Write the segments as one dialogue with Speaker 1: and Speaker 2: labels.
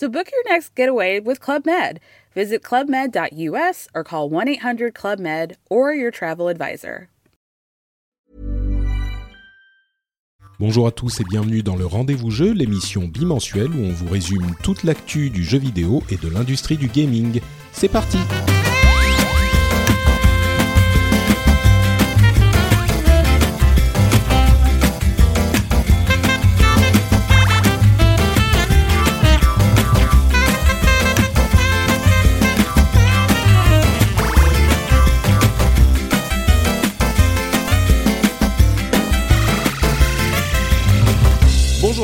Speaker 1: So book your next getaway with Club Med. Visit clubmed.us or call 1 800 Club Med or your travel advisor.
Speaker 2: Bonjour à tous et bienvenue dans le Rendez-vous Jeu, l'émission bimensuelle où on vous résume toute l'actu du jeu vidéo et de l'industrie du gaming. C'est parti!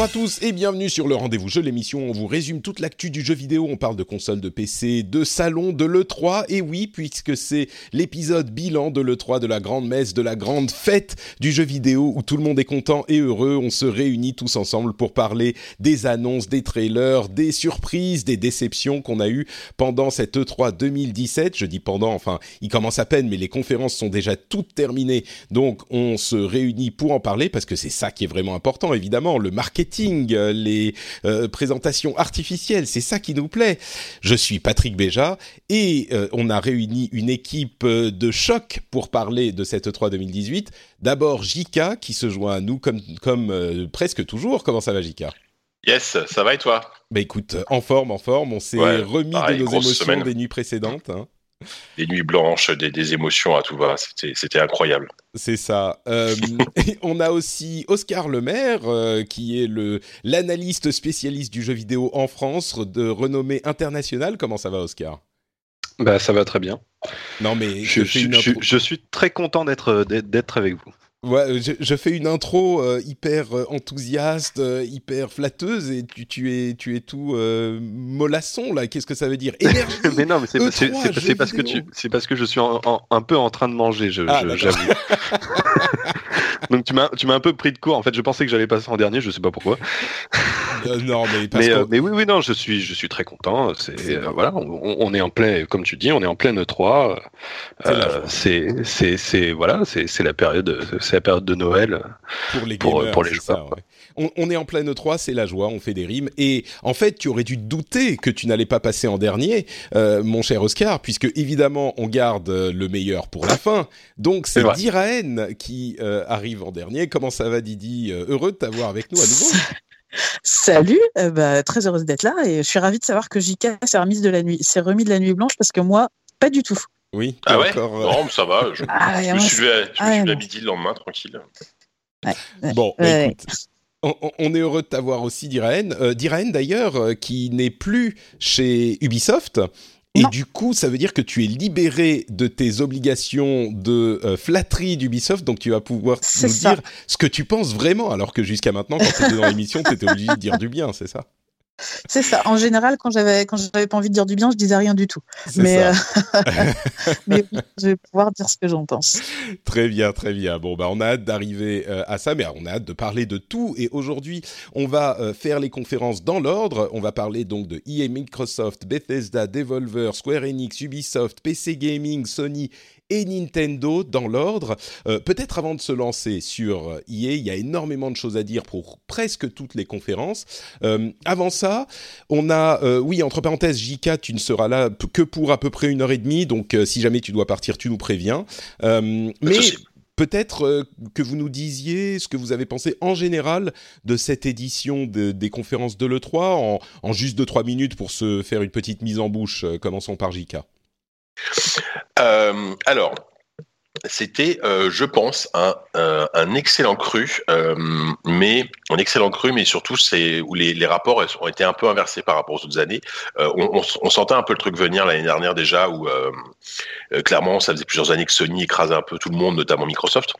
Speaker 2: À tous et bienvenue sur le Rendez-vous Jeu, l'émission où on vous résume toute l'actu du jeu vidéo. On parle de consoles, de PC, de salon, de l'E3. Et oui, puisque c'est l'épisode bilan de l'E3, de la grande messe, de la grande fête du jeu vidéo où tout le monde est content et heureux. On se réunit tous ensemble pour parler des annonces, des trailers, des surprises, des déceptions qu'on a eues pendant cette E3 2017. Je dis pendant, enfin, il commence à peine, mais les conférences sont déjà toutes terminées. Donc, on se réunit pour en parler parce que c'est ça qui est vraiment important, évidemment. Le marketing euh, les euh, présentations artificielles, c'est ça qui nous plaît. Je suis Patrick Béja et euh, on a réuni une équipe de choc pour parler de cette E3 2018. D'abord Jika qui se joint à nous comme, comme presque toujours. Comment ça va Jika
Speaker 3: Yes, ça va et toi?
Speaker 2: Bah écoute, en forme, en forme. On s'est remis de nos émotions des nuits précédentes. Hein
Speaker 3: des nuits blanches, des, émotions à tout va. C'était incroyable.
Speaker 2: C'est ça. Euh, on a aussi Oscar Lemaire, euh, qui est le l'analyste spécialiste du jeu vidéo en France, de renommée internationale. Comment ça va, Oscar?
Speaker 4: Bah, ça va très bien.
Speaker 2: Non, mais
Speaker 4: je, je suis très content d'être d'être avec vous.
Speaker 2: Ouais, je, fais une intro euh, hyper euh, enthousiaste, euh, hyper flatteuse, et tu, tu, es, tu es tout mollasson là. Qu'est-ce que ça veut dire? Énergie.
Speaker 4: mais non, mais c'est e parce que tu, c'est parce que je suis un peu en train de manger, ah, j'avoue. Donc tu m'as, tu m'as un peu pris de court. En fait, je pensais que j'allais passer en dernier, je sais pas pourquoi.
Speaker 2: non, mais,
Speaker 4: mais, oui, oui, non, je suis, je suis très content. C'est voilà, on, est en plein, comme tu dis, on est en pleine E3. c'est, c'est, c'est voilà, c'est, c'est la période, c'est la période de Noël
Speaker 2: pour les, pour, les joueurs. on, est en pleine E3, c'est la joie, on fait des rimes. Et en fait, tu aurais dû douter que tu n'allais pas passer en dernier, euh, mon cher Oscar, puisque évidemment, on garde le meilleur pour la fin. Donc, c'est Diraen qui euh, arrive en dernier. Comment ça va, Didi? Euh, Heureux de t'avoir avec nous à nouveau.
Speaker 5: Salut, bah, très heureuse d'être là et je suis ravie de savoir que JK s'est remis de la nuit, s'est remis de la nuit blanche parce que moi, pas du tout.
Speaker 2: Oui.
Speaker 3: Ah ouais encore, euh, Non, ça va. Je, ah, me suis levé à, midi le lendemain, tranquille.
Speaker 2: bon, bah, écoute. On, est heureux de t'avoir aussi, Diraen. Euh, Diraen, d'ailleurs, euh, qui n'est plus chez Ubisoft. Et du coup, ça veut dire que tu es libéré de tes obligations de euh, flatterie d'Ubisoft, donc tu vas pouvoir nous dire ce que tu penses vraiment, alors que jusqu'à maintenant, quand tu étais dans l'émission, tu étais obligé de dire du bien, c'est ça?
Speaker 5: C'est ça. En général, quand j'avais quand j'avais pas envie de dire du bien, je disais rien du tout. Mais, euh, mais je vais pouvoir dire ce que j'en pense.
Speaker 2: Très bien, très bien. Bon, bah, on a hâte d'arriver euh, à ça, mais on a hâte de parler de tout. Et aujourd'hui, on va euh, faire les conférences dans l'ordre. On va parler donc de EA, Microsoft, Bethesda, Devolver, Square Enix, Ubisoft, PC Gaming, Sony et Nintendo dans l'ordre. Euh, peut-être avant de se lancer sur EA, il y a énormément de choses à dire pour presque toutes les conférences. Euh, avant ça, on a, euh, oui, entre parenthèses, JK, tu ne seras là que pour à peu près une heure et demie, donc si jamais tu dois partir, tu nous préviens. mais peut-être que vous nous disiez ce que vous avez pensé en général de cette édition des conférences de l'E3 en, en juste 2-3 minutes pour se faire une petite mise en bouche. commençons par JK.
Speaker 3: Euh, alors, c'était, euh, je pense, un, euh, un excellent cru, mais un excellent cru, mais surtout c'est où les, les, rapports ont été un peu inversés par rapport aux autres années. On, on, sentait un peu le truc venir l'année dernière déjà, où clairement ça faisait plusieurs années que Sony écrasait un peu tout le monde, notamment Microsoft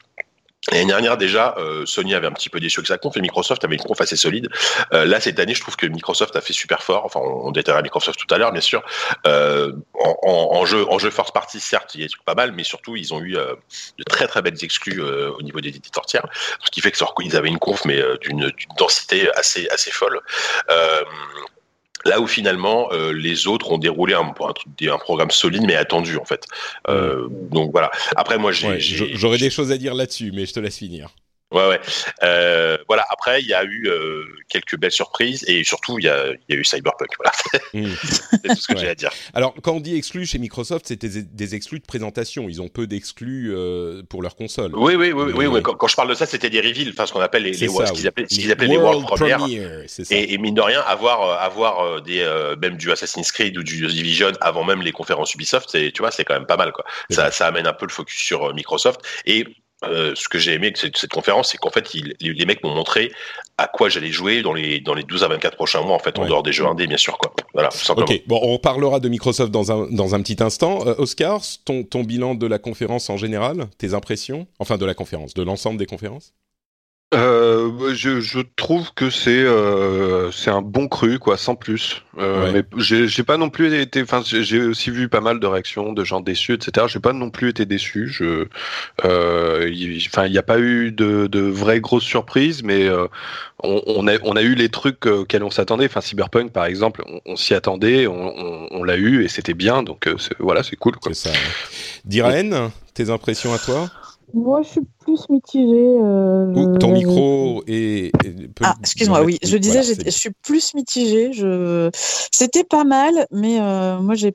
Speaker 3: L'année dernière déjà, euh, Sony avait un petit peu déçu avec sa conf et Microsoft avait une conf assez solide. Euh, là cette année, je trouve que Microsoft a fait super fort. Enfin, on, détaillera Microsoft tout à l'heure, bien sûr. Euh, en, en, jeu, en jeu first party, certes, il y a des trucs pas mal, mais surtout ils ont eu de très très belles exclus au niveau des éditeurs tiers, ce qui fait que ils avaient une conf mais d'une densité assez assez folle. Là où finalement euh, les autres ont déroulé un, un, programme solide mais attendu en fait. Euh, donc voilà. Après moi j'ai.
Speaker 2: J'aurais des choses à dire là-dessus, mais je te laisse finir.
Speaker 3: Ouais, ouais. Euh, voilà. Après, il y a eu euh, quelques belles surprises et surtout, il y a, y a, eu Cyberpunk. Voilà. C'est tout ce que j'ai à dire.
Speaker 2: Alors, quand on dit exclus chez Microsoft, c'était des, exclus de présentation. Ils ont peu d'exclus euh, pour leur console.
Speaker 3: Oui, oui, oui. oui, oui. Quand, je parle de ça, c'était des reveals, enfin, ce qu'on appelle les, les ce qu'ils appelaient, les, appelaient les World, Premiere. Et, et, mine de rien, avoir, avoir des, même du Assassin's Creed ou du Division avant même les conférences Ubisoft, tu vois, c'est quand même pas mal. Quoi. Ça, ça amène un peu le focus sur Microsoft. Et euh, ce que j'ai aimé de cette, conférence, c'est qu'en fait, les, mecs m'ont montré à quoi j'allais jouer dans les, dans les 12 à 24 prochains mois, en fait, en dehors des jeux indés, bien sûr. Quoi. Voilà,
Speaker 2: Ok, bon, on parlera de Microsoft dans un, dans un petit instant. Euh, Oscar, ton, ton bilan de la conférence en général, tes impressions Enfin, de la conférence, de l'ensemble des conférences?
Speaker 4: Euh, je, je, trouve que c'est euh, c'est un bon cru quoi, sans plus. Euh, Mais j'ai pas non plus été. Enfin, j'ai aussi vu pas mal de réactions de gens déçus, etc. J'ai pas non plus été déçu. Je, enfin, il n'y a pas eu de, de vraies grosses surprises, mais on, on, a on a eu les trucs auxquels on s'attendait. Enfin, Cyberpunk par exemple, on, s'y attendait, on, on l'a eu et c'était bien. Donc voilà, c'est cool. Quoi.
Speaker 2: Ça. Diraen, tes impressions à toi?
Speaker 5: Moi, je suis plus mitigée. Euh,
Speaker 2: ton micro est.
Speaker 5: ah, excuse-moi, oui. Je disais, je suis plus mitigée. Je... C'était pas mal, mais euh, moi, j'ai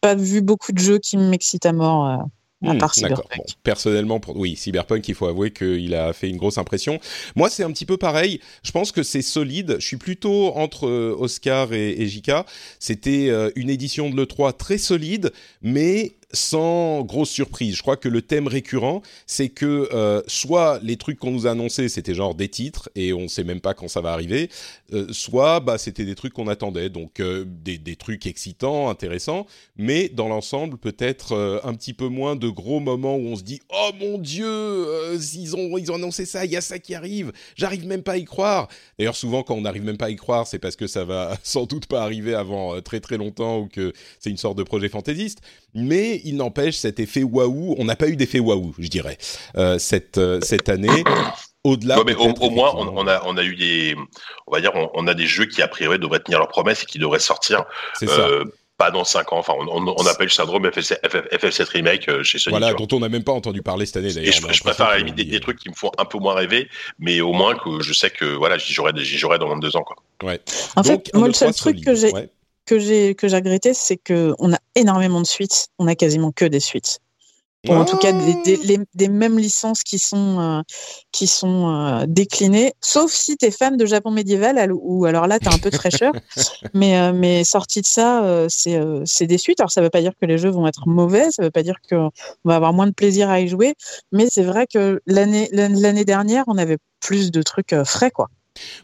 Speaker 5: pas vu beaucoup de jeux qui m'excitent à mort. Euh. À hmm, part Cyberpunk.
Speaker 2: personnellement, pour... oui, Cyberpunk, il faut avouer qu'il a fait une grosse impression. Moi, c'est un petit peu pareil. Je pense que c'est solide. Je suis plutôt entre Oscar et, et Jika. C'était une édition de l'E3 très solide, mais sans grosse surprise. Je crois que le thème récurrent, c'est que euh, soit les trucs qu'on nous a annoncés, c'était genre des titres et on sait même pas quand ça va arriver, euh, soit bah, c'était des trucs qu'on attendait, donc euh, des, des, trucs excitants, intéressants, mais dans l'ensemble, peut-être un petit peu moins de gros moments où on se dit « Oh mon Dieu, ils, ont, ils ont annoncé ça, il y a ça qui arrive, j'arrive même pas à y croire !» D'ailleurs, souvent, quand on n'arrive même pas à y croire, c'est parce que ça va sans doute pas arriver avant très très longtemps ou que c'est une sorte de projet fantaisiste, mais il n'empêche cet effet waouh. On n'a pas eu d'effet waouh, je dirais, euh, cette euh, cette année. Au-delà.
Speaker 3: mais au, moins, on, a on a eu des, on va dire, on, a des jeux qui a priori devraient tenir leurs promesses et qui devraient sortir. C'est ça euh, pas dans 5 ans. Enfin, on, appelle le syndrome FF7 Remake chez Sony.
Speaker 2: Voilà, dont on n'a même pas entendu parler cette année d'ailleurs.
Speaker 3: Je, préfère à la limite des, trucs qui me font un peu moins rêver, mais au moins que je sais que voilà, j'y jouerai, dans 22 ans. Quoi.
Speaker 2: Ouais.
Speaker 5: En fait, moi, le seul truc que j'ai que j'ai que j'ai regretté, c'est que on a énormément de suites. On a quasiment que des suites. Ou en tout cas des, des, mêmes licences qui sont euh, qui sont euh, déclinées, sauf si tu es fan de Japon médiéval ou alors là tu as un peu de fraîcheur. mais euh, mais sorti de ça, c'est c'est des suites. Alors ça veut pas dire que les jeux vont être mauvais, ça veut pas dire qu'on va avoir moins de plaisir à y jouer, mais c'est vrai que l'année l'année dernière, on avait plus de trucs frais quoi.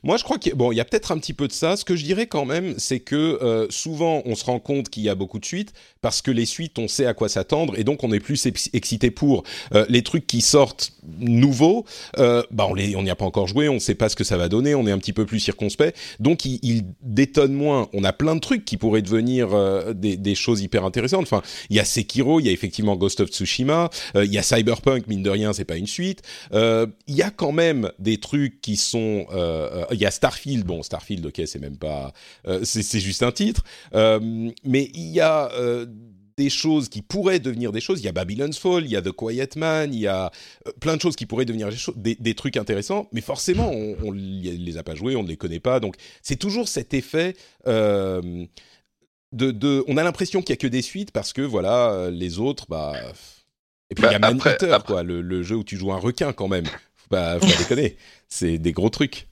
Speaker 2: Moi, je crois qu'il bon, il y a peut-être un petit peu de ça. Ce que je dirais quand même, c'est que euh, souvent, on se rend compte qu'il y a beaucoup de suites parce que les suites, on sait à quoi s'attendre et donc on est plus excité pour euh, les trucs qui sortent nouveaux. Euh, bah, on les, on n'y a pas encore joué, on ne sait pas ce que ça va donner, on est un petit peu plus circonspect, donc il, il détonne moins. On a plein de trucs qui pourraient devenir des, des, choses hyper intéressantes. Enfin, il y a Sekiro, il y a effectivement Ghost of Tsushima, il y a Cyberpunk, mine de rien, c'est pas une suite. Il y a quand même des trucs qui sont euh, il y a Starfield, bon Starfield, ok, c'est même pas, euh, c'est juste un titre, euh, mais il y a des choses qui pourraient devenir des choses. Il y a Babylon's Fall, il y a The Quiet Man, il y a plein de choses qui pourraient devenir des, des, trucs intéressants, mais forcément, on, ne les a pas joués, on ne les connaît pas. Donc, c'est toujours cet effet. de, de, on a l'impression qu'il y a que des suites parce que voilà, les autres, bah. Et puis il y a bah, Manhunter, quoi, le, jeu où tu joues un requin quand même. Faut pas, faut pas déconner. C'est des gros trucs.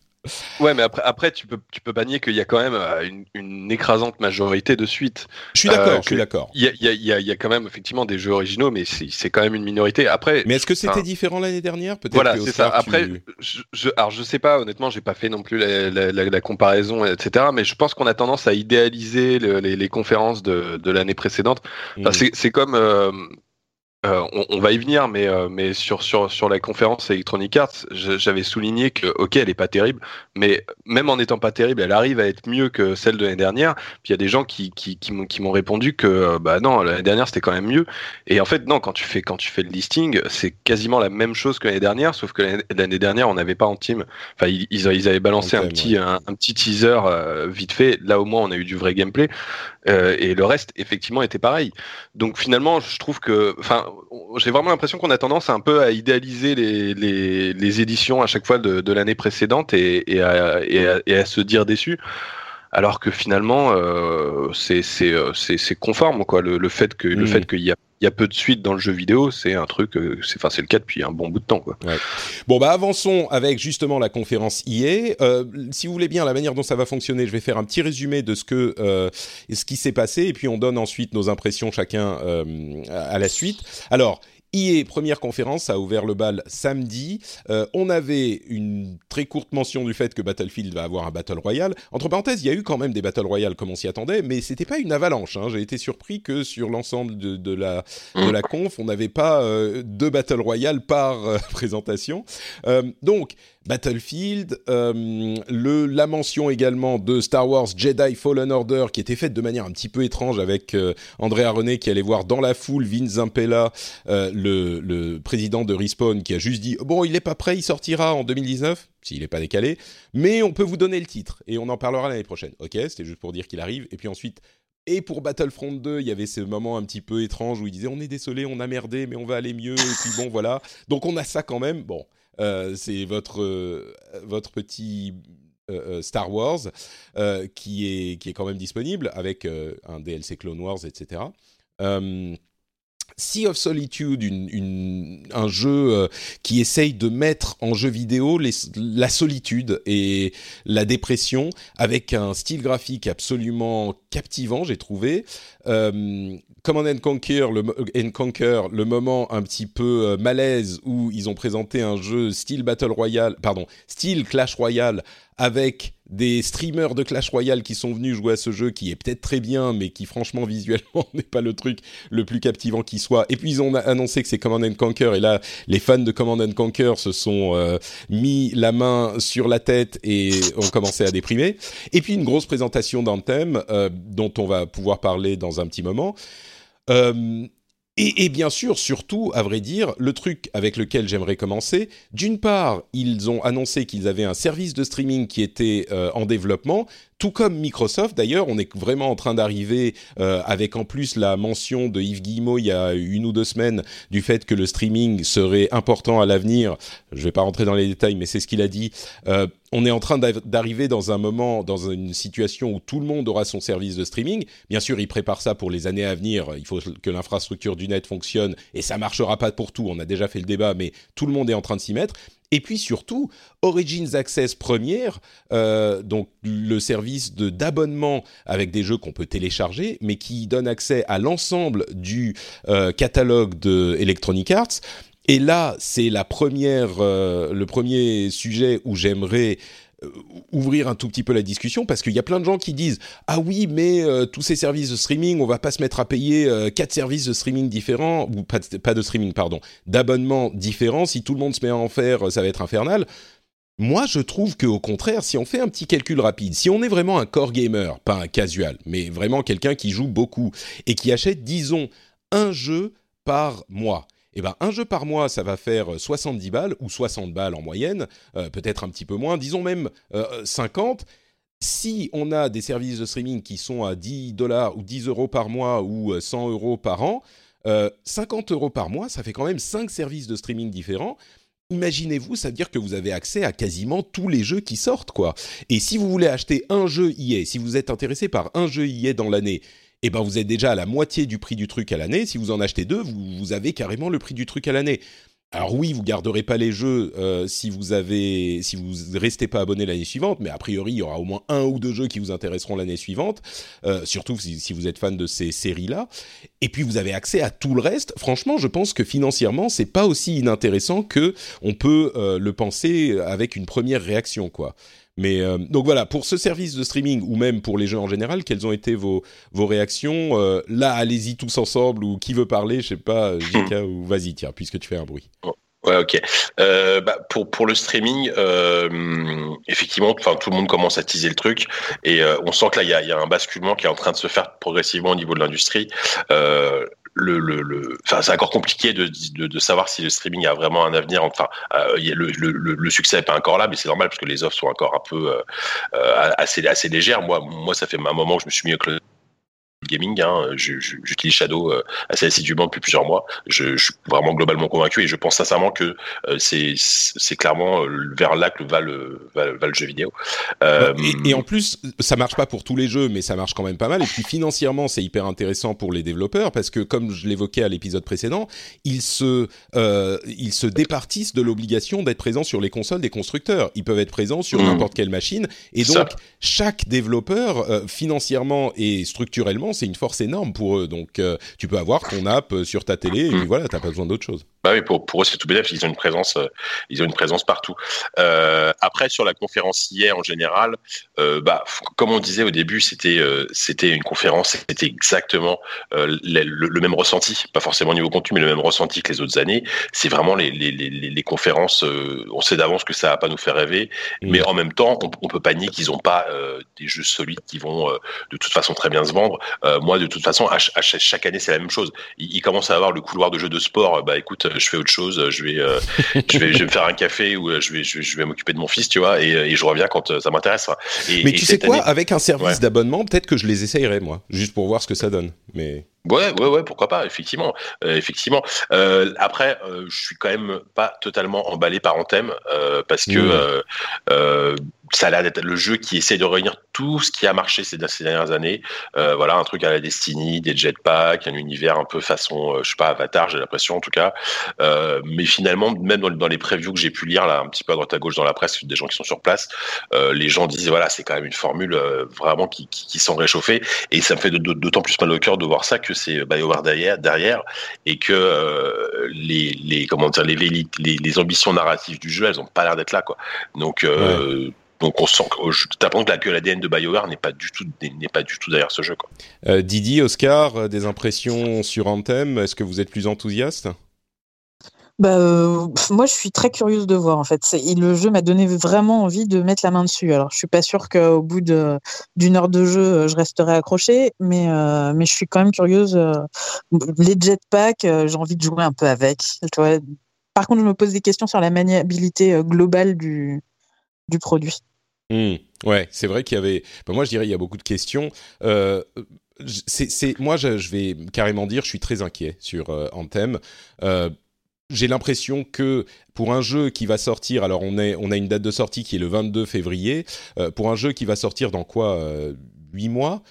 Speaker 4: Ouais, mais après, après tu peux, tu peux bannier qu'il y a quand même euh, une, écrasante majorité de suites.
Speaker 2: Je suis d'accord, euh, je suis d'accord.
Speaker 4: Il y a, y, a, y a, quand même effectivement des jeux originaux, mais c'est quand même une minorité. Après,
Speaker 2: mais est-ce que c'était différent l'année dernière?
Speaker 4: Peut-être. Voilà, c'est ça. Après, je, alors je sais pas. Honnêtement, j'ai pas fait non plus la, la, comparaison, etc. Mais je pense qu'on a tendance à idéaliser les, les, conférences de, de l'année précédente. Enfin, mm. C'est comme euh, euh, on, va y venir, mais, euh, mais sur, sur, sur la conférence Electronic Arts, j'avais souligné que, ok, elle est pas terrible, mais même en n'étant pas terrible, elle arrive à être mieux que celle de l'année dernière. Puis il y a des gens qui, qui, qui m'ont répondu que, euh, bah non, l'année dernière c'était quand même mieux. Et en fait, non, quand tu fais, quand tu fais le listing, c'est quasiment la même chose que l'année dernière, sauf que l'année dernière, on n'avait pas en team. Enfin, ils, ils avaient balancé un, petit, un, petit teaser vite fait. Là, au moins, on a eu du vrai gameplay. et le reste, effectivement, était pareil. Donc finalement, je trouve que, enfin, j'ai vraiment l'impression qu'on a tendance un peu à idéaliser les, les, éditions à chaque fois de, l'année précédente et, à, se dire déçu. Alors que finalement, euh, euh, c'est conforme quoi. Le, fait que le fait qu'il y a il y a peu de suite dans le jeu vidéo, c'est un truc, euh, c'est enfin c'est le cas depuis un bon bout de temps quoi.
Speaker 2: Bon bah avançons avec justement la conférence IA. Euh, si vous voulez bien la manière dont ça va fonctionner, je vais faire un petit résumé de ce que euh, ce qui s'est passé et puis on donne ensuite nos impressions chacun à la suite. Alors Première conférence, a ouvert le bal samedi. Euh, on avait une très courte mention du fait que Battlefield va avoir un Battle Royale. Entre parenthèses, il y a eu quand même des Battle Royale comme on s'y attendait, mais c'était pas une avalanche. Hein. J'ai été surpris que sur l'ensemble de, la, de la conf, on n'avait pas euh, deux Battle Royale par euh, présentation. donc, Battlefield, euh, la mention également de Star Wars Jedi Fallen Order qui était faite de manière un petit peu étrange avec euh, René qui allait voir dans la foule Vince Zampella, euh, le, le, président de Respawn, qui a juste dit bon il n'est pas prêt, il sortira en 2019 s'il n'est pas décalé, mais on peut vous donner le titre et on en parlera l'année prochaine. Ok, c'était juste pour dire qu'il arrive et puis ensuite et pour Battlefront 2, il y avait ce moment un petit peu étrange où il disait on est désolé, on a merdé, mais on va aller mieux. Et puis bon, voilà. Donc on a ça quand même. Bon, c'est votre, euh, votre petit euh, Star Wars qui, est, qui est quand même disponible avec un DLC Clone Wars, etc. Sea of Solitude, un jeu qui essaye de mettre en jeu vidéo la solitude et la dépression avec un style graphique absolument captivant, j'ai trouvé. Command and Conquer, le, Conquer, le moment un petit peu euh, malaise où ils ont présenté un jeu style Battle Royale, pardon, style Clash Royale avec des streamers de Clash Royale qui sont venus jouer à ce jeu qui est peut-être très bien mais qui franchement visuellement n'est pas le truc le plus captivant qui soit. Et puis ils ont annoncé que c'est Command and Conquer et là les fans de Command and Conquer se sont euh, mis la main sur la tête et ont commencé à déprimer. Et puis une grosse présentation d'Anthem euh, dont on va pouvoir parler dans un petit moment. Euh, et, bien sûr, surtout, à vrai dire, le truc avec lequel j'aimerais commencer, d'une part, ils ont annoncé qu'ils avaient un service de streaming qui était euh, en développement, tout comme Microsoft, d'ailleurs, on est vraiment en train d'arriver euh, avec en plus la mention de Yves Guillemot il y a une ou deux semaines du fait que le streaming serait important à l'avenir. Je ne vais pas rentrer dans les détails, mais c'est ce qu'il a dit. Euh, on est en train d'arriver dans un moment, dans une situation où tout le monde aura son service de streaming. Bien sûr, il prépare ça pour les années à venir. Il faut que l'infrastructure du net fonctionne et ça marchera pas pour tout. On a déjà fait le débat, mais tout le monde est en train de s'y mettre. Et puis surtout, Origins Access première, euh, donc le service d'abonnement avec des jeux qu'on peut télécharger, mais qui donne accès à l'ensemble du euh, catalogue de Electronic Arts. Et là, c'est la première, euh, le premier sujet où j'aimerais ouvrir un tout petit peu la discussion parce qu'il y a plein de gens qui disent ah oui mais euh, tous ces services de streaming on va pas se mettre à payer euh, quatre services de streaming différents ou pas de, pas de streaming pardon d'abonnements différents. Si tout le monde se met à en faire ça va être infernal moi, je trouve qu'au contraire, si on fait un petit calcul rapide, si on est vraiment un core gamer, pas un casual, mais vraiment quelqu'un qui joue beaucoup et qui achète, disons, un jeu par mois, eh ben, un jeu par mois, ça va faire 70 balles ou 60 balles en moyenne, euh, peut-être un petit peu moins, disons même 50. Euh, si on a des services de streaming qui sont à 10 dollars ou 10 euros par mois ou 100 euh, euros par an, 50 euros par mois, ça fait quand même 5 services de streaming différents. Imaginez-vous, ça veut dire que vous avez accès à quasiment tous les jeux qui sortent, quoi. Et si vous voulez acheter un jeu EA, si vous êtes intéressé par un jeu EA dans l'année, eh ben vous êtes déjà à la moitié du prix du truc à l'année. Si vous en achetez deux, vous, avez carrément le prix du truc à l'année. Alors oui, vous garderez pas les jeux euh, si vous avez, si vous restez pas abonné l'année suivante, mais a priori il y aura au moins un ou deux jeux qui vous intéresseront l'année suivante, euh, surtout si, vous êtes fan de ces séries-là. Et puis vous avez accès à tout le reste. Franchement, je pense que financièrement c'est pas aussi inintéressant que on peut euh, le penser avec une première réaction, quoi. Mais euh, donc voilà, pour ce service de streaming ou même pour les jeux en général, quelles ont été vos, vos réactions euh, Là, allez-y tous ensemble ou qui veut parler Je sais pas, JK ou vas-y, tiens, puisque tu fais un bruit.
Speaker 3: Ouais, ok. Euh, bah, pour pour le streaming, euh, effectivement, enfin tout le monde commence à teaser le truc et euh, on sent que là il y a, y a, un basculement qui est en train de se faire progressivement au niveau de l'industrie. Euh, le, le, le, c'est encore compliqué de, de, de, savoir si le streaming a vraiment un avenir. Enfin, euh, le, le, succès n'est pas encore là, mais c'est normal parce que les offres sont encore un peu euh, assez, assez légères. Moi, moi, ça fait un moment que je me suis mis le gaming. Hein. J'utilise Shadow euh, assez assidûment depuis plusieurs mois. Je, je, suis vraiment globalement convaincu et je pense sincèrement que euh, c'est clairement euh, vers là que va le, va, va le jeu vidéo.
Speaker 2: Euh, et, et, en plus, ça marche pas pour tous les jeux, mais ça marche quand même pas mal. Et puis financièrement, c'est hyper intéressant pour les développeurs parce que, comme je l'évoquais à l'épisode précédent, ils se, euh, ils se départissent de l'obligation d'être présents sur les consoles des constructeurs. Ils peuvent être présents sur mmh. n'importe quelle machine. Et donc, ça. chaque développeur, euh, financièrement et structurellement, c'est une force énorme pour eux. Donc, euh, tu peux avoir ton app euh, sur ta télé et puis voilà, t'as pas besoin d'autre chose.
Speaker 3: Bah oui, pour, pour eux, c'est tout bénéfice. Ils ont une présence, euh, ils ont une présence partout. Euh, après, sur la conférence hier en général, bah, comme on disait au début, c'était, c'était une conférence, c'était exactement le, le, même ressenti, pas forcément au niveau contenu, mais le même ressenti que les autres années. C'est vraiment les, les, les, les conférences. on sait d'avance que ça va pas nous faire rêver, mmh. mais en même temps, on, on peut pas nier qu'ils ont pas des jeux solides qui vont de toute façon très bien se vendre. Moi, de toute façon, à, à chaque année, c'est la même chose. Ils commencent à avoir le couloir de jeux de sport. Bah, écoute je fais autre chose, je vais, euh, je vais, je vais me faire un café ou euh, je vais, je vais, je vais m'occuper de mon fils, tu vois, et, et, je reviens quand euh, ça m'intéresse.
Speaker 2: Mais et tu sais quoi, année... avec un service ouais. d'abonnement, peut-être que je les essayerai moi, juste pour voir ce que ça donne. Mais
Speaker 3: Ouais, ouais, ouais, pourquoi pas, effectivement, euh, effectivement. Euh, après, euh, je suis quand même pas totalement emballé par Anthem parce que mmh. ça a l'air d'être le jeu qui essaie de réunir tout ce qui a marché ces, ces dernières années. voilà, un truc à la Destiny, des jetpacks, un univers un peu façon, je sais pas, Avatar, j'ai l'impression en tout cas. mais finalement, même dans, dans les previews que j'ai pu lire là, un petit peu à droite à gauche dans la presse, des gens qui sont sur place, les gens disent voilà, c'est quand même une formule vraiment qui, qui, qui réchauffer et ça me fait d'autant plus mal au cœur de voir ça que c'est BioWare derrière, derrière et que euh, les, les, comment dire, les, les, les, ambitions narratives du jeu, elles ont pas l'air d'être là, quoi. Donc, euh, ouais. Donc on sent que je t'apprends que l'ADN de BioWare n'est pas du tout n'est pas du tout derrière ce jeu quoi.
Speaker 2: Euh, Didi, Oscar, des impressions sur Anthem Est-ce que vous êtes plus enthousiaste?
Speaker 5: Bah, euh, moi, je suis très curieuse de voir en fait. Le jeu m'a donné vraiment envie de mettre la main dessus. Alors, je suis pas sûre qu'au bout d'une heure de jeu, euh, je resterai accrochée, mais euh, mais je suis quand même curieuse. Les jetpacks, j'ai envie de jouer un peu avec. Par contre, je me pose des questions sur la maniabilité globale du du produit.
Speaker 2: Mmh. Ouais, c'est vrai qu'il y avait. Bah, moi, je dirais il y a beaucoup de questions. Moi, je, vais carrément dire, je suis très inquiet sur Anthem. J'ai l'impression que pour un jeu qui va sortir, alors on, est, on a une date de sortie qui est le 22 février, euh, pour un jeu qui va sortir dans quoi euh, 8 mois,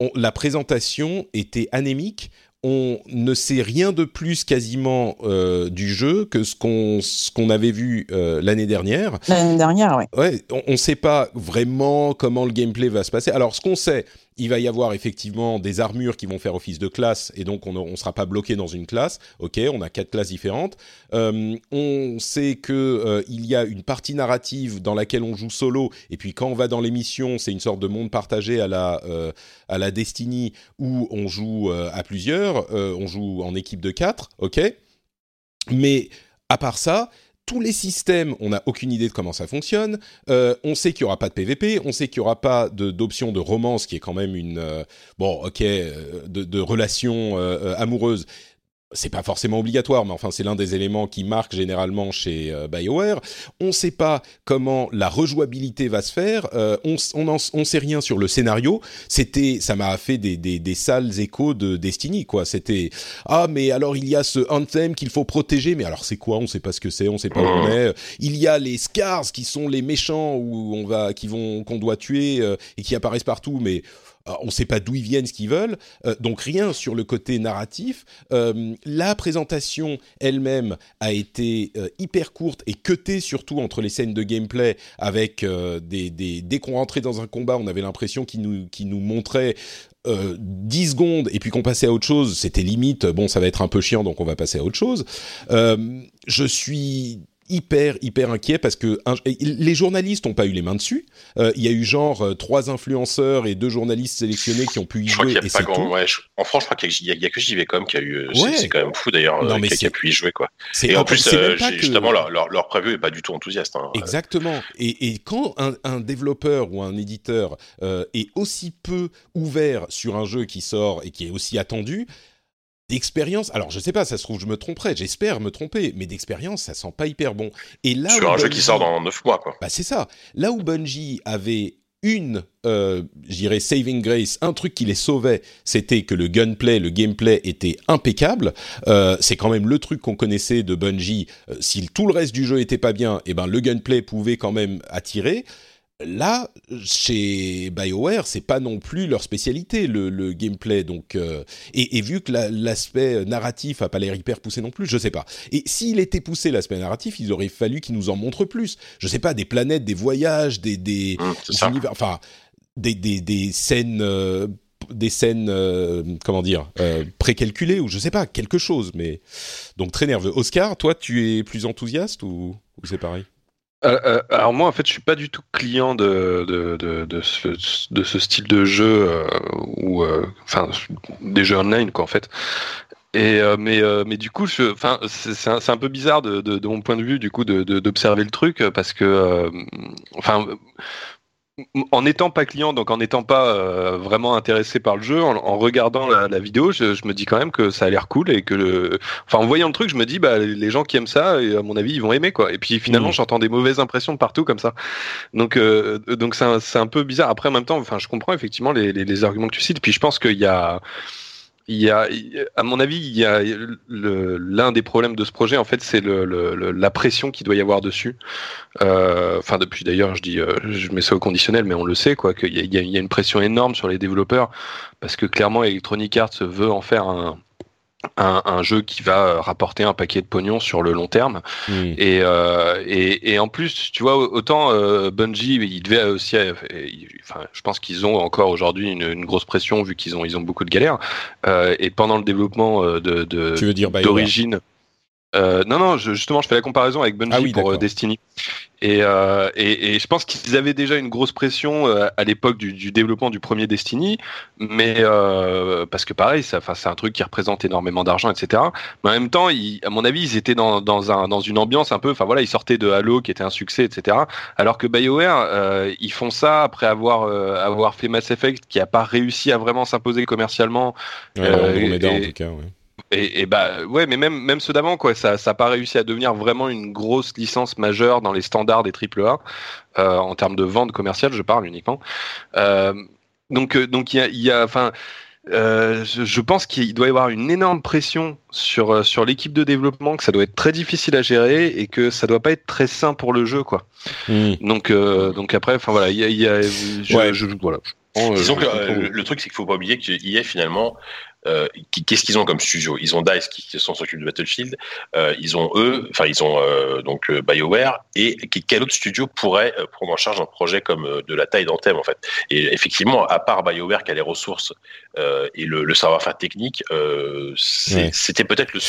Speaker 2: on, la présentation était anémique. On ne sait rien de plus quasiment euh, du jeu que ce qu'on ce qu'on avait vu euh, l'année dernière.
Speaker 5: L'année dernière, oui.
Speaker 2: Ouais, on ne sait pas vraiment comment le gameplay va se passer. Alors, ce qu'on sait, il va y avoir effectivement des armures qui vont faire office de classe et donc on ne sera pas bloqué dans une classe. Ok, on a quatre classes différentes. Euh, on sait que euh, il y a une partie narrative dans laquelle on joue solo et puis quand on va dans les missions, c'est une sorte de monde partagé à la euh, à la Destiny où on joue euh, à plusieurs, on joue en équipe de quatre. Ok, mais à part ça, tous les systèmes, on n'a aucune idée de comment ça fonctionne. Euh, on sait qu'il y aura pas de PVP, on sait qu'il y aura pas d'option de, de, romance, qui est quand même une euh, bon, ok, euh, de, de relation euh, amoureuse c'est pas forcément obligatoire, mais enfin c'est l'un des éléments qui marque généralement chez euh, BioWare. On ne sait pas comment la rejouabilité va se faire. Euh, on on, on sait rien sur le scénario. C'était, ça m'a fait des, des, des sales échos de Destiny quoi. C'était ah mais alors il y a ce anthem qu'il faut protéger, mais alors c'est quoi? On sait pas ce que c'est, on sait pas où on est. Il y a les scars qui sont les méchants où on va, qui vont, qu'on doit tuer euh, et qui apparaissent partout, mais on ne sait pas d'où ils viennent, ce qu'ils veulent, euh, donc rien sur le côté narratif. Euh, la présentation elle-même a été euh, hyper courte et cutée surtout entre les scènes de gameplay avec euh, des, dès qu'on rentrait dans un combat, on avait l'impression qu'ils nous, qu nous montraient euh, 10 secondes et puis qu'on passait à autre chose, c'était limite, bon ça va être un peu chiant donc on va passer à autre chose. Euh, je suis hyper hyper inquiet parce que les journalistes n'ont pas eu les mains dessus. Euh, il y a eu genre euh, trois influenceurs et deux journalistes sélectionnés qui ont pu y jouer. et
Speaker 3: en France, je crois qu'il y, a que JVcom qui a eu. C'est quand même fou d'ailleurs qui, a pu y jouer quoi. Et en plus, justement, leur, leur, leur prévu est pas du tout enthousiaste. Hein.
Speaker 2: Exactement. Et, et quand un, un, développeur ou un éditeur est aussi peu ouvert sur un jeu qui sort et qui est aussi attendu, d'expérience, alors je sais pas, ça se trouve je me tromperai, j'espère me tromper, mais d'expérience ça sent pas hyper bon.
Speaker 3: Et là sur un jeu qui sort dans 9 mois quoi.
Speaker 2: Bah c'est ça. Là où Bungie avait une, euh, j'irais saving grace, un truc qui les sauvait, c'était que le gunplay, le gameplay était impeccable. Euh, c'est quand même le truc qu'on connaissait de Bungie. Euh, si tout le reste du jeu était pas bien, et eh ben le gunplay pouvait quand même attirer. Là, chez BioWare, c'est pas non plus leur spécialité le, gameplay, donc euh, et, vu que l'aspect narratif a pas l'air hyper poussé non plus, je sais pas. Et s'il était poussé l'aspect narratif, il aurait fallu qu'il nous en montre plus. Je sais pas, des planètes, des voyages, des des, mmh, univers, enfin des des, des scènes. Euh, des scènes, euh, comment dire, précalculées ou je sais pas, quelque chose. Mais donc très nerveux. Oscar, toi, tu es plus enthousiaste ou c'est pareil?
Speaker 4: Euh, euh, alors moi en fait je suis pas du tout client de, ce, style de jeu euh, ou enfin des jeux online quoi en fait. Et mais du coup c'est un, un, peu bizarre de, de, mon point de vue du coup d'observer le truc parce que enfin en n'étant pas client, donc en n'étant pas euh, vraiment intéressé par le jeu, en, regardant la, vidéo, je, me dis quand même que ça a l'air cool et que, le... enfin, en voyant le truc, je me dis, bah, les gens qui aiment ça, et à mon avis, ils vont aimer quoi. Et puis finalement, mmh. j'entends des mauvaises impressions de partout comme ça. Donc, euh, donc c'est un, un, peu bizarre. Après, en même temps, enfin, je comprends effectivement les, les, les arguments que tu cites. Puis je pense qu'il y a il y a, à mon avis, il y a l'un des problèmes de ce projet, en fait, c'est le, la pression qu'il doit y avoir dessus. Euh, enfin, depuis d'ailleurs, je dis, euh, je mets ça au conditionnel, mais on le sait, quoi, qu'il y, y, a une pression énorme sur les développeurs, parce que clairement, Electronic Arts veut en faire un, un, jeu qui va euh, rapporter un paquet de pognon sur le long terme. Et, euh, et, et, en plus, tu vois, autant euh, Bungie, il devait aussi, enfin, je pense qu'ils ont encore aujourd'hui une, une, grosse pression vu qu'ils ont, ils ont beaucoup de galères. et pendant le développement de, d'origine. Euh, non, non, justement, je fais la comparaison avec Bungie ah pour euh, Destiny. Euh, et, et, je pense qu'ils avaient déjà une grosse pression à l'époque du, développement du premier Destiny, mais parce que pareil, c'est un truc qui représente énormément d'argent, etc. Mais en même temps, à mon avis, ils étaient dans, dans, un, dans une ambiance un peu, enfin voilà, ils sortaient de Halo qui était un succès, etc. Alors que BioWare, ils font ça après avoir, avoir fait Mass Effect qui a pas réussi à vraiment s'imposer commercialement.
Speaker 2: Ouais, en tout cas, ouais.
Speaker 4: Et, et, bah ouais, mais même même ceux d'avant quoi, ça ça pas réussi à devenir vraiment une grosse licence majeure dans les standards des AAA euh, en termes de vente commerciale, je parle uniquement. Euh, donc euh, donc il y a il y a enfin euh, je, je, pense qu'il doit y avoir une énorme pression sur sur l'équipe de développement, que ça doit être très difficile à gérer et que ça doit pas être très sain pour le jeu quoi. Hmm. Donc euh, donc après, enfin voilà, il y a, y a je,
Speaker 3: ouais. je, voilà. Disons que le, truc, c'est qu'il faut pas oublier qu'il y a finalement euh, qu'est-ce qu'ils ont comme studio? Ils ont Dice qui, sont s'occupe de Battlefield. Euh, ils ont eux, enfin ils ont euh, donc BioWare et quel autre studio pourrait prendre en charge un projet comme de la taille d'Anthem en fait? Et effectivement, à part BioWare qui a les ressources et le, savoir-faire technique, c'était peut-être le,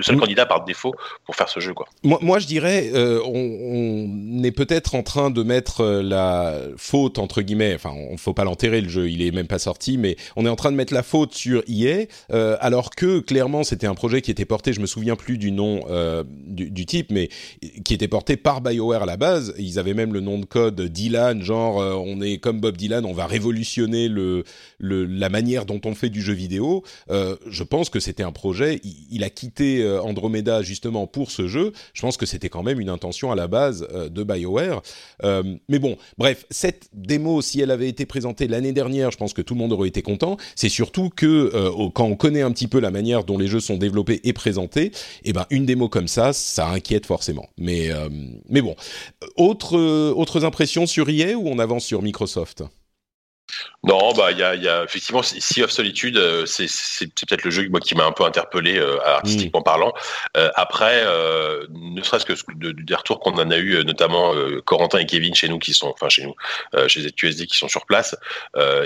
Speaker 3: seul candidat par défaut pour faire ce jeu quoi.
Speaker 2: Moi, moi je dirais, on, on, est peut-être en train de mettre la faute entre guillemets. Enfin, on faut pas l'enterrer le jeu, il est même pas sorti, mais on est en train de mettre la faute sur EA, euh, alors que clairement c'était un projet qui était porté, je me souviens plus du nom euh, du, type, mais qui était porté par BioWare à la base. Ils avaient même le nom de code Dylan, genre euh, on est comme Bob Dylan, on va révolutionner le, la manière dont on fait du jeu vidéo. je pense que c'était un projet. Il, a quitté Andromeda justement pour ce jeu. Je pense que c'était quand même une intention à la base de BioWare. mais bon, bref, cette démo, si elle avait été présentée l'année dernière, je pense que tout le monde aurait été content. C'est surtout que euh, quand on connaît un petit peu la manière dont les jeux sont développés et présentés, eh ben une démo comme ça, ça inquiète forcément. Mais euh, mais bon, autre, autres impressions sur EA ou on avance sur Microsoft?
Speaker 3: Non, bah il y a, y a, effectivement Sea of Solitude, euh, c'est peut-être le jeu moi, qui m'a un peu interpellé euh, artistiquement mm. parlant. Euh, après, ne serait-ce que des retours qu'on en a eu, notamment Corentin et Kevin chez nous qui sont, enfin chez nous, chez ZQSD qui sont sur place,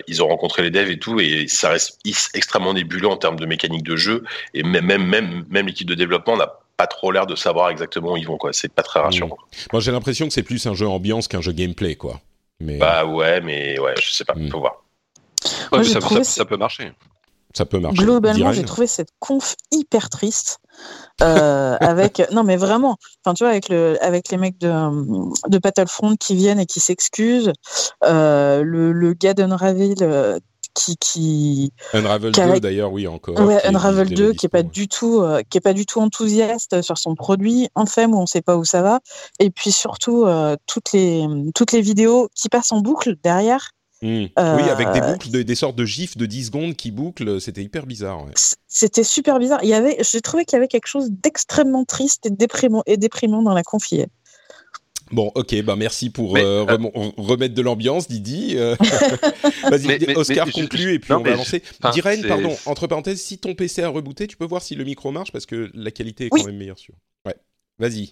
Speaker 3: ils ont rencontré les devs et tout, et ça reste extrêmement nébuleux en termes de mécanique de jeu, et même même même, même l'équipe de développement n'a pas trop l'air de savoir exactement où ils vont, quoi. C'est pas très rassurant.
Speaker 2: Mm. Moi, j'ai l'impression que c'est plus un jeu ambiance qu'un jeu gameplay, quoi.
Speaker 3: Mais... Bah ouais, mais ouais, je sais pas, mm. faut voir.
Speaker 4: ça, peut marcher.
Speaker 2: Ça peut marcher.
Speaker 5: Globalement, j'ai trouvé cette conf hyper triste. Euh, avec non mais vraiment enfin tu vois avec le avec les mecs de de Battlefront qui viennent et qui s'excusent euh, le, le gars d'Unravel qui, qui
Speaker 2: Unravel 2 d'ailleurs oui encore
Speaker 5: ouais, Unravel 2 qui est pas du tout euh, qui est pas du tout enthousiaste sur son produit Anthem où on sait pas où ça va et puis surtout euh, toutes les toutes les vidéos qui passent en boucle derrière
Speaker 2: Hmm. oui, avec des euh, boucles, des sortes de gifs de 10 secondes qui bouclent, c'était hyper bizarre.
Speaker 5: C'était super bizarre. Il y avait, j'ai trouvé qu'il y avait quelque chose d'extrêmement triste et déprimant, et déprimant dans la confiée.
Speaker 2: Bon, ok, bah merci pour euh, euh, remettre de l'ambiance, Didi. Vas-y, Oscar conclut et puis on va avancer. Diren, pardon, entre parenthèses, si ton PC a rebooté, tu peux voir si le micro marche parce que la qualité est quand même meilleure sur. Ouais. Vas-y,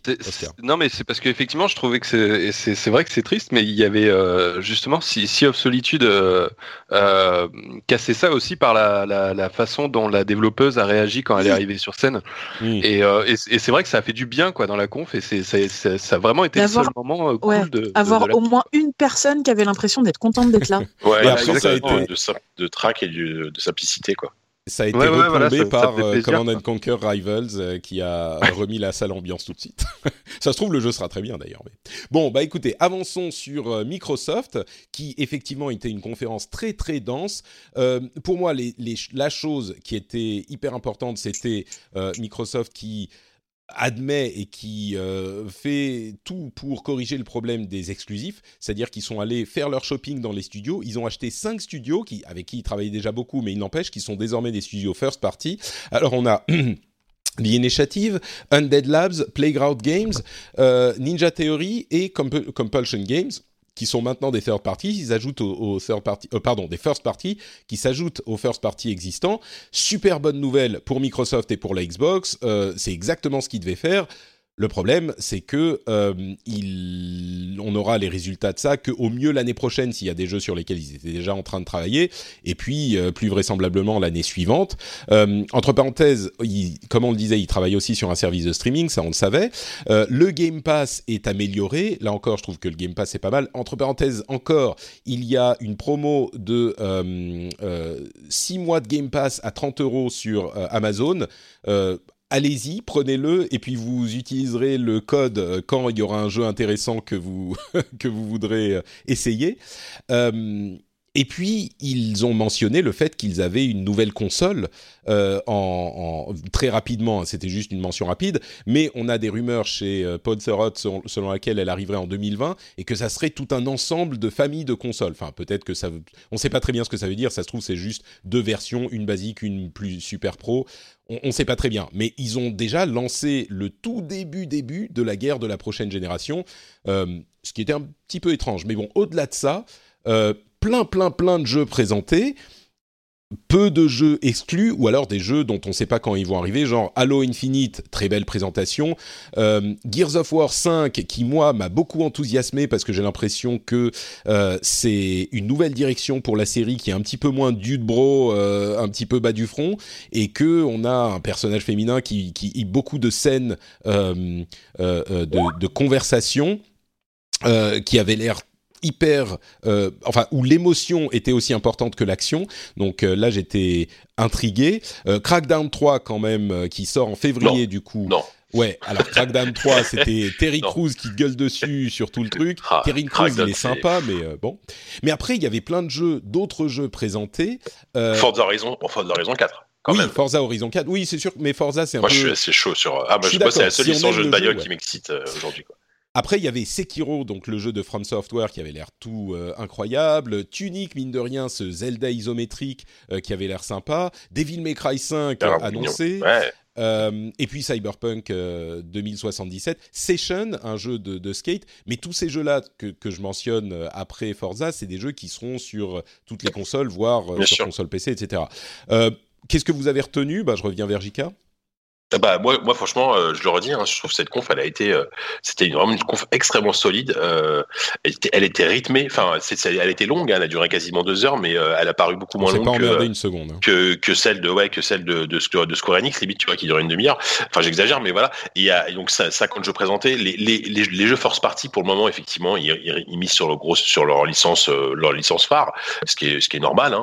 Speaker 4: Non, mais c'est parce qu'effectivement, je trouvais que c'est vrai que c'est triste, mais il y avait euh, justement Sea of Solitude euh, euh, cassait ça aussi par la, la, façon dont la développeuse a réagi quand elle est arrivée sur scène. Et, euh, et, c'est vrai que ça a fait du bien quoi dans la conf, et c'est ça a vraiment été le seul moment euh, cool de
Speaker 5: avoir au moins une personne qui avait l'impression d'être contente d'être là.
Speaker 3: ouais, après, ça a été de, de trac et de, de simplicité quoi.
Speaker 2: Ça a été ouais, par euh, Command Conquer Rivals euh, qui a remis la salle ambiance tout de suite. ça se trouve, le jeu sera très bien d'ailleurs. Mais... Bon, bah écoutez, avançons sur euh, Microsoft qui effectivement était une conférence très très dense. pour moi, les, les, la chose qui était hyper importante, c'était Microsoft qui admet et qui euh, fait tout pour corriger le problème des exclusifs, c'est-à-dire qu'ils sont allés faire leur shopping dans les studios, ils ont acheté cinq studios qui, avec qui ils travaillaient déjà beaucoup, mais il n'empêche qu'ils sont désormais des studios first party. Alors on a The Initiative, Undead Labs, Playground Games, euh, Ninja Theory et Compulsion Games qui sont maintenant des third parties, ils ajoutent aux, third party, euh, pardon, des first parties qui s'ajoutent aux first parties existants. Super bonne nouvelle pour Microsoft et pour la Xbox, euh, c'est exactement ce qu'ils devaient faire. Le problème, c'est que euh, il, on aura les résultats de ça qu'au mieux l'année prochaine s'il y a des jeux sur lesquels ils étaient déjà en train de travailler, et puis euh, plus vraisemblablement l'année suivante. Euh, entre parenthèses, comme on le disait, ils travaillent aussi sur un service de streaming, ça on le savait. Euh, le Game Pass est amélioré. Là encore, je trouve que le Game Pass est pas mal. Entre parenthèses, encore, il y a une promo de 6 mois de Game Pass à 30 euros sur Amazon allez-y, prenez-le et puis vous utiliserez le code euh, quand il y aura un jeu intéressant que vous que vous voudrez euh, essayer. Euh, et puis, ils ont mentionné le fait qu'ils avaient une nouvelle console euh, en, en, très rapidement. C'était juste une mention rapide, mais on a des rumeurs chez euh, selon, selon laquelle elle arriverait en 2020 et que ça serait tout un ensemble de familles de consoles. Enfin, peut-être que ça, on ne sait pas très bien ce que ça veut dire. Ça se trouve, c'est juste deux versions, une basique, une plus super pro. On ne sait pas très bien, mais ils ont déjà lancé le tout début début de la guerre de la prochaine génération, euh, ce qui était un petit peu étrange. Mais bon, au-delà de ça. Euh, plein, plein, plein de jeux présentés, peu de jeux exclus, ou alors des jeux dont on ne sait pas quand ils vont arriver, genre Halo Infinite, très belle présentation, euh, Gears of War 5, qui moi m'a beaucoup enthousiasmé parce que j'ai l'impression que euh, c'est une nouvelle direction pour la série qui est un petit peu moins dude bro, euh, un petit peu bas du front, et que on a un personnage féminin qui, qui beaucoup de scènes de, de, conversation. qui avait l'air hyper, euh, enfin où l'émotion était aussi importante que l'action. Donc euh, là, j'étais intrigué. Euh, Crackdown 3 quand même, qui sort en février du coup.
Speaker 3: Non.
Speaker 2: Ouais, alors Crackdown 3, c'était Terry Crews qui gueule dessus sur tout le truc. Ah, Terry Crews, il est sympa, mais bon. Mais après, il y avait plein de jeux, d'autres jeux présentés.
Speaker 3: Forza Horizon, Forza Horizon 4. Quand
Speaker 2: oui,
Speaker 3: même.
Speaker 2: Forza Horizon 4, oui, c'est sûr, mais Forza, c'est un
Speaker 3: peu...
Speaker 2: Moi,
Speaker 3: je suis assez chaud sur... Ah, moi, je, c'est la seule licence jeu de bagnole qui m'excite aujourd'hui, quoi.
Speaker 2: Après, il y avait Sekiro, donc le jeu de From Software qui avait l'air tout euh, incroyable. Tunic, mine de rien, ce Zelda isométrique euh, qui avait l'air sympa. Devil May Cry 5 annoncé. Euh, et puis Cyberpunk 2077, Session, un jeu de, skate. Mais tous ces jeux-là que, que, je mentionne après Forza, c'est des jeux qui seront sur toutes les consoles, voire sur console PC, etc. Qu'est-ce que vous avez retenu? Bah, Je reviens vers Jika.
Speaker 3: Ah bah moi, moi franchement, euh, je le redis, hein, je trouve que cette conf, elle a été, euh, c'était vraiment une conf extrêmement solide. Euh, elle, était, elle, était, rythmée, enfin, elle était longue, hein, elle a duré quasiment deux heures, mais elle a paru beaucoup moins longue
Speaker 2: que, une seconde, hein.
Speaker 3: que, que celle de ouais que celle de, de, de Square Enix, limite, tu vois, qui dure une demi-heure. Enfin, j'exagère, mais voilà. Et, et donc ça, ça, quand je présentais les, les, les, les, jeux Force Party, pour le moment, effectivement, ils, ils, misent sur le gros, sur leur licence, leur licence phare, ce qui est, ce qui est normal.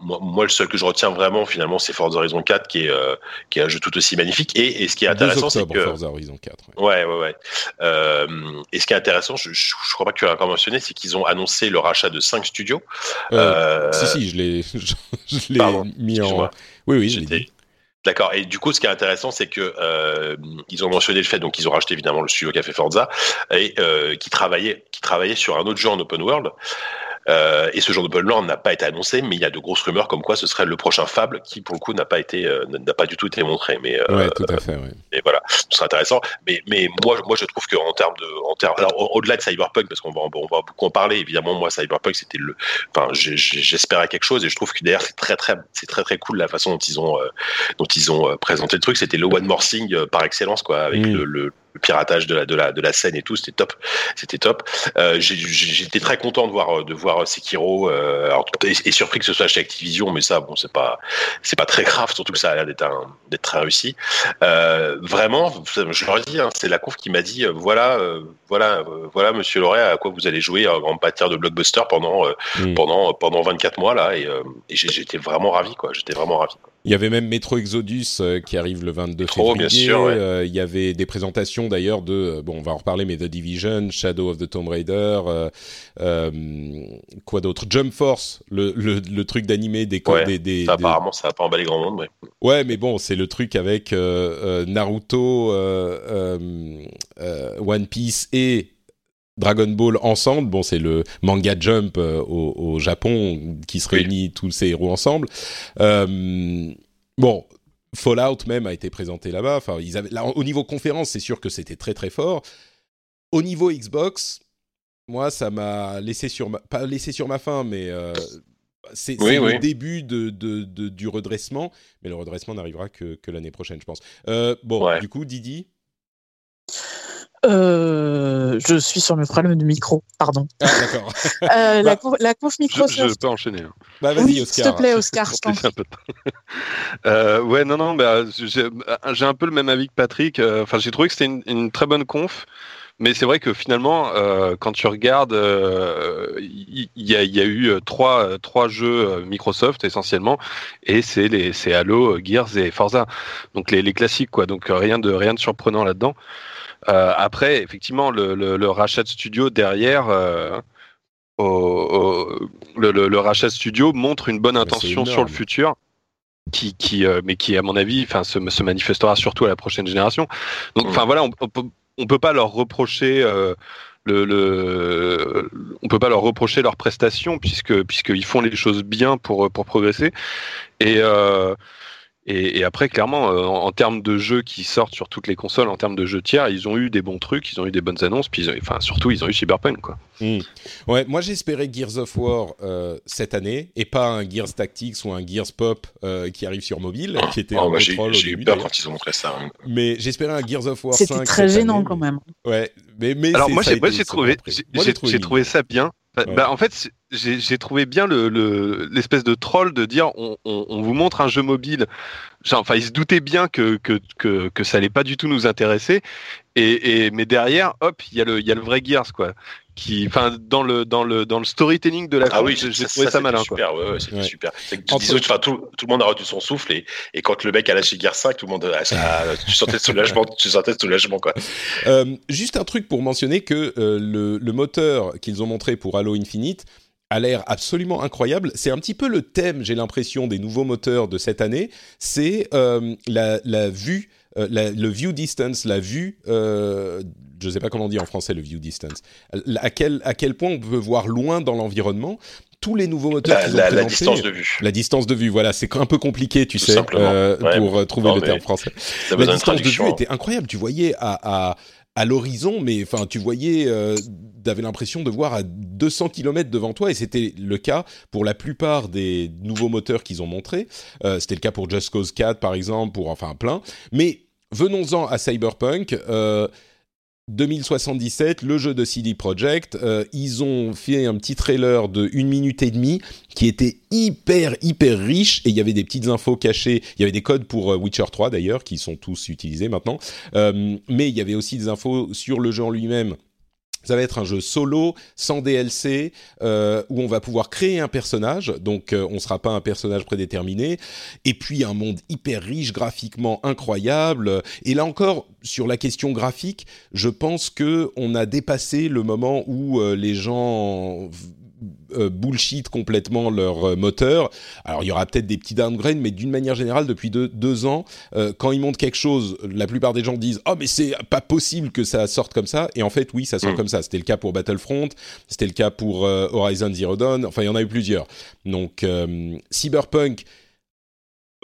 Speaker 3: Moi, moi, le seul que je retiens vraiment, finalement, c'est Forza Horizon 4, qui est, qui est un jeu tout aussi magnifique. Et, et ce qui est intéressant, c'est que
Speaker 2: Forza Horizon 4.
Speaker 3: Ouais, ouais, ouais. Euh, et ce qui est intéressant, je, je, crois pas que tu l'as encore mentionné, c'est qu'ils ont annoncé le rachat de 5 studios.
Speaker 2: Euh, si, si, je l'ai, je, l'ai mis en. Oui, oui, je l'ai dit.
Speaker 3: D'accord. Et du coup, ce qui est intéressant, c'est que euh, ils ont mentionné le fait, donc ils ont racheté évidemment le studio Café Forza et euh, qui travaillait, qui travaillait sur un autre jeu en open world. Euh, et ce genre de Land n'a pas été annoncé, mais il y a de grosses rumeurs comme quoi ce serait le prochain Fable qui, pour le coup, n'a pas été, euh, n'a pas du tout été montré. Mais
Speaker 2: euh, ouais, tout à fait. Ouais.
Speaker 3: Mais voilà, ce serait intéressant. Mais, mais moi, moi, je trouve qu'en termes de, en termes, alors au-delà de Cyberpunk, parce qu'on va, on va beaucoup en parler. Évidemment, moi, Cyberpunk, c'était le, enfin, j'espérais quelque chose et je trouve que d'ailleurs, c'est très, très, c'est très, très cool la façon dont ils ont, dont ils ont présenté le truc. C'était le one more thing par excellence, quoi, avec mm. le, le le piratage de la, de la, de la scène et tout, c'était top, c'était top. Euh, J'étais très content de voir de voir Sekiro, euh, alors, et, surpris que ce soit chez Activision, mais ça, bon, c'est pas c'est pas très grave, surtout que ça a l'air d'être d'être très réussi. Euh, vraiment, je leur dit, hein, c'est la conf qui m'a dit, euh, voilà, euh, voilà, euh, voilà, Monsieur Loret, à quoi vous allez jouer en matière de blockbuster pendant mm. pendant pendant 24 mois là, et, et j'étais vraiment ravi, quoi. J'étais vraiment ravi. Quoi.
Speaker 2: Il y avait même Metro Exodus euh, qui arrive le 22 février. Bien sûr, euh, il y avait des présentations d'ailleurs de, euh, bon, on va en reparler, mais The Division, Shadow of the Tomb Raider, quoi d'autre, Jump Force, le, le, le truc d'animé des,
Speaker 3: ouais,
Speaker 2: des,
Speaker 3: ça, apparemment, ça va pas emballer grand monde. Ouais,
Speaker 2: ouais mais bon, c'est le truc avec Naruto, One Piece et Dragon Ball ensemble. Bon, c'est le manga Jump euh, au, Japon qui se réunit tous ces héros ensemble. Euh, bon. Fallout même a été présenté là-bas. Enfin, ils avaient, là, au niveau conférence, c'est sûr que c'était très très fort. Au niveau Xbox, moi, ça m'a laissé sur ma, pas laissé sur ma faim, mais euh, c'est le début de, de, du redressement. Mais le redressement n'arrivera que, que l'année prochaine, je pense. bon, du coup, Didi?
Speaker 5: Euh, je suis sur le problème du micro, pardon.
Speaker 2: Ah, d'accord.
Speaker 5: euh, la, bah, la conf Microsoft.
Speaker 4: Je, je peux enchaîner. Hein.
Speaker 2: Bah, vas-y, Oscar.
Speaker 5: S'il te plaît, Oscar.
Speaker 4: euh, ouais, non, non, bah, j'ai un peu le même avis que Patrick. Euh, enfin, j'ai trouvé que c'était une, une, très bonne conf. Mais c'est vrai que finalement, euh, quand tu regardes, il euh, y, y, a, y, a, eu trois, trois jeux Microsoft essentiellement, et c'est les c'est Halo, Gears et Forza, donc les, les classiques quoi. Donc rien de rien de surprenant là-dedans. Euh, après, effectivement, le, le, le, rachat de studio derrière, euh, au, au, le, le, rachat de studio montre une bonne intention sur le futur. Qui, qui euh, mais qui à mon avis enfin se, se, manifestera surtout à la prochaine génération. Donc enfin voilà on, on, on, peut pas leur reprocher euh, le, le, on peut pas leur reprocher leurs prestations puisque puisqu'ils font les choses bien pour pour progresser. Et euh, et, et, après, clairement, euh, en, en, termes de jeux qui sortent sur toutes les consoles, en termes de jeux tiers, ils ont eu des bons trucs, ils ont eu des bonnes annonces, puis ils ont, enfin surtout, ils ont eu Cyberpunk, quoi.
Speaker 2: Mmh. Ouais, moi j'espérais Gears of War euh, cette année et pas un Gears Tactics ou un Gears Pop euh, qui arrive sur mobile, qui était oh,
Speaker 3: un contrôle. J'ai eu peur quand ils ont montré ça. Hein.
Speaker 2: Mais j'espérais un Gears of War 5.
Speaker 5: C'était très gênant année, quand même.
Speaker 2: Ouais, mais, mais
Speaker 4: alors moi j'ai trouvé, j'ai trouvé ça bien bah, ouais. bah, en fait, j'ai trouvé bien l'espèce le, de troll de dire on, on, on, vous montre un jeu mobile. Enfin, il se doutait bien que, que, que, que ça allait pas du tout nous intéresser. Et, et mais derrière, hop, il y, a le, y a le vrai Gears, quoi qui, enfin, dans le dans le dans le storytelling de la
Speaker 3: ah oui, j'ai trouvé ça, ça malin. Super, quoi. ouais, ouais c'était ouais. super. Disons, tout, tout, le monde a retenu son souffle et, et quand le mec a lâché Gear 5, tout le monde a, a, tu sentais ce soulagement, tu sentais soulagement quoi.
Speaker 2: Euh, juste un truc pour mentionner que euh, le, le moteur qu'ils ont montré pour Halo Infinite a l'air absolument incroyable. C'est un petit peu le thème, j'ai l'impression, des nouveaux moteurs de cette année. C'est euh, la, la, vue, euh, la, le view distance, la vue. Euh, je ne sais pas comment on dit en français le view distance. À quel, à quel point on peut voir loin dans l'environnement tous les nouveaux moteurs
Speaker 3: la, la, la, distance de vue.
Speaker 2: La distance de vue, voilà, c'est un peu compliqué, tu Tout sais, euh, ouais, pour trouver non, le terme français. La distance de vue était incroyable. Tu voyais à, à à l'horizon, mais enfin, tu voyais, euh, avais l'impression de voir à 200 km devant toi, et c'était le cas pour la plupart des nouveaux moteurs qu'ils ont montrés. Euh, c'était le cas pour Just Cause 4, par exemple, pour enfin plein. Mais venons-en à Cyberpunk. 2077, le jeu de CD Projekt, euh, ils ont fait un petit trailer de une minute et demie qui était hyper hyper riche et il y avait des petites infos cachées. Il y avait des codes pour euh, Witcher 3 d'ailleurs qui sont tous utilisés maintenant, euh, mais il y avait aussi des infos sur le jeu en lui-même ça va être un jeu solo, sans DLC, euh, où on va pouvoir créer un personnage, donc euh, on ne sera pas un personnage prédéterminé, et puis un monde hyper riche, graphiquement incroyable. Et là encore, sur la question graphique, je pense que on a dépassé le moment où euh, les gens bullshit complètement leur euh, moteur. Alors il y aura peut-être des petits downgrades, mais d'une manière générale, depuis deux, ans, euh, quand ils montent quelque chose, la plupart des gens disent oh mais c'est pas possible que ça sorte comme ça. Et en fait oui, ça sort mm. comme ça. C'était le cas pour Battlefront, c'était le cas pour Horizon Zero Dawn. Enfin il y en a eu plusieurs. Donc Cyberpunk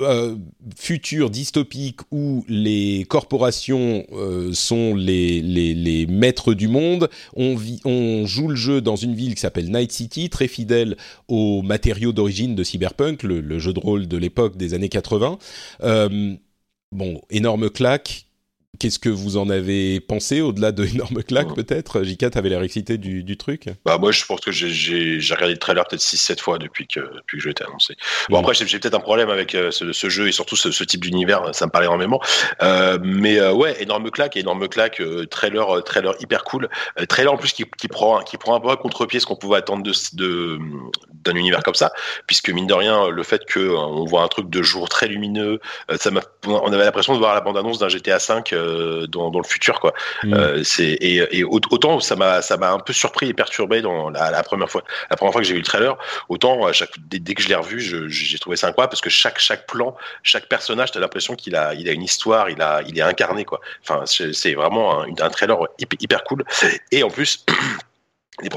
Speaker 2: euh, futur dystopique où les corporations euh, sont les, les, les, maîtres du monde. On, vit, on joue le jeu dans une ville qui s'appelle Night City, très fidèle aux matériaux d'origine de Cyberpunk, le, le, jeu de rôle de l'époque des années 80. Euh, bon, énorme claque Qu'est-ce que vous en avez pensé au-delà de énormes claques peut-être? J4 avait l'air excité du, du, truc?
Speaker 3: Bah moi je pense que j'ai regardé le trailer peut-être 6-7 fois depuis que, depuis que je l'ai annoncé. Bon après j'ai peut-être un problème avec euh, ce, ce, jeu et surtout ce, ce type d'univers, ça me parle énormément. Euh, mais euh, ouais, énorme claque, énorme claque, trailer, trailer hyper cool. trailer en plus qui, qui, prend, qui prend un peu à contre-pied ce qu'on pouvait attendre de d'un univers comme ça, puisque mine de rien le fait que on voit un truc de jour très lumineux, ça on avait l'impression de voir la bande-annonce d'un GTA 5 euh, dans, le futur quoi. Mm. Euh, c'est et, autant ça m'a ça m'a un peu surpris et perturbé dans la, première fois la première fois que j'ai vu le trailer, autant chaque, dès, que je l'ai revu, j'ai trouvé ça incroyable parce que chaque chaque plan, chaque personnage, t'as l'impression qu'il a il a une histoire, il a il est incarné quoi. Enfin c'est vraiment un, un trailer hyper, hyper cool et en plus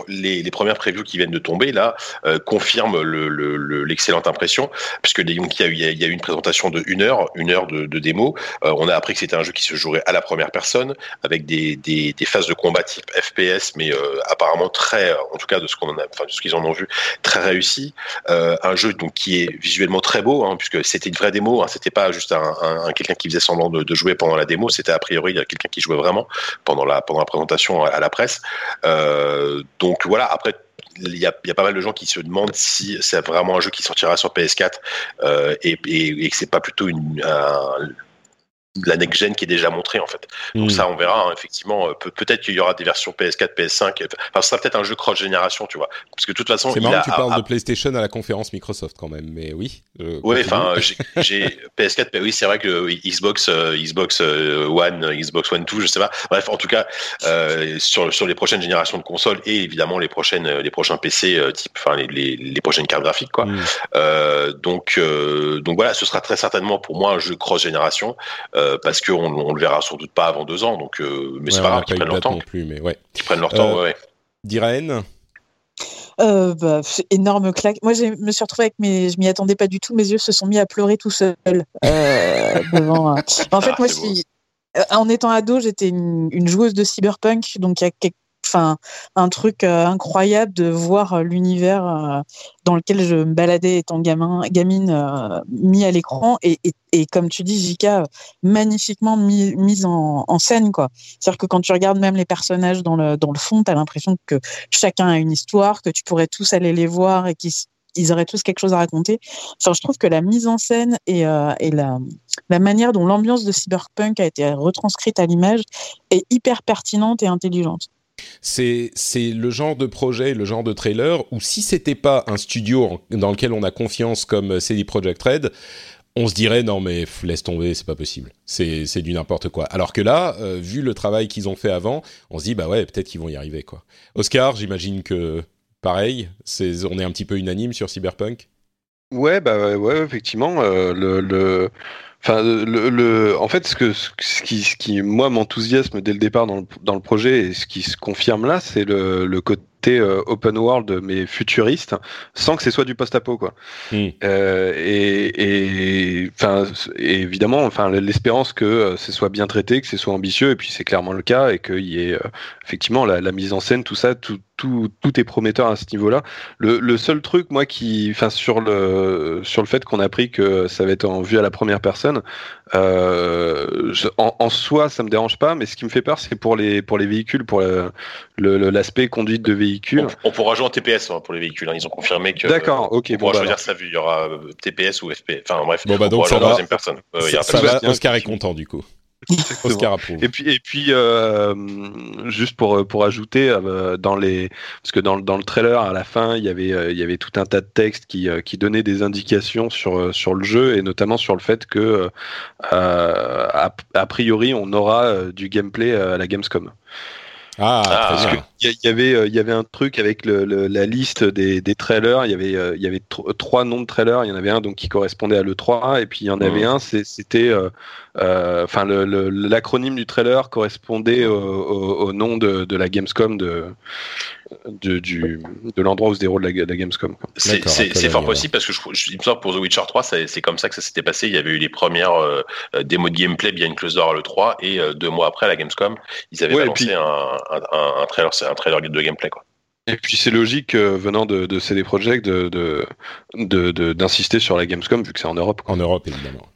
Speaker 3: les, les, premières previews qui viennent de tomber là euh, confirment l'excellente le, impression puisque il y a eu il y a eu une présentation de une heure une heure de, de démo. Euh, on a appris que c'était un jeu qui se jouerait à la première personne avec des, des, des phases de combat type FPS mais euh, apparemment très en tout cas de ce qu'on a enfin de ce qu'ils en ont vu très réussi. Euh, un jeu donc qui est visuellement très beau hein, puisque c'était une vraie démo hein, c'était pas juste un, un, quelqu'un qui faisait semblant de, de jouer pendant la démo c'était a priori quelqu'un qui jouait vraiment pendant la pendant la présentation à, à la presse. Euh, donc voilà, après, il y, a, pas mal de gens qui se demandent si c'est vraiment un jeu qui sortira sur PS4 euh, et, et, et, que c'est pas plutôt une, la next gen qui est déjà montrée en fait. Donc hmm. ça on verra hein, effectivement. Euh, peut-être qu'il y aura des versions PS4, PS5. Enfin, ce sera peut-être un jeu cross génération, tu vois. Parce que de toute façon,
Speaker 2: c'est marrant que tu parles de PlayStation à la conférence Microsoft quand même, mais oui.
Speaker 3: Oui, enfin, j'ai PS4, oui, c'est vrai que Xbox, euh, Xbox euh, One, Xbox One 2, je sais pas. Bref, en tout cas, sur sur les prochaines générations de consoles et évidemment les prochaines les prochains PC type, enfin les, les, les, prochaines cartes graphiques quoi. Hmm. donc donc voilà, ce sera très certainement pour moi un jeu cross génération. Euh, parce qu'on on le verra sans doute pas avant deux ans. Donc, euh, mais c'est pas grave qu'ils prennent leur temps. Non
Speaker 2: plus, mais ouais.
Speaker 3: Ils prennent leur temps, ouais.
Speaker 2: D'Irène
Speaker 5: euh, bah, énorme claque. Moi, je me suis retrouvée avec mes, je m'y attendais pas du tout. Mes yeux se sont mis à pleurer tout seuls euh, devant. En fait, ah, moi, si, en étant ado, j'étais une, une, joueuse de cyberpunk, donc il y a quelques enfin un truc euh, incroyable de voir euh, l'univers euh, dans lequel je me baladais étant gamin, gamine mis à l'écran et, et, comme tu dis Jika magnifiquement mis, mis en, scène quoi. C'est-à-dire que quand tu regardes même les personnages dans le dans le fond, tu as l'impression que chacun a une histoire, que tu pourrais tous aller les voir et qu'ils ils auraient tous quelque chose à raconter. Enfin, je trouve que la mise en scène et, et la, la manière dont l'ambiance de cyberpunk a été retranscrite à l'image est hyper pertinente et intelligente.
Speaker 2: C'est le genre de projet, le genre de trailer où si c'était pas un studio dans lequel on a confiance comme CD Projekt Red, on se dirait non mais laisse tomber, c'est pas possible, c'est du n'importe quoi. Alors que là, euh, vu le travail qu'ils ont fait avant, on se dit bah ouais peut-être qu'ils vont y arriver quoi. Oscar, j'imagine que pareil, c'est on est un petit peu unanime sur Cyberpunk?
Speaker 4: Ouais bah ouais effectivement euh, Enfin, le, le, en fait, ce, que, ce, qui, ce qui, moi, m'enthousiasme dès le départ dans le, dans le projet et ce qui se confirme là, c'est le, le côté open world mais futuriste, sans que ce soit du post-apo, quoi. Hmm. Euh, et, enfin, évidemment, enfin, l'espérance que euh, ce soit bien traité, que ce soit ambitieux, et puis c'est clairement le cas, et qu'il y ait euh, effectivement la, la, mise en scène, tout ça, tout, tout, tout est prometteur à ce niveau-là. Le, le, seul truc, moi, qui, enfin, sur le, sur le fait qu'on a appris que ça va être en vue à la première personne, euh, en, en, soi, ça me dérange pas, mais ce qui me fait peur, c'est pour les, pour les véhicules, pour l'aspect conduite de véhicule.
Speaker 3: On, pourra jouer en TPS hein, pour les véhicules. Hein. Ils ont confirmé que.
Speaker 4: D'accord, ok.
Speaker 3: On pourra choisir sa vue. Il y aura euh, TPS ou FP. Enfin bref.
Speaker 2: Bon bah donc ça va. Personne. Euh, ça, va. Oscar est content du coup.
Speaker 4: Oscar approuve. Et puis, et puis euh, juste pour, pour ajouter, euh, dans les, parce que dans, dans, le trailer, à la fin, il y avait, euh, il y avait tout un tas de textes qui, qui donnaient des indications sur, sur le jeu et notamment sur le fait que, a, a, priori, on aura du gameplay à la Gamescom.
Speaker 2: Ah, ah
Speaker 4: Il y, avait, il y avait un truc avec le, la liste des, des, trailers. Il y avait, il y avait trois noms de trailers. Il y en avait un donc qui correspondait à l'E3 et puis il y en avait mmh. un, c'était euh, enfin, l'acronyme du trailer correspondait au, nom de, la Gamescom de, de, du, de l'endroit où se déroule la, la Gamescom.
Speaker 3: C'est fort possible parce que je, je, il me semble pour The Witcher 3, c'est comme ça que ça s'était passé. Il y avait eu les premières euh, démos de gameplay bien une close door à l'E3 et euh, deux mois après à la Gamescom, ils avaient lancé un, un, un, trailer, un trailer de gameplay. Quoi.
Speaker 4: Et puis c'est logique venant de, de CD Projekt d'insister de, de, sur la Gamescom vu que c'est en Europe.
Speaker 2: En Europe évidemment.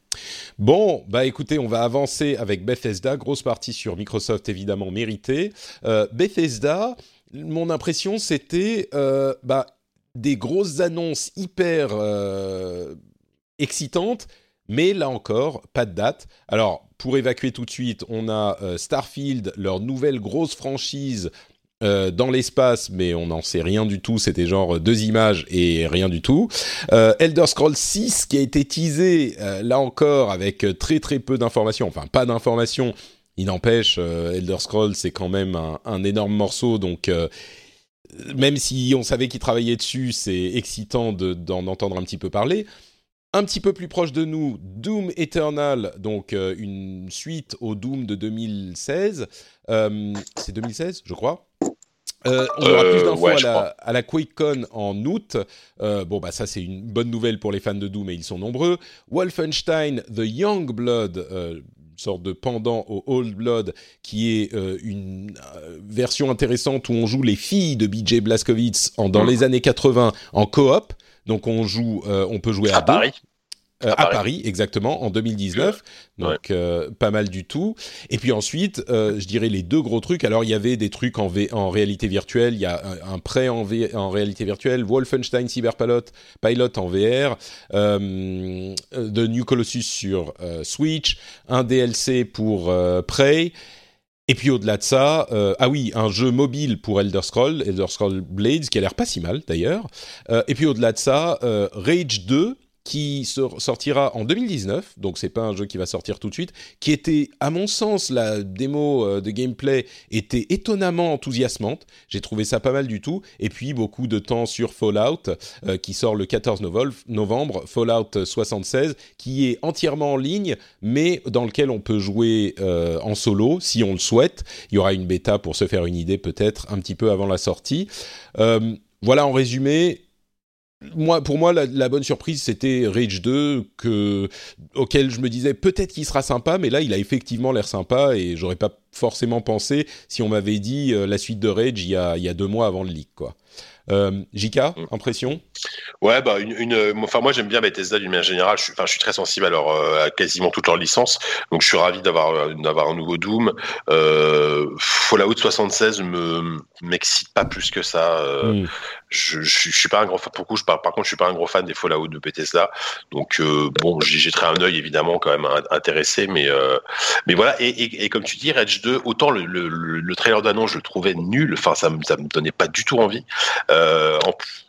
Speaker 2: Bon, bah écoutez, on va avancer avec Bethesda. Grosse partie sur Microsoft, évidemment, méritée. Euh, Bethesda, mon impression, c'était euh, bah, des grosses annonces hyper euh, excitantes, mais là encore, pas de date. Alors, pour évacuer tout de suite, on a Starfield, leur nouvelle grosse franchise euh, dans l'espace, mais on n'en sait rien du tout. C'était genre deux images et rien du tout. Euh, Elder Scrolls 6 qui a été teasé euh, là encore avec très très peu d'informations, enfin pas d'informations. Il n'empêche, Elder Scrolls c'est quand même un, un, énorme morceau, donc même si on savait qu'il travaillait dessus, c'est excitant d'en entendre un petit peu parler. Un petit peu plus proche de nous, Doom Eternal, donc une suite au Doom de 2016. c'est 2016, je crois. Euh, on aura plus d'infos à, la, à la QuakeCon en août. Euh, bon, bah ça c'est une bonne nouvelle pour les fans de Doom et ils sont nombreux. Wolfenstein The Young Blood, euh, sorte de pendant au Old Blood, qui est une version intéressante où on joue les filles de BJ Blazkowicz en, dans mm. les années 80 en coop. Donc on joue, on peut jouer à,
Speaker 3: à Paris.
Speaker 2: Euh, à, Paris. exactement, en 2019. Donc, euh, pas mal du tout. Et puis ensuite, euh, je dirais les deux gros trucs. Alors, il y avait des trucs en, en réalité virtuelle. Il y a un, prêt en, en réalité virtuelle. Wolfenstein Cyberpilot Pilot en VR. de New Colossus sur Switch. Un DLC pour Prey. Et puis au-delà de ça, ah oui, un jeu mobile pour Elder Scrolls, Elder Scrolls Blades, qui a l'air pas si mal d'ailleurs. et puis au-delà de ça, Rage 2, qui sortira en 2019, donc c'est pas un jeu qui va sortir tout de suite, qui était, à mon sens, la démo euh, de gameplay était étonnamment enthousiasmante. J'ai trouvé ça pas mal du tout. Et puis beaucoup de temps sur Fallout, euh, qui sort le 14 novembre, Fallout 76, qui est entièrement en ligne, mais dans lequel on peut jouer euh, en solo si on le souhaite. Il y aura une bêta pour se faire une idée peut-être un petit peu avant la sortie. voilà en résumé moi, pour moi, la, bonne surprise, c'était Rage 2, que, auquel je me disais peut-être qu'il sera sympa, mais là, il a effectivement l'air sympa et j'aurais pas forcément pensé si on m'avait dit euh, la suite de Rage il y, a, il y a deux mois avant le leak, quoi. Euh, Jika, mm. impression?
Speaker 3: Ouais, bah une, une, enfin moi j'aime bien Bethesda d'une manière générale. Je suis, enfin je suis très sensible à leur, euh, à quasiment toutes leurs licences, donc je suis ravi d'avoir euh, d'avoir un nouveau Doom. Euh, Fallout 76 me m'excite pas plus que ça. Euh, mm. Je, je, suis pas un grand fan. Pour je par, par contre je suis pas un gros fan des Fallout de Bethesda, donc bon j'y jetterai un œil évidemment quand même intéressé, mais mais voilà et, et, et, comme tu dis Rage 2, autant le, le, le trailer d'annonce je le trouvais nul, enfin ça me ça me donnait pas du tout envie. Euh,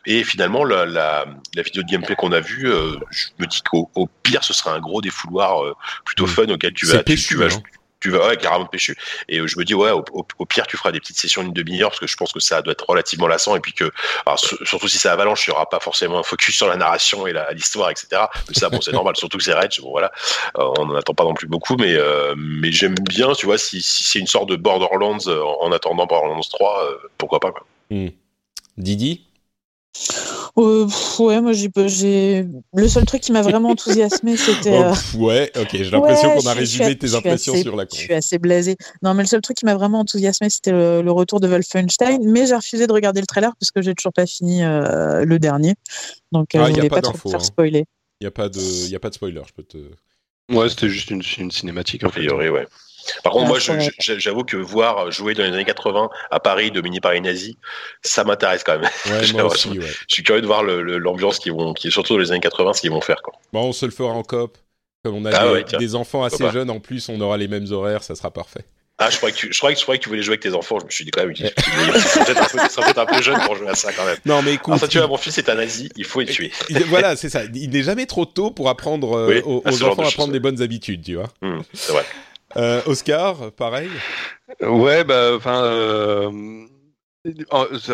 Speaker 3: et finalement, la, la, la, vidéo de gameplay qu'on a vue, euh, je me dis qu'au pire, ce sera un gros défouloir euh, plutôt mm. fun auquel tu vas, tu, tu, vas, hein. Tu vas ouais, carrément péchu. Et je me dis ouais, au, pire, tu feras des petites sessions d'une demi-heure parce que je pense que ça doit être relativement lassant. Et puis que, surtout si c'est Avalanche, il n'y aura pas forcément un focus sur la narration et l'histoire, etc. Mais ça, bon, c'est normal. Surtout que c'est Rage, bon voilà, on n'en attend pas non plus beaucoup, mais mais j'aime bien, tu vois, si, c'est une sorte de Borderlands en, attendant Borderlands 3, pourquoi pas quoi.
Speaker 2: Mm. Didi?
Speaker 5: Euh, ouais, moi j'ai le seul truc qui m'a vraiment enthousiasmé, c'était.
Speaker 2: Oh, euh, ouais, ok, j'ai l'impression qu'on a résumé tes impressions sur la con.
Speaker 5: Je suis assez blasé. Non, mais le seul truc qui m'a vraiment enthousiasmé, c'était le, retour de Wolfenstein, mais j'ai refusé de regarder le trailer parce que j'ai toujours pas fini euh, le dernier, donc ah, je voulais pas, trop faire hein. spoiler.
Speaker 2: Il y a pas de, il y a pas de spoiler, je peux te.
Speaker 4: Ouais, c'était juste une, une cinématique
Speaker 3: en fait. ouais. Par contre, moi, j'avoue que voir jouer dans les années 80 à Paris, dominer par les nazis, ça m'intéresse quand même. je suis curieux de voir l'ambiance qui, vont, qui est surtout dans les années 80, ce qu'ils vont faire. Quoi.
Speaker 2: Bon, on se le fera en coop. Comme on a ah des, enfants assez jeunes, en plus, on aura les mêmes horaires, ça sera parfait.
Speaker 3: Ah, je croyais, que tu, je, croyais que, tu voulais jouer avec tes enfants. Je me suis dit quand même, tu serais peut-être un, peu jeune pour jouer à ça quand même.
Speaker 2: Non, mais écoute.
Speaker 3: Enfin, tu vois, mon fils est un nazi, il faut le tuer.
Speaker 2: voilà, c'est ça. Il n'est jamais trop tôt pour apprendre euh, aux, enfants à prendre des bonnes habitudes, tu vois.
Speaker 3: Mmh, c'est vrai.
Speaker 2: Euh, Oscar, pareil?
Speaker 4: Ouais, bah, enfin, euh,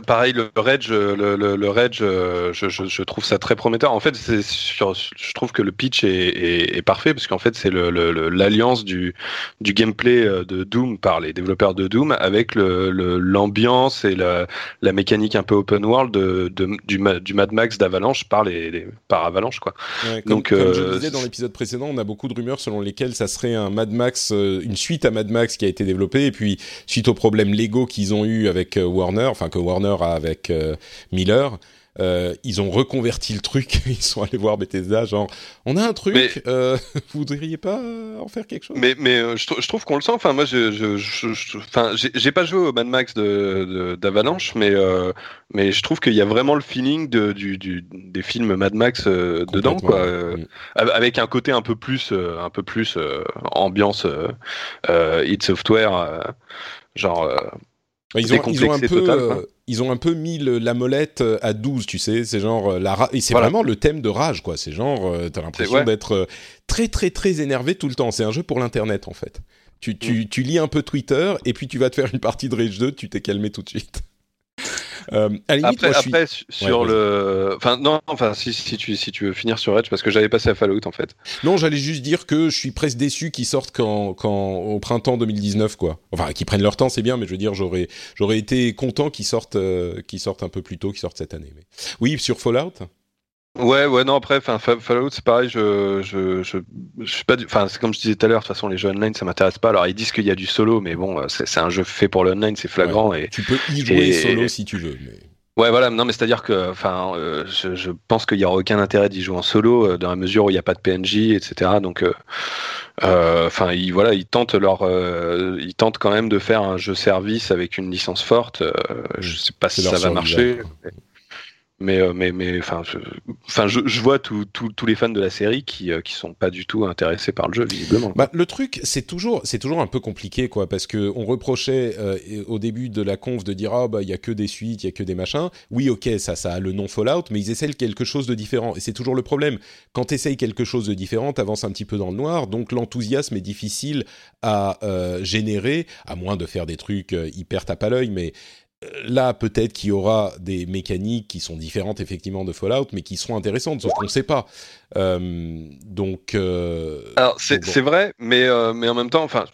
Speaker 4: pareil, le Reg, le, le, le Reg je, je, je, trouve ça très prometteur. En fait, je trouve que le pitch est, est, est parfait parce qu'en fait, c'est l'alliance du, du gameplay euh, de Doom par les développeurs de Doom avec l'ambiance et la, la, mécanique un peu open world de, de, du, du, Mad Max d'Avalanche par, les, par Avalanche. Quoi.
Speaker 2: comme, Donc, comme je euh, disais dans l'épisode précédent, on a beaucoup de rumeurs selon lesquelles ça serait un Mad Max, euh, une suite à Mad Max qui a été développée et puis suite aux problèmes légaux qu'ils ont eu avec Warner enfin que Warner a avec euh, Miller. Euh, ils ont reconverti le truc, ils sont allés voir Bethesda, genre, on a un truc, euh, vous voudriez pas en faire quelque chose?
Speaker 4: Mais, mais je, trouve qu'on le sent, enfin, moi, je, je, j'ai pas joué au Mad Max d'Avalanche, de, mais, mais je trouve qu'il y a vraiment le feeling de, du, du, des films Mad Max dedans, quoi, avec un côté un peu plus, un peu plus ambiance Hit Software, genre
Speaker 2: ils ont, ils ont, un peu, euh, ils ont un peu mis la molette euh, à 12, tu sais. C'est genre euh, la et c'est vraiment le thème de rage, quoi. C'est genre, t'as l'impression d'être très très très énervé tout le temps. C'est un jeu pour l'internet en fait. Tu, tu, mm. tu, lis un peu Twitter et puis tu vas te faire une partie de Rage 2, tu t'es calmé tout de suite.
Speaker 4: Euh, après, sur le, enfin non, enfin si, si, tu si tu veux finir sur Edge parce que j'avais passé à Fallout en fait.
Speaker 2: Non, j'allais juste dire que je suis presque déçu qu'ils sortent quand, quand au printemps 2019 quoi. Enfin, qu'ils prennent leur temps, c'est bien, mais je veux dire, j'aurais j'aurais été content qu'ils sortent euh, qu'ils sortent un peu plus tôt, qu'ils sortent cette année. Mais oui, sur Fallout?
Speaker 4: Ouais, ouais, non, après, Fallout, c'est pareil, je, je, je, je suis pas, enfin, c'est comme je disais tout à l'heure, de toute façon, les jeux online, ça m'intéresse pas. Alors, ils disent qu'il y a du solo, mais bon, euh, c'est un jeu fait pour l'online, c'est flagrant. Et,
Speaker 2: tu peux y jouer solo si tu veux, mais.
Speaker 4: Ouais, voilà, non, mais c'est-à-dire que, enfin, euh, je, je, pense qu'il y aura aucun intérêt d'y jouer en solo, euh, dans la mesure où il n'y a pas de PNJ, etc. Donc, enfin, euh, ils, voilà, ils tentent leur, ils tentent quand même de faire un jeu service avec une licence forte. je sais pas si ça va marcher. Mais, euh, mais, mais enfin, je, enfin, je, vois tous les fans de la série qui, euh, qui sont pas du tout intéressés par le jeu, visiblement.
Speaker 2: Bah, le truc, c'est toujours, c'est toujours un peu compliqué, quoi, parce que on reprochait euh, au début de la conf de dire ah bah il y a que des suites, il y a que des machins. Oui, ok, ça, ça a le nom Fallout, mais ils essaient quelque chose de différent, et c'est toujours le problème. Quand tu essayes quelque chose de différent, avances un petit peu dans le noir, donc l'enthousiasme est difficile à générer, à moins de faire des trucs hyper tape à l'œil, mais là, peut-être qu'il y aura des mécaniques qui sont différentes effectivement de Fallout, mais qui seront intéressantes, sauf qu'on ne sait pas. Euh, donc, euh,
Speaker 4: alors c'est vrai, mais euh, mais en même temps, enfin,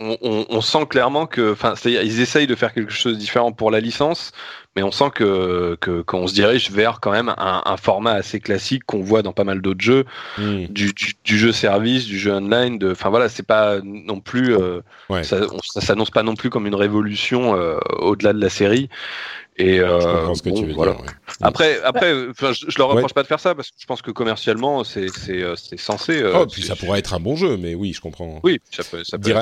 Speaker 4: on, sent clairement que, enfin, ils essayent de faire quelque chose de différent pour la licence, mais on sent que qu'on se dirige vers quand même un, format assez classique qu'on voit dans pas mal d'autres jeux, hmm. du, jeu service, du jeu online. De, enfin voilà, c'est pas non plus, euh, ça, s'annonce pas non plus comme une révolution euh, au-delà de la série. Et euh, ce que tu veux voilà. dire, Après, après, je, je leur reproche pas de faire ça parce que je pense que commercialement, c'est c'est euh, censé.
Speaker 2: Euh, oh, puis ça pourrait être un bon jeu, mais oui, je comprends.
Speaker 4: Oui, ça peut. Ça peut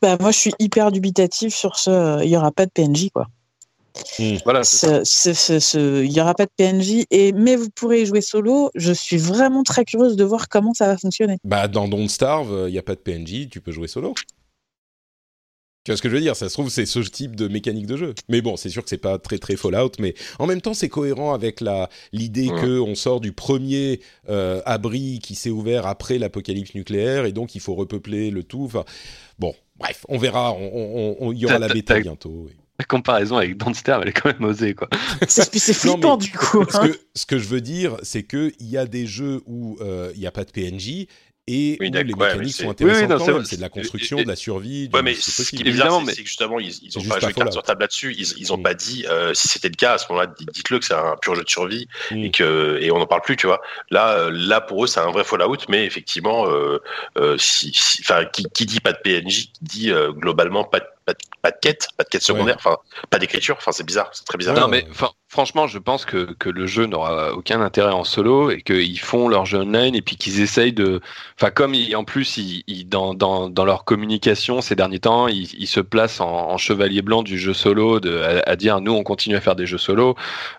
Speaker 5: bah, moi, je suis hyper dubitatif sur ce. Il y aura pas de PNJ, quoi. Hmm. Voilà. il n'y aura pas de PNJ, et, mais vous pourrez jouer solo. Je suis vraiment très curieuse de voir comment ça va fonctionner.
Speaker 2: Bah, dans Don't Starve, il n'y a pas de PNJ, tu peux jouer solo. Tu vois ce que je veux dire? Ça se trouve, c'est ce type de mécanique de jeu. Mais bon, c'est sûr que c'est pas très très Fallout, mais en même temps, c'est cohérent avec la l'idée que on sort du premier euh, abri qui s'est ouvert après l'apocalypse nucléaire et donc il faut repeupler le tout. Enfin, bon, bref, on verra. Il y aura la bêta bientôt.
Speaker 4: La comparaison avec Danster, elle est quand même osée, quoi.
Speaker 5: c'est flippant, du coup.
Speaker 2: Ce, hein. que, ce, que, je veux dire, c'est qu'il y a des jeux où euh, il n'y a pas de PNJ et où les mécaniques sont intéressantes c'est de la construction, de la survie.
Speaker 3: Ouais, mais ce qui est bizarre, c'est que justement, ils, ils ont pas joué carte sur table là-dessus. Ils, ils ont mm. pas dit euh, si c'était le cas à ce moment-là, dites-le que c'est un pur jeu de survie mm. et que et on n'en parle plus, tu vois. Là, euh, là pour eux, c'est un vrai Fallout, mais effectivement, euh, euh, si, enfin, qui, qui, dit pas de PNJ, dit euh, globalement pas de pas de, pas de quête, pas de quête secondaire, enfin pas d'écriture, enfin c'est bizarre, c'est très bizarre.
Speaker 4: Non mais franchement, je pense que, que le jeu n'aura aucun intérêt en solo et qu'ils font leur jeu online et puis qu'ils essayent de, enfin comme en plus ils, dans, dans, dans, leur communication ces derniers temps, ils, se placent en, chevalier blanc du jeu solo, de, à, dire nous on continue à faire des jeux solo,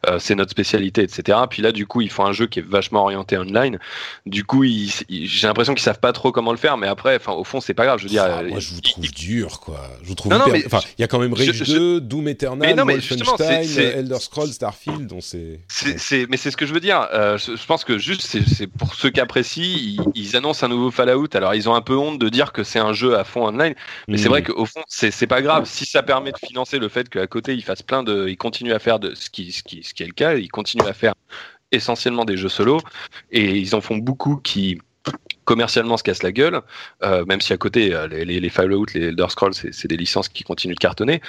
Speaker 4: euh, c'est notre spécialité, etc. Puis là du coup ils font un jeu qui est vachement orienté online. Du coup j'ai l'impression qu'ils savent pas trop comment le faire, mais après, enfin au fond c'est pas grave. Je veux dire,
Speaker 2: ah, moi je vous trouve dur quoi. Je vous trouve non, mais enfin, il y a quand même Rage 2, Doom Eternal, Wolfenstein, Elder Scrolls, Starfield, c'est.
Speaker 4: Mais c'est ce que je veux dire. Euh, je pense que juste, c'est pour ceux qui apprécient, ils, ils, annoncent un nouveau Fallout. Alors, ils ont un peu honte de dire que c'est un jeu à fond online, mais c'est hmm. vrai qu'au fond, c'est pas grave. Si ça permet de financer le fait qu'à côté, ils fassent plein de, ils continuent à faire de ce qui, ce qui, ce qui est le cas, ils continuent à faire essentiellement des jeux solo et ils en font beaucoup qui commercialement se casse la gueule, euh, même si à côté euh, les, Fallout, les Elder Scrolls, c'est des licences qui continuent de cartonner.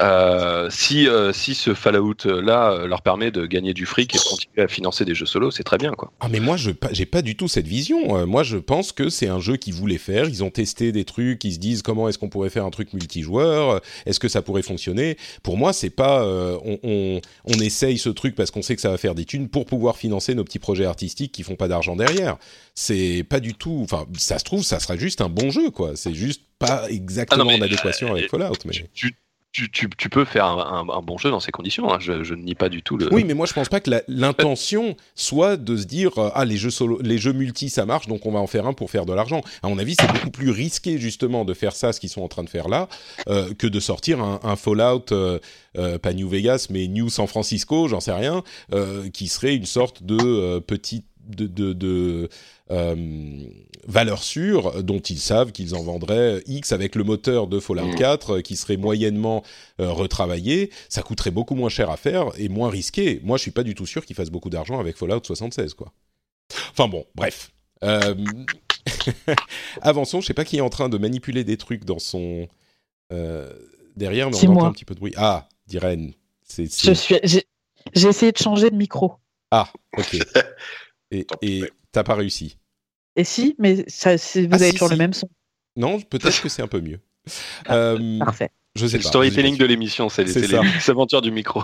Speaker 4: Euh, si si ce Fallout là leur permet de gagner du fric et de continuer à financer des jeux solo, c'est très bien quoi.
Speaker 2: Ah mais moi je j'ai pas du tout cette vision. moi je pense que c'est un jeu qu'ils voulaient faire. Ils ont testé des trucs, ils se disent comment est-ce qu'on pourrait faire un truc multijoueur, est-ce que ça pourrait fonctionner? Pour moi c'est pas on, on, on essaye ce truc parce qu'on sait que ça va faire des thunes pour pouvoir financer nos petits projets artistiques qui font pas d'argent derrière. C'est pas du tout. Enfin, ça se trouve, ça sera juste un bon jeu, quoi. C'est juste pas exactement ah en adéquation avec Fallout. Mais...
Speaker 4: Tu, tu, tu, peux faire un, un, bon jeu dans ces conditions. Hein. Je, je, ne nie pas du tout le.
Speaker 2: Oui, mais moi je pense pas que l'intention soit de se dire euh, ah les jeux solo, les jeux multi ça marche donc on va en faire un pour faire de l'argent. À mon avis, c'est beaucoup plus risqué justement de faire ça, ce qu'ils sont en train de faire là, euh, que de sortir un, un Fallout, euh, euh, pas New Vegas mais New San Francisco, j'en sais rien, euh, qui serait une sorte de petite de, de, de euh, valeur sûre dont ils savent qu'ils en vendraient X avec le moteur de Fallout 4 mm. euh, qui serait moyennement euh, retravaillé. Ça coûterait beaucoup moins cher à faire et moins risqué. Moi, je suis pas du tout sûr qu'ils fassent beaucoup d'argent avec Fallout 76, quoi. Enfin bon, bref. Euh... Avançons. Je sais pas qui est en train de manipuler des trucs dans son euh, derrière, mais on entend un petit peu de bruit. Ah, Diren.
Speaker 5: C'est, Je suis. J'ai essayé de changer de micro.
Speaker 2: Ah, ok. Et t'as pas réussi.
Speaker 5: Et si, mais ça, vous ah, avez toujours le même son.
Speaker 2: Non, peut-être que c'est un peu mieux.
Speaker 5: Ah, euh, parfait.
Speaker 4: Je sais le storytelling de l'émission, c'est les aventures du micro.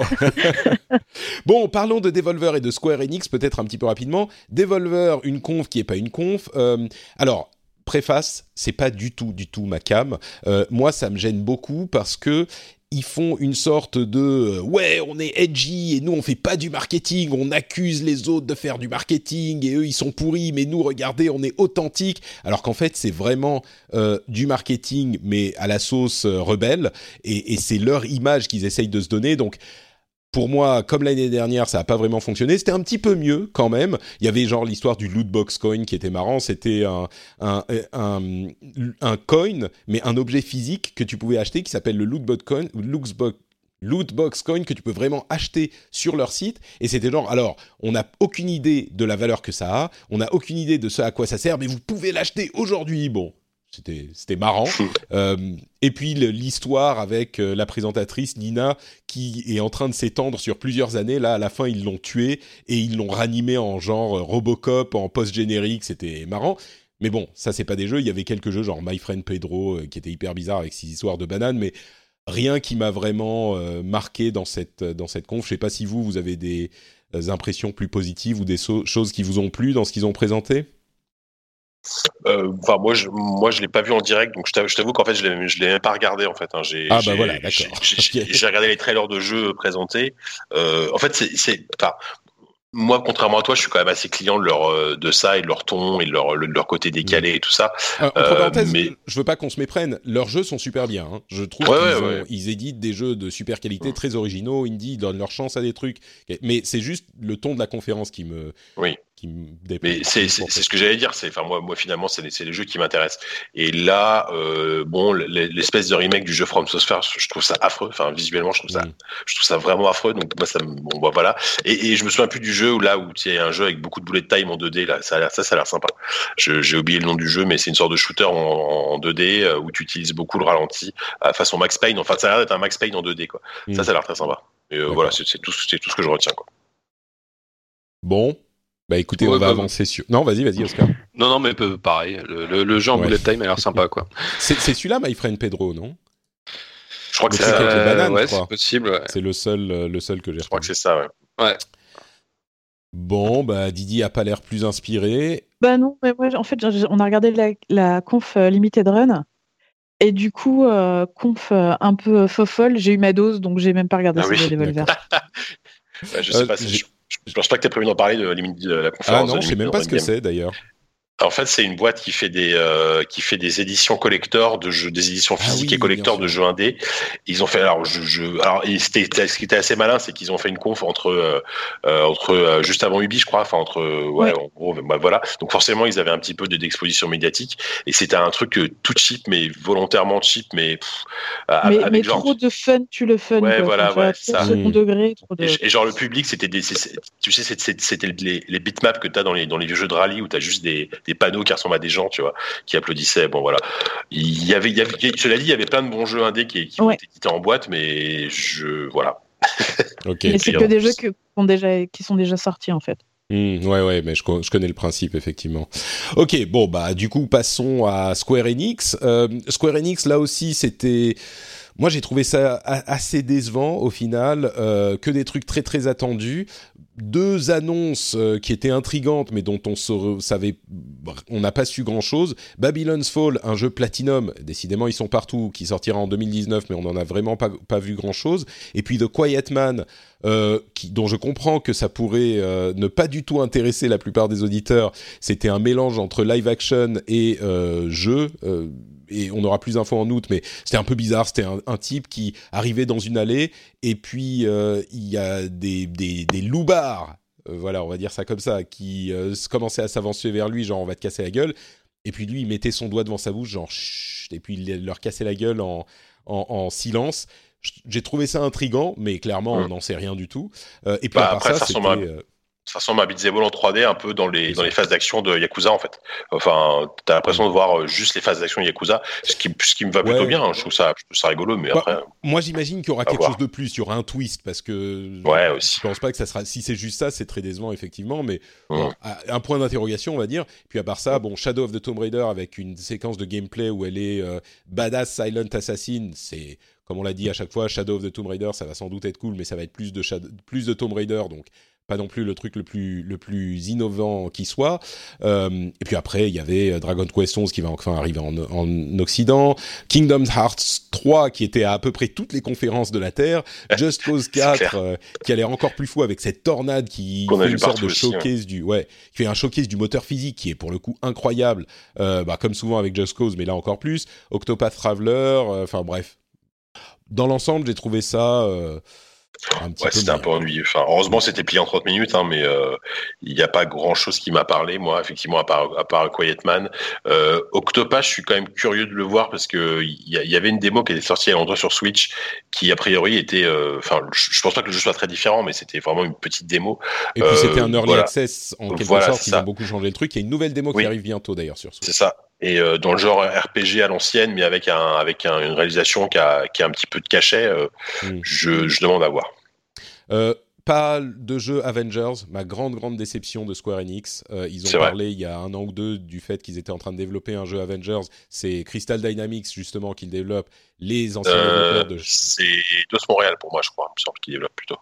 Speaker 2: bon, parlons de Devolver et de Square Enix peut-être un petit peu rapidement. Devolver, une conf qui est pas une conf. Euh, alors, préface, c'est pas du tout, du tout ma cam. Euh, moi, ça me gêne beaucoup parce que ils font une sorte de euh, ouais on est edgy et nous on fait pas du marketing on accuse les autres de faire du marketing et eux ils sont pourris mais nous regardez on est authentique. Alors qu'en fait c'est vraiment euh, du marketing mais à la sauce euh, rebelle et, et c'est leur image qu'ils essayent de se donner. Donc pour moi, comme l'année dernière, ça n'a pas vraiment fonctionné. C'était un petit peu mieux quand même. Il y avait genre l'histoire du loot box coin qui était marrant. C'était un, un, un, un, coin, mais un objet physique que tu pouvais acheter qui s'appelle le loot box coin, loot box coin que tu peux vraiment acheter sur leur site. Et c'était genre, alors, on n'a aucune idée de la valeur que ça a, on n'a aucune idée de ce à quoi ça sert, mais vous pouvez l'acheter aujourd'hui. Bon, c'était marrant. Euh, et puis l'histoire avec euh, la présentatrice Nina qui est en train de s'étendre sur plusieurs années. Là, à la fin, ils l'ont tué et ils l'ont ranimé en genre euh, Robocop, en post-générique. C'était marrant. Mais bon, ça, c'est pas des jeux. Il y avait quelques jeux genre My Friend Pedro qui étaient hyper bizarres avec ses histoires de bananes, mais rien qui m'a vraiment marqué dans cette, dans cette conf. Je sais pas si vous, vous avez des impressions plus positives ou des choses qui vous ont plu dans ce qu'ils ont présenté?
Speaker 3: Euh, enfin, moi, je, moi, je l'ai pas vu en direct, donc je t'avoue qu'en fait, je l'ai, je l'ai même pas regardé en fait. Hein. J'ai,
Speaker 2: ah bah voilà, d'accord.
Speaker 3: J'ai, regardé les trailers de jeux présentés. Euh, en fait, c'est, c'est, enfin, moi, contrairement à toi, je suis quand même assez client de leur euh, de ça et de leur ton et de leur, de leur côté décalé et tout ça.
Speaker 2: Euh, mais... je veux pas qu'on se méprenne. Leurs jeux sont super bien. Hein. Je trouve qu'ils ils éditent des jeux de super qualité, très originaux. Indie, ils donnent leur chance à des trucs. Mais c'est juste le ton de la conférence qui me qui me
Speaker 3: Mais c'est ce que j'allais dire. C'est enfin moi, moi finalement c'est les, les, jeux qui m'intéressent. Et là, euh, bon, l'espèce de remake du jeu From Software, je trouve ça affreux. Enfin visuellement, je trouve ça, mm. je trouve ça vraiment affreux. Donc moi ça, bon bah, voilà. Et, et, je me souviens plus du jeu où là où il y a un jeu avec beaucoup de bullet time en 2D. Là, ça a ça, ça a l'air sympa. J'ai oublié le nom du jeu, mais c'est une sorte de shooter en, 2D euh, où tu utilises beaucoup le ralenti à façon Max Payne. Enfin, ça a l'air d'être un Max Payne en 2D quoi. Ça, mm. ça a l'air très sympa. Et euh, voilà, c'est tout, c'est tout ce que je retiens quoi.
Speaker 2: Bon, bah écoutez, on va bah, avancer sur. Non, vas-y, vas-y, Oscar.
Speaker 4: Non, non, mais pareil. Le, le, jeu en bullet time a l'air sympa, quoi.
Speaker 2: C'est celui-là, My Friend Pedro, non?
Speaker 3: Je crois que c'est ça.
Speaker 4: ouais, c'est possible.
Speaker 2: C'est le seul, euh, le seul que j'ai.
Speaker 3: Je crois que c'est ça, ouais.
Speaker 4: Ouais.
Speaker 2: Bon, bah Didi a pas l'air plus inspiré.
Speaker 5: Bah non, mais moi, en fait, on a regardé la, la conf euh, Limited Run. Et du coup, euh, conf un peu fofolle, j'ai eu ma dose, donc j'ai même pas regardé ah, oui. Devolver.
Speaker 3: je sais pas, je, je pense pas que tu as prévu d'en parler de, de, la conférence.
Speaker 2: Ah non, je sais même pas ce que c'est d'ailleurs.
Speaker 3: En fait, c'est une boîte qui fait des euh, qui fait des éditions collector de jeux, des éditions ah physiques et collector de jeux indés. Ils ont fait alors je, je alors c'était ce qui était assez malin, c'est qu'ils ont fait une conf entre euh, euh entre juste avant Ubi, je crois, enfin entre ouais, en gros bah, voilà. Donc forcément, ils avaient un petit peu d'exposition médiatique et c'était un truc tout cheap mais volontairement cheap mais
Speaker 5: mais, mais trop de fun, tu le fun.
Speaker 3: Ouais, voilà, ouais,
Speaker 5: ça. Second degré, trop de...
Speaker 3: et, genre le public, c'était des tu sais c'était les, les bitmaps que tu as dans les dans les jeux de rallye où tu as juste des des panneaux qui ressemblent à des gens, tu vois, qui applaudissaient. Bon, voilà. Il y avait, il y avait cela dit, il y avait plein de bons jeux indés qui, qui ont été édités en boîte, mais je, voilà.
Speaker 5: ok. Mais c'est que des jeux qui sont déjà, qui sont déjà sortis, en fait.
Speaker 2: Hmm, ouais, ouais, mais je, je, connais le principe, effectivement. Ok, bon, bah, du coup, passons à Square Enix. Euh, Square Enix, là aussi, c'était moi, j'ai trouvé ça assez décevant au final, euh, que des trucs très très attendus. Deux annonces euh, qui étaient intrigantes, mais dont on savait, on n'a pas su grand chose. Babylon's Fall, un jeu Platinum, décidément ils sont partout, qui sortira en 2019, mais on n'en a vraiment pas, vu grand chose. Et puis The Quiet Man, euh, dont je comprends que ça pourrait euh, ne pas du tout intéresser la plupart des auditeurs. C'était un mélange entre live action et jeu. Et on aura plus d'infos en août, mais c'était un peu bizarre. C'était un, type qui arrivait dans une allée et puis euh, il y a des, des, des loupards, euh, voilà, on va dire ça comme ça, qui euh, commençaient à s'avancer vers lui, genre on va te casser la gueule. Et puis lui, il mettait son doigt devant sa bouche, genre chut, et puis il leur cassait la gueule en, en, en silence. J'ai trouvé ça intrigant, mais clairement, on n'en sait rien du tout. et puis
Speaker 3: bah, à part ça, ça c'était ça ressemble à Beat en 3D un peu dans les dans les phases d'action de Yakuza en fait. Enfin, t'as l'impression de voir euh, juste les phases d'action de Yakuza, ce qui ce qui me va plutôt bien. Hein. Je trouve ça je trouve ça rigolo, mais après.
Speaker 2: Moi, j'imagine qu'il y aura quelque chose de plus. Il y aura un twist parce que.
Speaker 3: Ouais aussi.
Speaker 2: Je pense pas que ça sera. Si c'est juste ça, c'est très décevant effectivement, mais mmh. un point d'interrogation on va dire. Puis à part ça, bon, Shadow of the Tomb Raider avec une séquence de gameplay où elle est euh, badass silent assassin, c'est comme on l'a dit à chaque fois, Shadow of the Tomb Raider, ça va sans doute être cool, mais ça va être plus de plus de Tomb Raider, donc pas non plus le truc le plus le plus innovant qui soit. Euh, et puis après, il y avait euh, Dragon Quest 11 qui va enfin arriver en, en, Occident, Kingdom Hearts 3 qui était à, à peu près toutes les conférences de la Terre, Just Cause 4 euh, qui allait encore plus fou avec cette tornade qui fait une sorte de showcase du ouais, qui fait un showcase du moteur physique qui est pour le coup incroyable, euh, bah, comme souvent avec Just Cause, mais là encore plus, Octopath Traveler, enfin bref. Dans l'ensemble, j'ai trouvé ça
Speaker 3: ouais, c'était un peu ennuyeux. Enfin, heureusement, c'était plié en 30 minutes, hein, mais euh, il n'y a pas grand chose qui m'a parlé, moi, effectivement, à part, à part Quiet Man. Euh, Octopath, je suis quand même curieux de le voir parce que il y, avait une démo qui était sortie à l'endroit sur Switch qui, a priori, était. Euh, enfin, je pense pas que le jeu soit très différent, mais c'était vraiment une petite démo.
Speaker 2: Et puis, c'était un early access en quelque sorte, qui a beaucoup changé le truc. Il y a une nouvelle démo qui arrive bientôt, d'ailleurs, sur Switch.
Speaker 3: C'est ça et euh, dans le genre RPG à l'ancienne, mais avec un avec un, une réalisation qui a, qui a un petit peu de cachet, euh, mm. je, je, demande à voir.
Speaker 2: Euh, pas de jeu Avengers, ma grande grande déception de Square Enix. Ils ont parlé il y a un an ou deux du fait qu'ils étaient en train de développer un jeu Avengers. C'est Crystal Dynamics justement qui développe les anciens
Speaker 3: euh, de. C'est Dos Montréal pour moi, je crois. Il me semble qu'ils développent plutôt.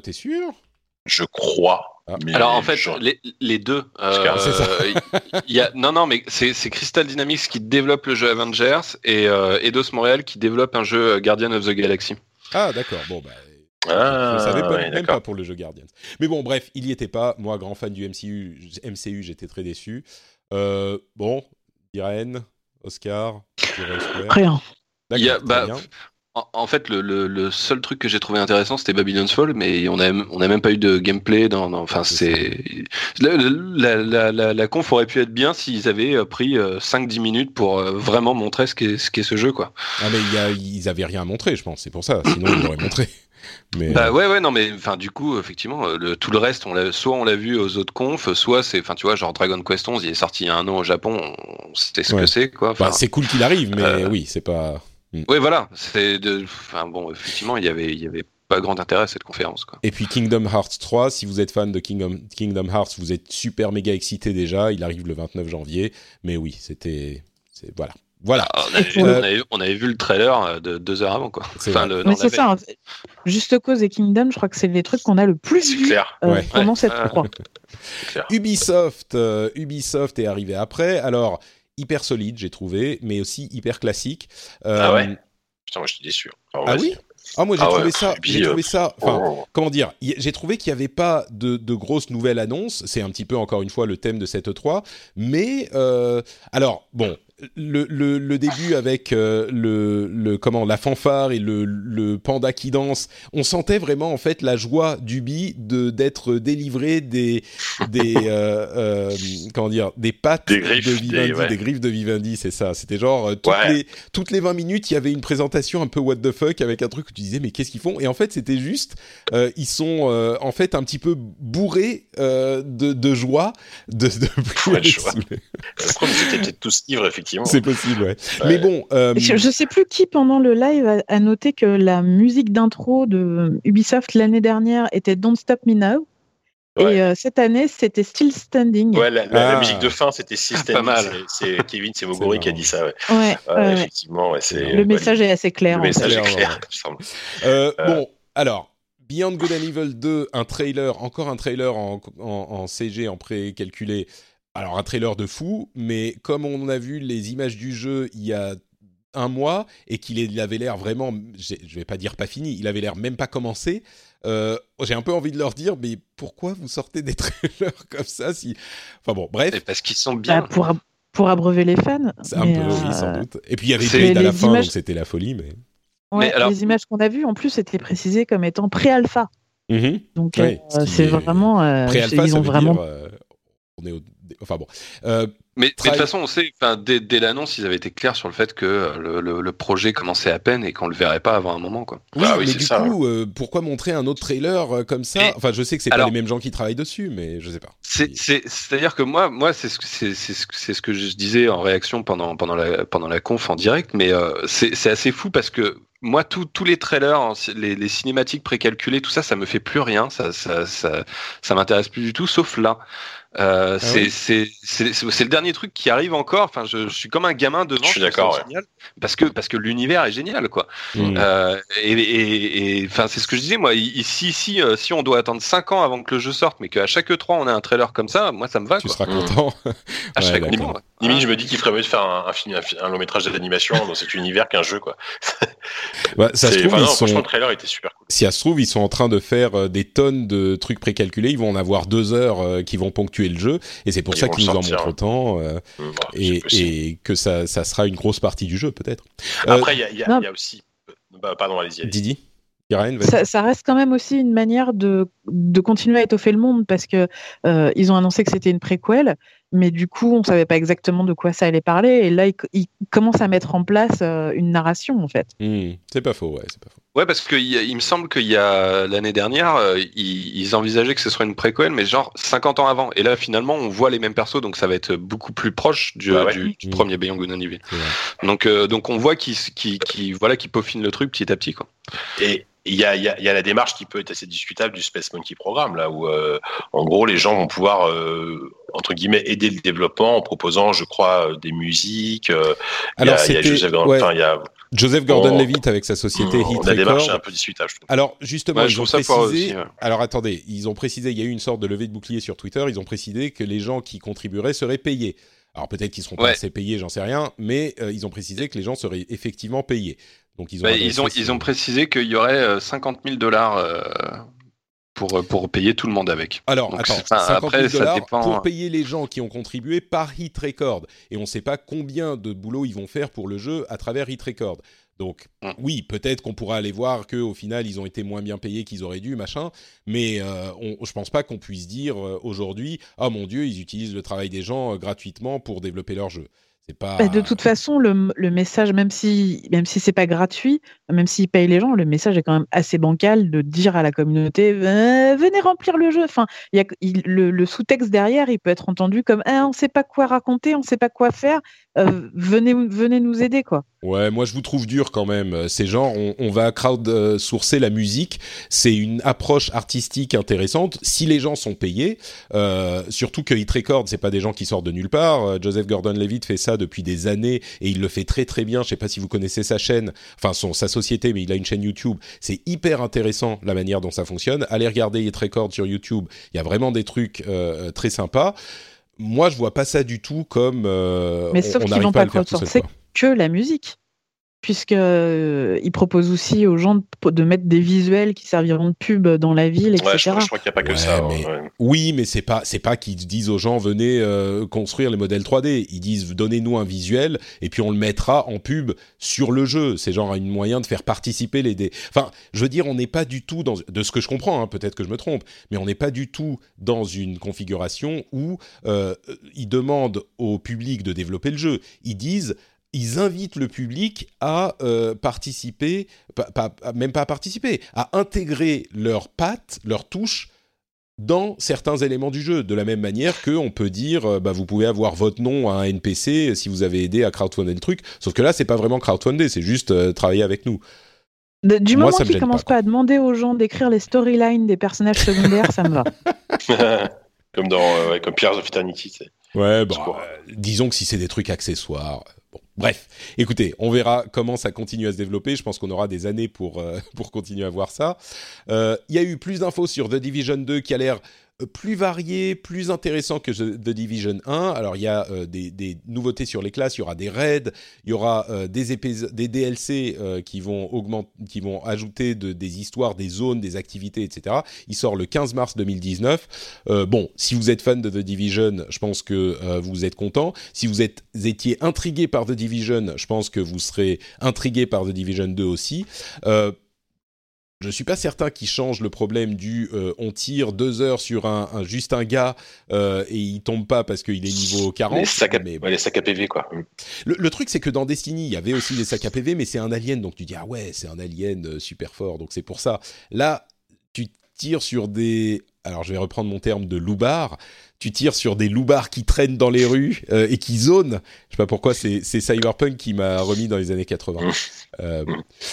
Speaker 2: T'es sûr?
Speaker 3: Je crois.
Speaker 4: Ah. Alors en fait, les, les, deux. Euh, y a, non, non, mais c'est Crystal Dynamics qui développe le jeu Avengers et euh, Eidos Montréal qui développe un jeu Guardian of the Galaxy.
Speaker 2: Ah d'accord. Bon bah ah, je savais pas, même pas pour le jeu Guardians. Mais bon, bref, il y était pas. Moi, grand fan du MCU, MCU j'étais très déçu. Euh, bon, Irène, Oscar,
Speaker 5: Rien.
Speaker 4: Y a, bah, En, fait, le, seul truc que j'ai trouvé intéressant, c'était Babylon's Fall, mais on n'a on a même pas eu de gameplay. Dans, enfin, c'est la, la, conf aurait pu être bien s'ils avaient euh, pris 5-10 euh, minutes pour euh, vraiment montrer ce qu'est ce, jeu, quoi.
Speaker 2: Ah mais y a, ils avaient rien à montrer, je pense. C'est pour ça. Sinon, ils l'auraient montré.
Speaker 4: Mais... Bah ouais ouais non mais enfin du coup effectivement le, tout le reste on l'a soit on l'a vu aux autres confs soit c'est enfin tu vois genre Dragon Quest 11 il est sorti il y a un an au Japon c'était ce que c'est quoi
Speaker 2: bah, c'est cool qu'il arrive mais oui c'est pas
Speaker 4: Mm. Oui, voilà. C'est de... enfin, bon, effectivement, il y avait, il y avait pas grand intérêt à cette conférence. Quoi.
Speaker 2: Et puis Kingdom Hearts 3, si vous êtes fan de Kingdom, Kingdom Hearts, vous êtes super méga excité déjà. Il arrive le 29 janvier. Mais oui, c'était. Voilà. Voilà.
Speaker 4: Ah, euh, on, avait vu, le trailer euh, de deux heures avant, quoi.
Speaker 5: C'est ça. Juste cause et Kingdom, je crois que c'est les trucs qu'on a le plus vu euh, pendant cette 3.
Speaker 2: Ubisoft, Ubisoft est arrivé après. Alors, hyper solide, j'ai trouvé, mais aussi hyper classique.
Speaker 3: ah ouais? Euh, Putain, moi je suis déçu.
Speaker 2: ah oui? Ah moi j'ai ah trouvé ça, j'ai trouvé ça, enfin oh. comment dire, j'ai trouvé qu'il n'y avait pas de, de, grosses nouvelles annonces. C'est un petit peu encore une fois le thème de cette E3, mais euh, alors bon, le, le, le, début avec euh, le, le, comment la fanfare et le, le panda qui danse, on sentait vraiment en fait la joie d'Ubi de d'être délivré des des euh, euh, comment dire des pattes de Vivendi, des, griffes de Vivendi, c'est ça. C'était genre toutes les toutes les 20 minutes, il y avait une présentation un peu what the fuck avec un truc où tu disais mais qu'est-ce qu'ils font? Et en fait, c'était juste ils sont en fait un petit peu bourrés de, de joie de, de
Speaker 3: plus joie. C'était peut-être tous ivres effectivement
Speaker 2: c'est possible, ouais. Mais bon.
Speaker 5: Euh, je, ne sais plus qui pendant le live a, noté que la musique d'intro de Ubisoft l'année dernière était Don't Stop Me Now. Et euh, cette année, c'était Still Standing.
Speaker 3: Ouais, la, la, ah. musique de fin, c'était Still Standing. Pas mal. C'est Kevin, c'est Mogori qui a dit ça. Ouais. ouais effectivement,
Speaker 5: le message est assez clair.
Speaker 3: Le message est clair.
Speaker 2: Euh, bon, alors. Beyond Good and Evil 2, un trailer, encore un trailer en, en, en CG, en pré-calculé, alors un trailer de fou, mais comme on a vu les images du jeu il y a un mois et qu'il avait l'air vraiment, je vais pas dire pas fini, il avait l'air même pas commencé. Euh, j'ai un peu envie de leur dire, mais pourquoi vous sortez des trailers comme ça si... Enfin bon, bref.
Speaker 4: parce qu'ils sont bien.
Speaker 5: Bah, pour, pour abreuver les fans.
Speaker 2: C'est un peu, oui, sans euh, doute. Et puis il y avait Blade à la fin, donc c'était la folie, mais.
Speaker 5: Ouais, Les images qu'on a vues, en plus, c'était précisé comme étant pré-alpha. Mhm. Donc euh, c'est vraiment.
Speaker 2: pré-alpha, ils ont vraiment. On est au Enfin bon.
Speaker 4: Euh, mais, de toute façon, on sait, dès, dès l'annonce, ils avaient été clairs sur le fait que euh, le, projet commençait à peine et qu'on le verrait pas avant un moment, quoi.
Speaker 2: Oui, ah mais du coup, euh, pourquoi montrer un autre trailer comme ça? Enfin, je sais que c'est pas les mêmes gens qui travaillent dessus, mais je sais pas.
Speaker 4: C'est-à-dire que moi, moi, c'est ce, ce que je disais en réaction pendant pendant la pendant la conf en direct, mais c'est assez fou parce que moi, tous les trailers, les, les cinématiques précalculées, tout ça, ça me fait plus rien, ça, ça, ça, ça m'intéresse plus du tout, sauf là. Euh, ah c'est le dernier truc qui arrive encore. Enfin, je, je suis comme un gamin devant. Je
Speaker 3: suis d'accord.
Speaker 4: Parce que parce que l'univers est génial, quoi. Mmh. Euh, et enfin, c'est ce que je disais moi. Ici, si euh, si on doit attendre 5 ans avant que le jeu sorte, mais qu'à chaque E3 on a un trailer comme ça, moi ça me va.
Speaker 2: Tu seras content.
Speaker 3: à chaque Limite, je me dis qu'il ferait mieux de faire un, un, long métrage d'animation dans cet univers qu'un jeu, quoi.
Speaker 2: bah, ça se trouve, ils sont...
Speaker 3: le trailer était super cool.
Speaker 2: Si ça se trouve, ils sont en train de faire des tonnes de trucs précalculés. Ils vont en avoir deux heures qui vont ponctuer le jeu, et c'est pour ça qu'ils nous en montrent autant, euh, mmh, et, que ça, ça, sera une grosse partie du jeu, peut-être.
Speaker 3: Euh, Après, il y, y, a aussi. Bah, pardon, allez-y.
Speaker 2: Didi
Speaker 5: ça, ça, reste quand même aussi une manière de, de continuer à étoffer le monde parce que euh, ils ont annoncé que c'était une préquelle, mais du coup on savait pas exactement de quoi ça allait parler et là ils, commencent à mettre en place une narration en fait.
Speaker 2: Mmh, c'est pas faux, ouais, c'est pas faux.
Speaker 4: Ouais, parce qu'il il me semble qu'il y a l'année dernière, euh, ils, envisageaient que ce soit une préquelle, mais genre 50 ans avant. Et là, finalement, on voit les mêmes persos, donc ça va être beaucoup plus proche du, bah du, mmh. premier Beyond Good and Donc, euh, donc on voit qu'ils qui, qui, voilà, qui peaufinent le truc petit à petit. Quoi.
Speaker 3: Et il y a, y, a, y a, la démarche qui peut être assez discutable du Space Monkey Programme, là où, euh, en gros, les gens vont pouvoir, entre guillemets, aider le développement en proposant, je crois, des musiques.
Speaker 2: Alors, il y a, il y a Joseph Gordon-Levitt avec sa société
Speaker 3: on a démarche un peu discutable, je trouve.
Speaker 2: Alors justement, ils ont précisé. Alors attendez, ils ont précisé. Il y a eu une sorte de levée de bouclier sur Twitter. Ils ont précisé que les gens qui contribueraient seraient payés. Alors peut-être qu'ils seront pas assez payés, j'en sais rien, mais euh, ils ont précisé que les gens seraient effectivement payés. Donc
Speaker 4: ils ont. ils ont ils ont précisé qu'il y aurait 50 euh, 000 dollars. Euh, pour, pour payer tout le monde avec.
Speaker 2: Alors, attends, 50 000 dollars pour payer les gens qui ont contribué par Hit Record. Et on ne sait pas combien de boulot ils vont faire pour le jeu à travers Hit Record. Donc mm. oui, peut-être qu'on pourra aller voir qu'au final ils ont été moins bien payés qu'ils auraient dû, machin. Mais euh, on, je pense pas qu'on puisse dire euh, aujourd'hui, oh mon dieu, ils utilisent le travail des gens euh, gratuitement pour développer leur jeu.
Speaker 5: Bah, de toute façon, le, message, même si même si c'est pas gratuit, même s'ils payent les gens, le message est quand même assez bancal de dire à la communauté venez remplir le jeu. Enfin, y a, le, sous-texte derrière, il peut être entendu comme ah, on sait pas quoi raconter, on sait pas quoi faire. Euh, venez, venez nous aider, quoi.
Speaker 2: Ouais, moi je vous trouve dur quand même. C'est genre, on, on va crowd-sourcer la musique. C'est une approche artistique intéressante. Si les gens sont payés, euh, surtout que Hit Record, c'est pas des gens qui sortent de nulle part. Euh, Joseph Gordon-Levitt fait ça depuis des années et il le fait très très bien. Je sais pas si vous connaissez sa chaîne, enfin son sa société, mais il a une chaîne YouTube. C'est hyper intéressant la manière dont ça fonctionne. Allez regarder Hit Record sur YouTube. Il y a vraiment des trucs très sympas moi, je vois pas ça du tout comme. Euh,
Speaker 5: mais sauf qu'ils n'ont pas, pas crowdsourcer que la musique puisqu'il euh, propose aussi aux gens de, mettre des visuels qui serviront de pub dans la ville, etc.
Speaker 3: je, crois, qu'il n'y a pas que ça.
Speaker 2: Oui, mais c'est pas c'est pas qu'ils disent aux gens venez euh, construire les modèles 3D. Ils disent donnez-nous un visuel et puis on le mettra en pub sur le jeu. C'est genre un moyen de faire participer les dés. Enfin, je veux dire, on n'est pas du tout dans de ce que je comprends. Hein, peut-être que je me trompe, mais on n'est pas du tout dans une configuration où euh, ils demandent au public de développer le jeu. Ils disent ils invitent le public à euh, participer, même pas à participer, à intégrer leurs pattes, leurs touches dans certains éléments du jeu, de la même manière qu'on peut dire, euh, bah, vous pouvez avoir votre nom à un NPC si vous avez aidé à crowdfunder le truc, sauf que là, c'est pas vraiment crowdfunder, c'est juste euh, travailler avec nous.
Speaker 5: du moment qu'ils commencent pas, à demander aux gens d'écrire les storylines des personnages secondaires, ça me va.
Speaker 3: comme dans comme Pierre of Eternity.
Speaker 2: Ouais, bah, disons que si c'est des trucs accessoires, Bref, écoutez, on verra comment ça continue à se développer. Je pense qu'on aura des années pour, euh, pour continuer à voir ça. Euh, il y a eu plus d'infos sur The Division 2 qui a l'air plus varié, plus intéressant que The Division 1. Alors il y a euh, des, nouveautés sur les classes, il y aura des raids, il y aura euh, des, DLC euh, qui vont augmenter, qui vont ajouter des histoires, des zones, des activités, etc. Il sort le 15 mars 2019. bon, si vous êtes fan de The Division, je pense que vous êtes content. Si vous êtes étiez intrigué par The Division, je pense que vous serez intrigué par The Division 2 aussi. Je suis pas certain qu'il change le problème du euh, on tire deux heures sur un, juste un gars euh, et il tombe pas parce qu'il est niveau 40.
Speaker 3: Les sacs à, mais, les sacs à PV quoi.
Speaker 2: Le, truc c'est que dans Destiny il y avait aussi des sacs à PV mais c'est un alien donc tu dis ah ouais c'est un alien euh, super fort donc c'est pour ça. Là tu tires sur des alors je vais reprendre mon terme de loubar. Tu tires sur des loubards qui traînent dans les rues et qui zonent. Je sais pas pourquoi c'est Cyberpunk qui m'a remis dans les années 80.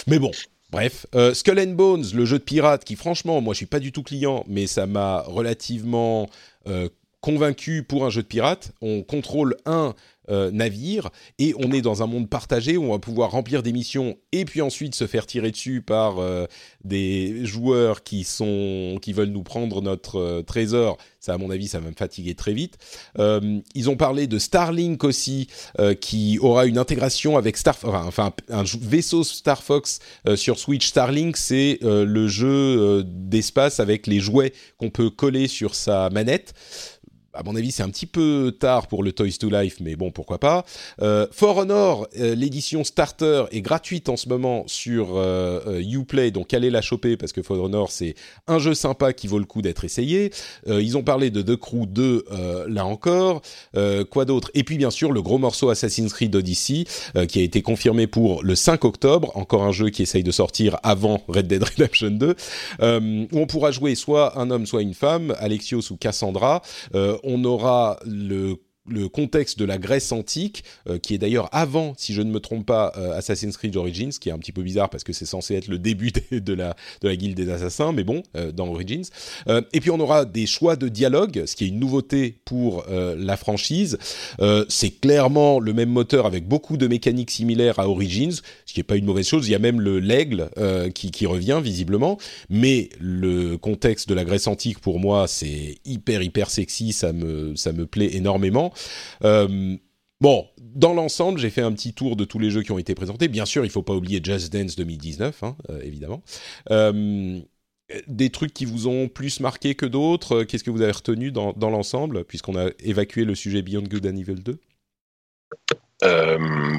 Speaker 2: mais bon, Bref, euh, Skull and Bones, le jeu de pirate, qui franchement, moi je suis pas du tout client, mais ça m'a relativement euh, convaincu pour un jeu de pirate. On contrôle un euh, navire et on est dans un monde partagé où on va pouvoir remplir des missions et puis ensuite se faire tirer dessus par euh, des joueurs qui sont qui veulent nous prendre notre euh, trésor. Ça, à mon avis, ça va me fatiguer très vite. ils ont parlé de Starlink aussi, qui aura une intégration avec Star, enfin un vaisseau Star Fox sur Switch. Starlink, c'est le jeu d'espace avec les jouets qu'on peut coller sur sa manette à mon avis, c'est un petit peu tard pour le Toys to Life, mais bon, pourquoi pas. Euh, For Honor, euh, l'édition Starter est gratuite en ce moment sur euh, euh, Uplay, donc allez la choper parce que For Honor, c'est un jeu sympa qui vaut le coup d'être essayé. ils ont parlé de The Crew 2, là encore. quoi d'autre? Et puis, bien sûr, le gros morceau Assassin's Creed Odyssey, qui a été confirmé pour le 5 octobre. Encore un jeu qui essaye de sortir avant Red Dead Redemption 2, où on pourra jouer soit un homme, soit une femme, Alexios ou Cassandra on aura le le contexte de la Grèce antique, euh, qui est d'ailleurs avant, si je ne me trompe pas, euh, Assassin's Creed Origins, qui est un petit peu bizarre parce que c'est censé être le début de la, de la guilde des assassins, mais bon, euh, dans Origins. et puis on aura des choix de dialogue, ce qui est une nouveauté pour la franchise. c'est clairement le même moteur avec beaucoup de mécaniques similaires à Origins, ce qui n'est pas une mauvaise chose. Il y a même le l'aigle qui, qui revient visiblement, mais le contexte de la Grèce antique pour moi c'est hyper hyper sexy, ça me ça me plaît énormément. Euh, bon, dans l'ensemble, j'ai fait un petit tour de tous les jeux qui ont été présentés. Bien sûr, il ne faut pas oublier Just Dance 2019, hein, euh, évidemment. Euh, des trucs qui vous ont plus marqué que d'autres Qu'est-ce que vous avez retenu dans, dans l'ensemble, puisqu'on a évacué le sujet Beyond Good and Evil 2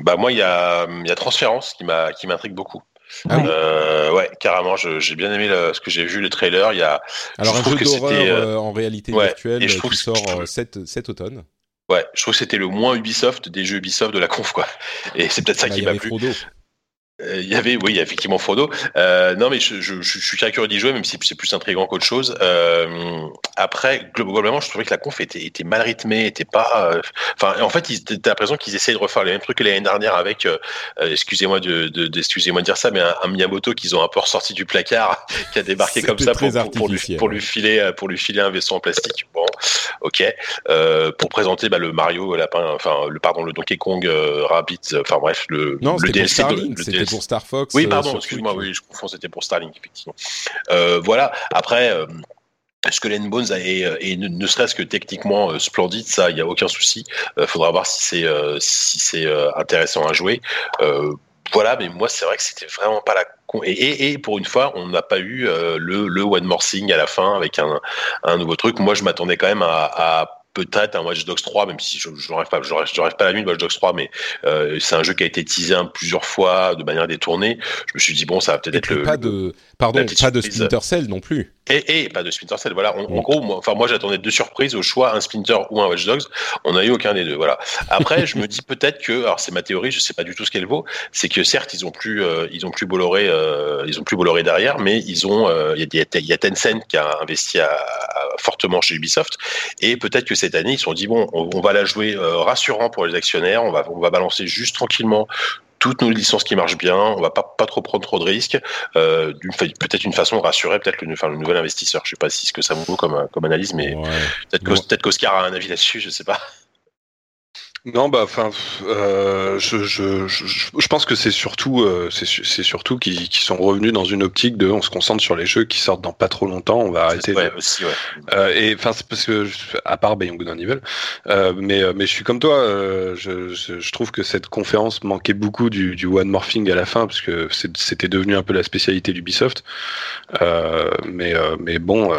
Speaker 3: bah moi, il y a, y a Transférence qui m'intrigue beaucoup. Ah euh, ouais, carrément. J'ai bien aimé ce que j'ai vu le trailer. Il y a.
Speaker 2: Alors un jeu d'horreur euh, en réalité virtuelle et je trouve qui sort cet, cet, automne.
Speaker 3: Ouais, je trouve que c'était le moins Ubisoft des jeux Ubisoft de la conf quoi. Et c'est peut-être ça bah, qui m'a plu. Euh, il y avait, oui, effectivement Frodo. Euh, non, mais je, je, je, suis très curieux d'y jouer, même si c'est plus intriguant qu'autre chose. Euh, après, globalement, je trouvais que la conf était, était mal rythmée, était pas. Euh, enfin, en fait, t'as l'impression qu'ils essayent de refaire les mêmes trucs que l'année dernière avec, euh, excusez-moi de, de, excusez-moi de dire ça, mais un, Miyamoto qu'ils ont un peu ressorti du placard, qui a débarqué comme ça pour, pour, lui, pour lui filer, pour lui filer un vaisseau en plastique. Bon, ok. pour présenter bah, le Mario, lapin, enfin le pardon, le Donkey Kong Rabbit, enfin bref, le,
Speaker 2: non,
Speaker 3: le
Speaker 2: DLC. De, pour Star Fox.
Speaker 3: Oui, euh, pardon, excuse-moi, oui, je confonds, c'était pour Starlink, effectivement. Euh, voilà, après. Est-ce que Len Bones est, ne, serait-ce que techniquement splendide, ça, il n'y a aucun souci. Il faudra voir si c'est si c'est intéressant à jouer. voilà, mais moi, c'est vrai que c'était vraiment pas la et, et, pour une fois, on n'a pas eu le, le one more thing à la fin avec un, un nouveau truc. Moi, je m'attendais quand même à, à peut-être un Watch Dogs 3, même si je ne rêve pas, je rêve, pas la nuit de Watch Dogs 3, mais euh, c'est un jeu qui a été teasé plusieurs fois de manière détournée. Je me suis dit bon, ça va peut-être être le
Speaker 2: pas de pardon, pas de Splinter Cell non plus.
Speaker 3: Et, et pas de Splinter Cell. Voilà, en gros, moi, enfin moi j'attendais deux surprises au choix, un Splinter ou un Watch Dogs. On n'a eu aucun des deux. Voilà. Après, je me dis peut-être que, alors c'est ma théorie, je sais pas du tout ce qu'elle vaut, c'est que certes ils ont plus, euh, ils ont plus Bolloré, euh, ils ont plus Bolloré derrière, mais ils ont, euh, il y, a, y, a Tencent qui a investi à, fortement chez Ubisoft, et peut-être que cette année ils se sont dit bon, on, va la jouer rassurant pour les actionnaires, on va, on va balancer juste tranquillement toutes nos licences qui marchent bien, on va pas, pas trop prendre trop de risques, euh, peut-être une façon de rassurer peut-être le, enfin, le nouvel investisseur. Je sais pas si ce que ça vaut comme, comme analyse, mais peut-être qu'Oscar a un avis là-dessus, je sais pas.
Speaker 4: Non, bah, enfin, euh, je, je, je, je, pense que c'est surtout, euh, c'est surtout qu'ils sont revenus dans une optique de, on se concentre sur les jeux qui sortent dans pas trop longtemps, on va arrêter.
Speaker 3: Ouais, aussi, ouais.
Speaker 4: Euh, et enfin, c'est parce que, à part Beyond Good and Evil, euh, mais, euh, mais je suis comme toi, euh, je, je, trouve que cette conférence manquait beaucoup du, du one morphing à la fin, parce que c'était devenu un peu la spécialité d'Ubisoft. mais, mais bon,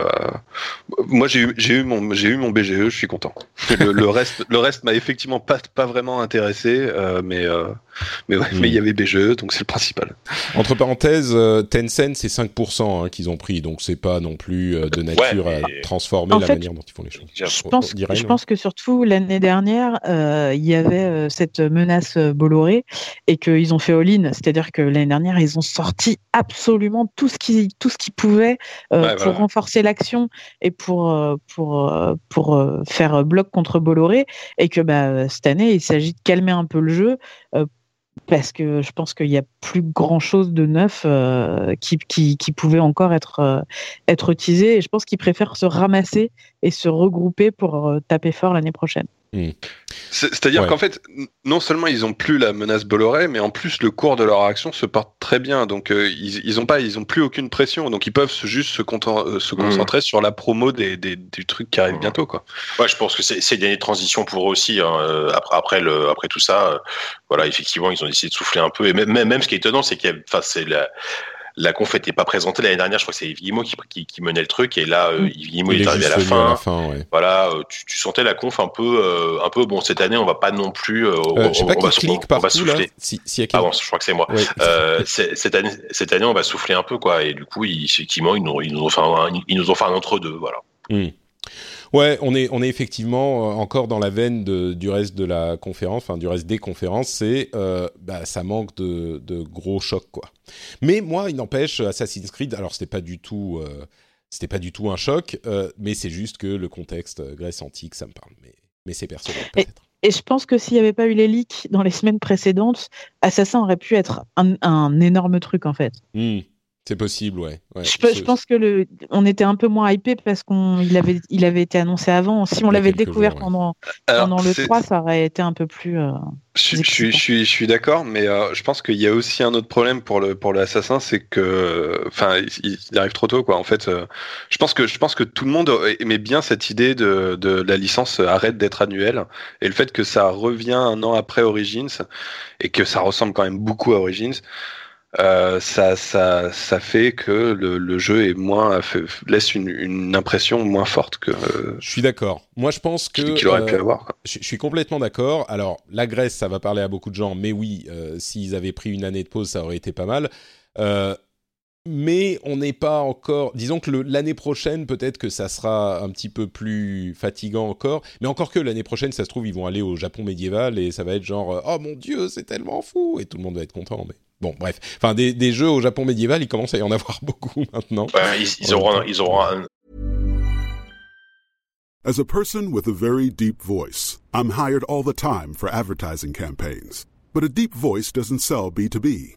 Speaker 4: moi j'ai eu, j'ai eu mon, j'ai eu mon BGE, je suis content. Le, le reste, le reste m'a effectivement pas pas, vraiment intéressé, euh, mais euh, mais ouais, mais il y hmm. avait BGE, donc c'est le principal.
Speaker 2: Entre parenthèses, euh, Tencent c'est 5% hein, qu'ils ont pris, donc c'est pas non plus de nature à transformer la manière dont ils font les choses.
Speaker 5: Je pense, je pense que surtout l'année dernière, il y avait cette menace Bolloré et qu'ils ont fait all-in, c'est-à-dire que l'année dernière ils ont sorti absolument tout ce qui tout ce qu'ils pouvaient pour renforcer l'action et pour pour pour faire bloc contre Bolloré et que bah, cette année, il s'agit de calmer un peu le jeu euh, parce que je pense qu'il n'y a plus grand chose de neuf euh, qui, pouvait encore être, euh, être utilisé. Et je pense qu'ils préfèrent se ramasser et se regrouper pour taper fort l'année prochaine.
Speaker 4: Hmm. C'est-à-dire qu'en fait, non seulement ils ont plus la menace Bolloré, mais en plus le cours de leur action se porte très bien. Donc euh, ils, ils ont pas, ils ont plus aucune pression. Donc ils peuvent juste se, euh, se hmm. concentrer sur la promo des, des, des, trucs qui arrivent bientôt, quoi.
Speaker 3: Ouais, je pense que c'est une année de transition pour eux aussi. Hein. Euh, après, après, le, après tout ça, voilà, effectivement, ils ont décidé de souffler un peu. Et même, même ce qui est étonnant, c'est qu'il enfin, c'est la la conf n'était pas présentée l'année dernière. Je crois que c'est Yves Guillemot qui, qui, menait le truc. Et là, euh, mm. Yves Guillemot est arrivé à la fin. Voilà, euh, tu, sentais la conf un peu, euh, un peu. Bon, cette année, on va pas non plus.
Speaker 2: je sais pas qui clique partout souffler.
Speaker 3: Si, si je crois que c'est moi. cette année, cette année, on va souffler un peu, quoi. Et du coup, effectivement, ils nous, ils nous ont fait un, ils nous ont fait un entre deux, voilà.
Speaker 2: Mm. Ouais, on est, on est effectivement euh, encore dans la veine de, du reste de la conférence, enfin du reste des conférences, c'est euh, bah, ça manque de, de, gros chocs quoi. Mais moi, il n'empêche, Assassin's Creed, alors c'était pas du tout, euh, c'était pas du tout un choc, euh, mais c'est juste que le contexte Grèce antique, ça me parle, mais, mais c'est personnel peut-être.
Speaker 5: Et je pense que s'il n'y avait pas eu les leaks dans les semaines précédentes, Assassin aurait pu être un, un énorme truc en fait.
Speaker 2: Mmh. C'est possible, ouais.
Speaker 5: je, pense que le, on était un peu moins hypé parce qu'il avait, il avait été annoncé avant. Si on l'avait découvert pendant, pendant le 3, ça aurait été un peu plus. Euh,
Speaker 4: je, je, je, suis, d'accord, mais euh, je pense qu'il y a aussi un autre problème pour le pour l'assassin, c'est que, enfin, il, arrive trop tôt, quoi. En fait, euh, je pense que je pense que tout le monde aimait bien cette idée de, de la licence arrête d'être annuelle et le fait que ça revient un an après Origins et que ça ressemble quand même beaucoup à Origins. Euh, ça, ça, ça fait que le, le jeu est moins laisse une, une, impression moins forte que.
Speaker 2: je suis d'accord. Moi, je pense que.
Speaker 4: Qu'il aurait pu avoir.
Speaker 2: Je, suis complètement d'accord. Alors, la Grèce, ça va parler à beaucoup de gens, mais oui, s'ils avaient pris une année de pause, ça aurait été pas mal. Euh, mais on n'est pas encore. Disons que l'année prochaine, peut-être que ça sera un petit peu plus fatigant encore. Mais encore que l'année prochaine, ça se trouve, ils vont aller au Japon médiéval et ça va être genre Oh mon dieu, c'est tellement fou Et tout le monde va être content. Mais bon, bref. Enfin, des, des jeux au Japon médiéval, il commence à y en avoir beaucoup maintenant.
Speaker 3: Ouais, ils, ils, auront, ils auront un.
Speaker 6: As a person with a very deep voice, I'm hired all the time for advertising campaigns. But a deep voice doesn't sell B2B.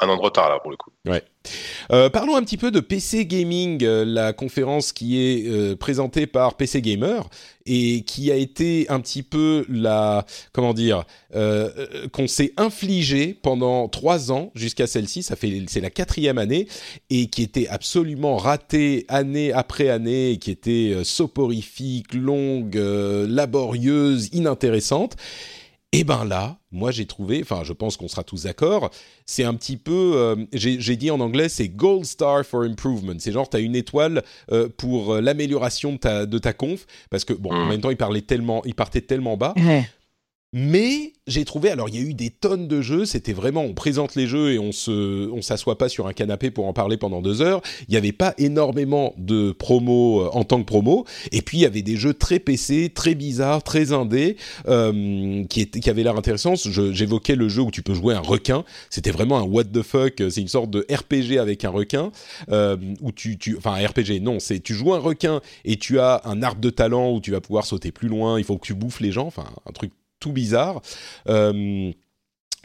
Speaker 3: Un an de retard là pour le coup.
Speaker 2: Ouais. Euh, parlons un petit peu de PC Gaming, euh, la conférence qui est euh, présentée par PC Gamer et qui a été un petit peu la, comment dire, qu'on s'est infligé pendant trois ans jusqu'à celle-ci. Ça fait, c'est la quatrième année et qui était absolument ratée année après année, qui était soporifique, longue, laborieuse, inintéressante. Et ben là, moi j'ai trouvé, enfin je pense qu'on sera tous d'accord, c'est un petit peu, euh, j'ai dit en anglais, c'est Gold Star for Improvement. C'est genre, tu as une étoile euh, pour euh, l'amélioration de ta, de ta conf, parce que bon, en mm. même temps, il, parlait tellement, il partait tellement bas. Mais j'ai trouvé, alors il y a eu des tonnes de jeux, c'était vraiment, on présente les jeux et on se, on s'assoit pas sur un canapé pour en parler pendant deux heures. Il n'y avait pas énormément de promos euh, en tant que promo. Et puis il y avait des jeux très PC, très bizarres, très indés, euh, qui, qui avaient l'air intéressants. j'évoquais le jeu où tu peux jouer un requin. C'était vraiment un what the fuck. C'est une sorte de RPG avec un requin, euh, où tu, tu, enfin un RPG, non, c'est tu joues un requin et tu as un arbre de talent où tu vas pouvoir sauter plus loin. Il faut que tu bouffes les gens, enfin un truc tout bizarre. Euh,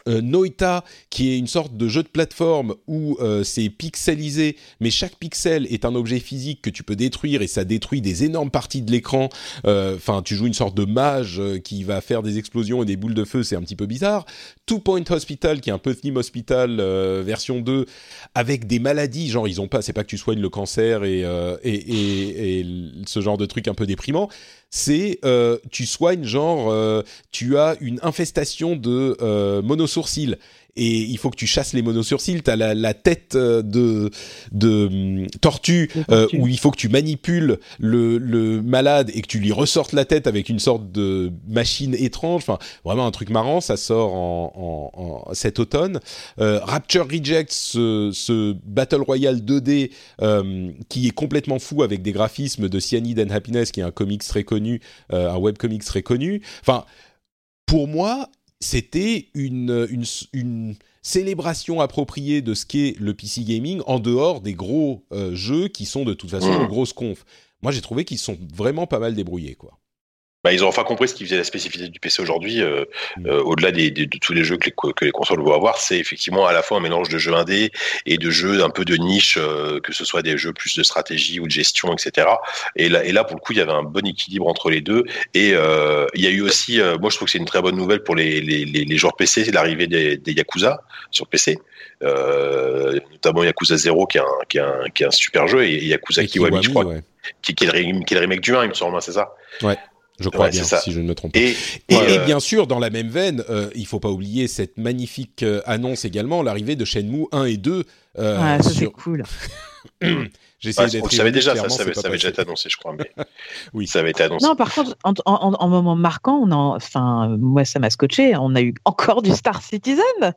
Speaker 2: euh, Noita, qui est une sorte de jeu de plateforme où euh, c'est pixelisé, mais chaque pixel est un objet physique que tu peux détruire et ça détruit des énormes parties de l'écran. Enfin, tu joues une sorte de mage qui va faire des explosions et des boules de feu, c'est un petit peu bizarre. Two Point Hospital, qui est un peu Theme Hospital version 2, avec des maladies, genre ils ont pas, c'est pas que tu soignes le cancer et, et, et ce genre de truc un peu déprimant c'est euh, tu soignes genre euh, tu as une infestation de euh, monosourcils et il faut que tu chasses les monosourcils. Tu as la, la, tête euh, de, de tortue euh, où il faut que tu manipules le, le, malade et que tu lui ressortes la tête avec une sorte de machine étrange. Enfin, vraiment un truc marrant. Ça sort en, en, en cet automne. Euh, Rapture Rejects, ce, ce, Battle Royale 2D euh, qui est complètement fou avec des graphismes de Cyanide and Happiness, qui est un comics très connu, un webcomics très connu. Enfin, pour moi, c'était une, une, célébration appropriée de ce qu'est le PC gaming en dehors des gros euh, jeux qui sont de toute façon de grosses confs. Moi, j'ai trouvé qu'ils sont vraiment pas mal débrouillés, quoi.
Speaker 3: Bah, ils ont enfin compris ce qui faisait la spécificité du PC aujourd'hui, euh, mm. euh, au-delà des, de tous les jeux que les, que les consoles vont avoir, c'est effectivement à la fois un mélange de jeux indés et de jeux un peu de niche, euh, que ce soit des jeux plus de stratégie ou de gestion, etc. Et là, et là, pour le coup, il y avait un bon équilibre entre les deux. Et il y a eu aussi, moi je trouve que c'est une très bonne nouvelle pour les, les, les joueurs PC, c'est l'arrivée des, des, Yakuza sur PC. notamment Yakuza 0 qui est un, qui est un, qui est un super jeu et Yakuza Kiwami, je crois, qui, qui, est le, qui, est le, remake du 1, il me semble, hein, c'est ça?
Speaker 2: Ouais. Je crois bien, si je ne me trompe pas. Et, et, bien sûr, dans la même veine, euh, il faut pas oublier cette magnifique euh, annonce également, l'arrivée de Shenmue 1 et 2.
Speaker 5: Euh, ah, ça c'est cool.
Speaker 3: J'essaie d'être. On savait déjà, ça, ça, avait, déjà été annoncé, je crois. Mais... oui, ça avait été annoncé.
Speaker 5: Non, par contre, en, en, en moment marquant, on en, enfin, moi, ça m'a scotché. On a eu encore du Star Citizen.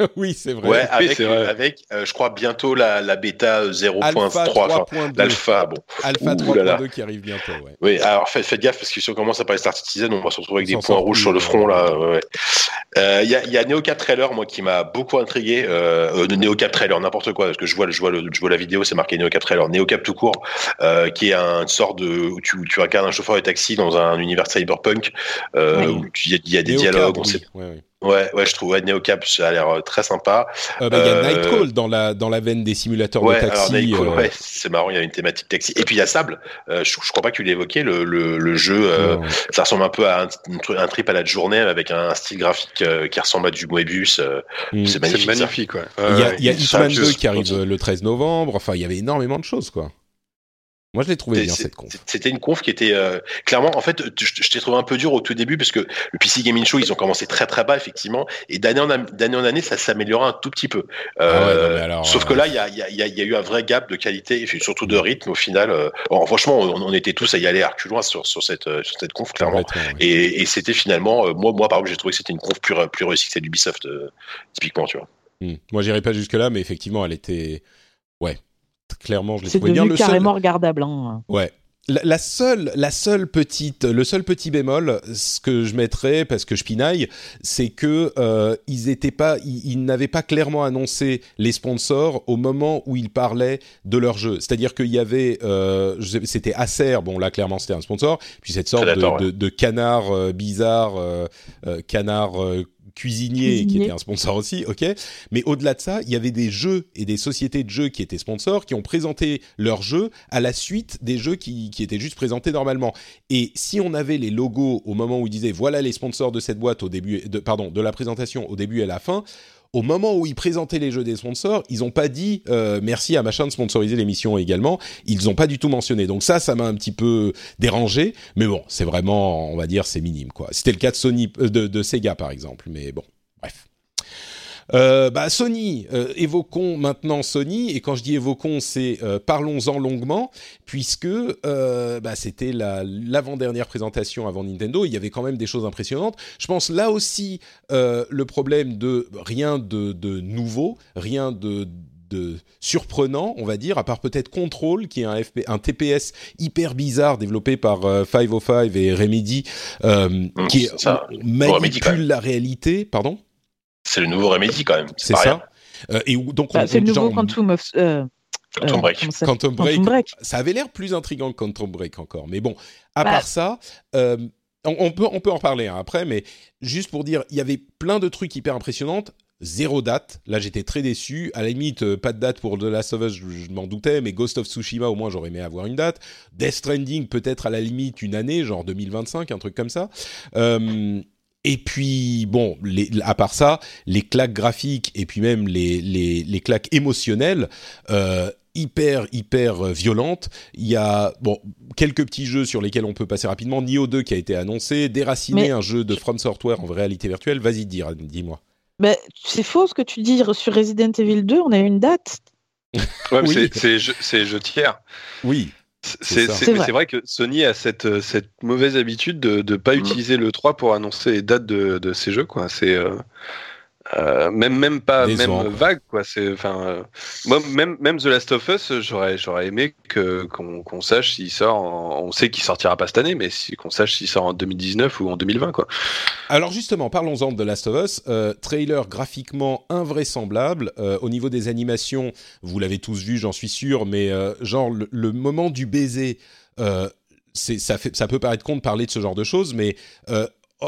Speaker 2: oui, c'est vrai.
Speaker 3: Ouais, avec, avec euh, je crois, bientôt la, la bêta 0.3, l'alpha. Bon.
Speaker 2: Alpha 3.2 qui arrive bientôt, ouais.
Speaker 3: Oui, alors faites, faites, gaffe, parce que si on commence à parler Star Citizen, on va se retrouver avec des points rouges sur le front, là. Il euh, y, a, y a NeoCap Trailer, moi, qui m'a beaucoup intrigué. Euh, euh NeoCap Trailer, n'importe quoi, parce que je vois, je vois, le, je vois la vidéo, c'est marqué NeoCap Trailer. NeoCap tout court, euh, qui est une sorte de. où tu, tu incarnes un chauffeur de taxi dans un univers cyberpunk, euh, où il y, a des dialogues. On sait... Ouais, ouais, je trouve ouais, NeoCap, ça a l'air euh, très sympa.
Speaker 2: Euh, bah, il y a euh, Nightcall dans la dans la veine des simulateurs de taxi.
Speaker 3: Alors, euh... ouais, c'est marrant, il y a une thématique taxi. Et puis il y a Sable. Euh, je, je crois pas que tu évoqué. Le, le, le jeu, ça ressemble un peu à un, un, trip à la journée avec un style graphique qui ressemble à du Moebius. Mm. C'est magnifique.
Speaker 4: magnifique, ouais.
Speaker 2: Il y a, il y a Hitman 2 qui arrive le 13 novembre. Enfin, il y avait énormément de choses, quoi. Moi, je l'ai trouvé bien cette conf.
Speaker 3: C'était une conf qui était euh, clairement, en fait, je, t'ai trouvé un peu dur au tout début parce que le PC Gaming Show, ils ont commencé très très bas effectivement, et d'année en d'année en année, ça s'améliorait un tout petit peu. Euh, ah sauf que euh, là, il y a, y, a, y a, eu un vrai gap de qualité et surtout de rythme au final. franchement, on, était tous à y aller à loin sur, sur cette sur cette conf clairement, et, et c'était finalement, moi moi par exemple, j'ai trouvé que c'était une conf plus plus réussie que celle d'Ubisoft typiquement, tu vois.
Speaker 2: Hmm. Moi, j'irai pas jusque là, mais effectivement, elle était ouais clairement, je l'ai
Speaker 5: trouvé
Speaker 2: bien.
Speaker 5: C'est carrément regardable. Hein.
Speaker 2: Ouais. La, seule, la seule petite, le seul petit bémol, ce que je mettrais parce que je pinaille, c'est que euh, ils étaient pas, ils, n'avaient pas clairement annoncé les sponsors au moment où ils parlaient de leur jeu. C'est-à-dire qu'il y avait, euh, c'était Acer, bon là clairement c'était un sponsor, puis cette sorte de, de, canard euh, bizarre, euh, euh, canard cuisinier, qui était un sponsor aussi, ok. Mais au-delà de ça, il y avait des jeux et des sociétés de jeux qui étaient sponsors, qui ont présenté leurs jeux à la suite des jeux qui, qui, étaient juste présentés normalement. Et si on avait les logos au moment où ils disaient voilà les sponsors de cette boîte au début, de, pardon, de la présentation au début et à la fin, au moment où ils présentaient les jeux des sponsors, ils n'ont pas dit euh, merci à machin de sponsoriser l'émission également. Ils n'ont pas du tout mentionné. Donc ça, ça m'a un petit peu dérangé. Mais bon, c'est vraiment, on va dire, c'est minime quoi. C'était le cas de Sony, euh, de, de Sega par exemple. Mais bon. Euh, bah, Sony, euh, évoquons maintenant Sony, et quand je dis évoquons, c'est euh, parlons-en longuement, puisque bah, c'était l'avant-dernière présentation avant Nintendo, il y avait quand même des choses impressionnantes. Je pense là aussi le problème de rien de, de nouveau, rien de de surprenant, on va dire, à part peut-être Control, qui est un, FP, un TPS hyper bizarre développé par 505 et Remedy, mmh, qui manipule la réalité. Pardon?
Speaker 3: C'est le nouveau Remedy quand même.
Speaker 2: C'est ça. Euh, et donc
Speaker 5: bah, c'est le nouveau Quantum of. Euh,
Speaker 3: Quantum euh, Break.
Speaker 2: Quantum, Break. Ça avait l'air plus intrigant que Quantum Break encore. Mais bon, à bah. part ça, on, peut, on peut en parler hein, après, mais juste pour dire, il y avait plein de trucs hyper impressionnants. Zéro date. Là, j'étais très déçu. À la limite, pas de date pour The Last of Us, je, m'en doutais, mais Ghost of Tsushima, au moins, j'aurais aimé avoir une date. Death Stranding, peut-être à la limite une année, genre 2025, un truc comme ça. Euh, et puis, bon, les, à part ça, les claques graphiques et puis même les, les, les claques émotionnelles, euh, hyper, hyper violentes. Il y a, bon, quelques petits jeux sur lesquels on peut passer rapidement. Nioh 2 qui a été annoncé, Déraciné, un jeu de From Software en réalité virtuelle. Vas-y, dis-moi.
Speaker 5: Mais c'est faux ce que tu dis sur Resident Evil 2, on a une date.
Speaker 4: ouais, oui. c'est jeu tiers.
Speaker 2: Oui.
Speaker 4: C'est vrai. vrai. que Sony a cette, euh, cette mauvaise habitude de ne pas mm. utiliser le 3 pour annoncer les dates de, de ces jeux. Quoi. C'est, euh, euh, même même pas même vague quoi. C'est enfin euh, moi même même The Last of Us j'aurais j'aurais aimé que qu'on sache s'il sort on sait qu'il sortira pas cette année mais si, qu'on sache s'il sort en 2019 ou en 2020 quoi.
Speaker 2: Alors justement parlons-en de The Last of Us. Euh, trailer graphiquement invraisemblable au niveau des animations vous l'avez tous vu j'en suis sûr mais genre le, moment du baiser ça, fait, ça peut paraître con de parler de ce genre de choses, mais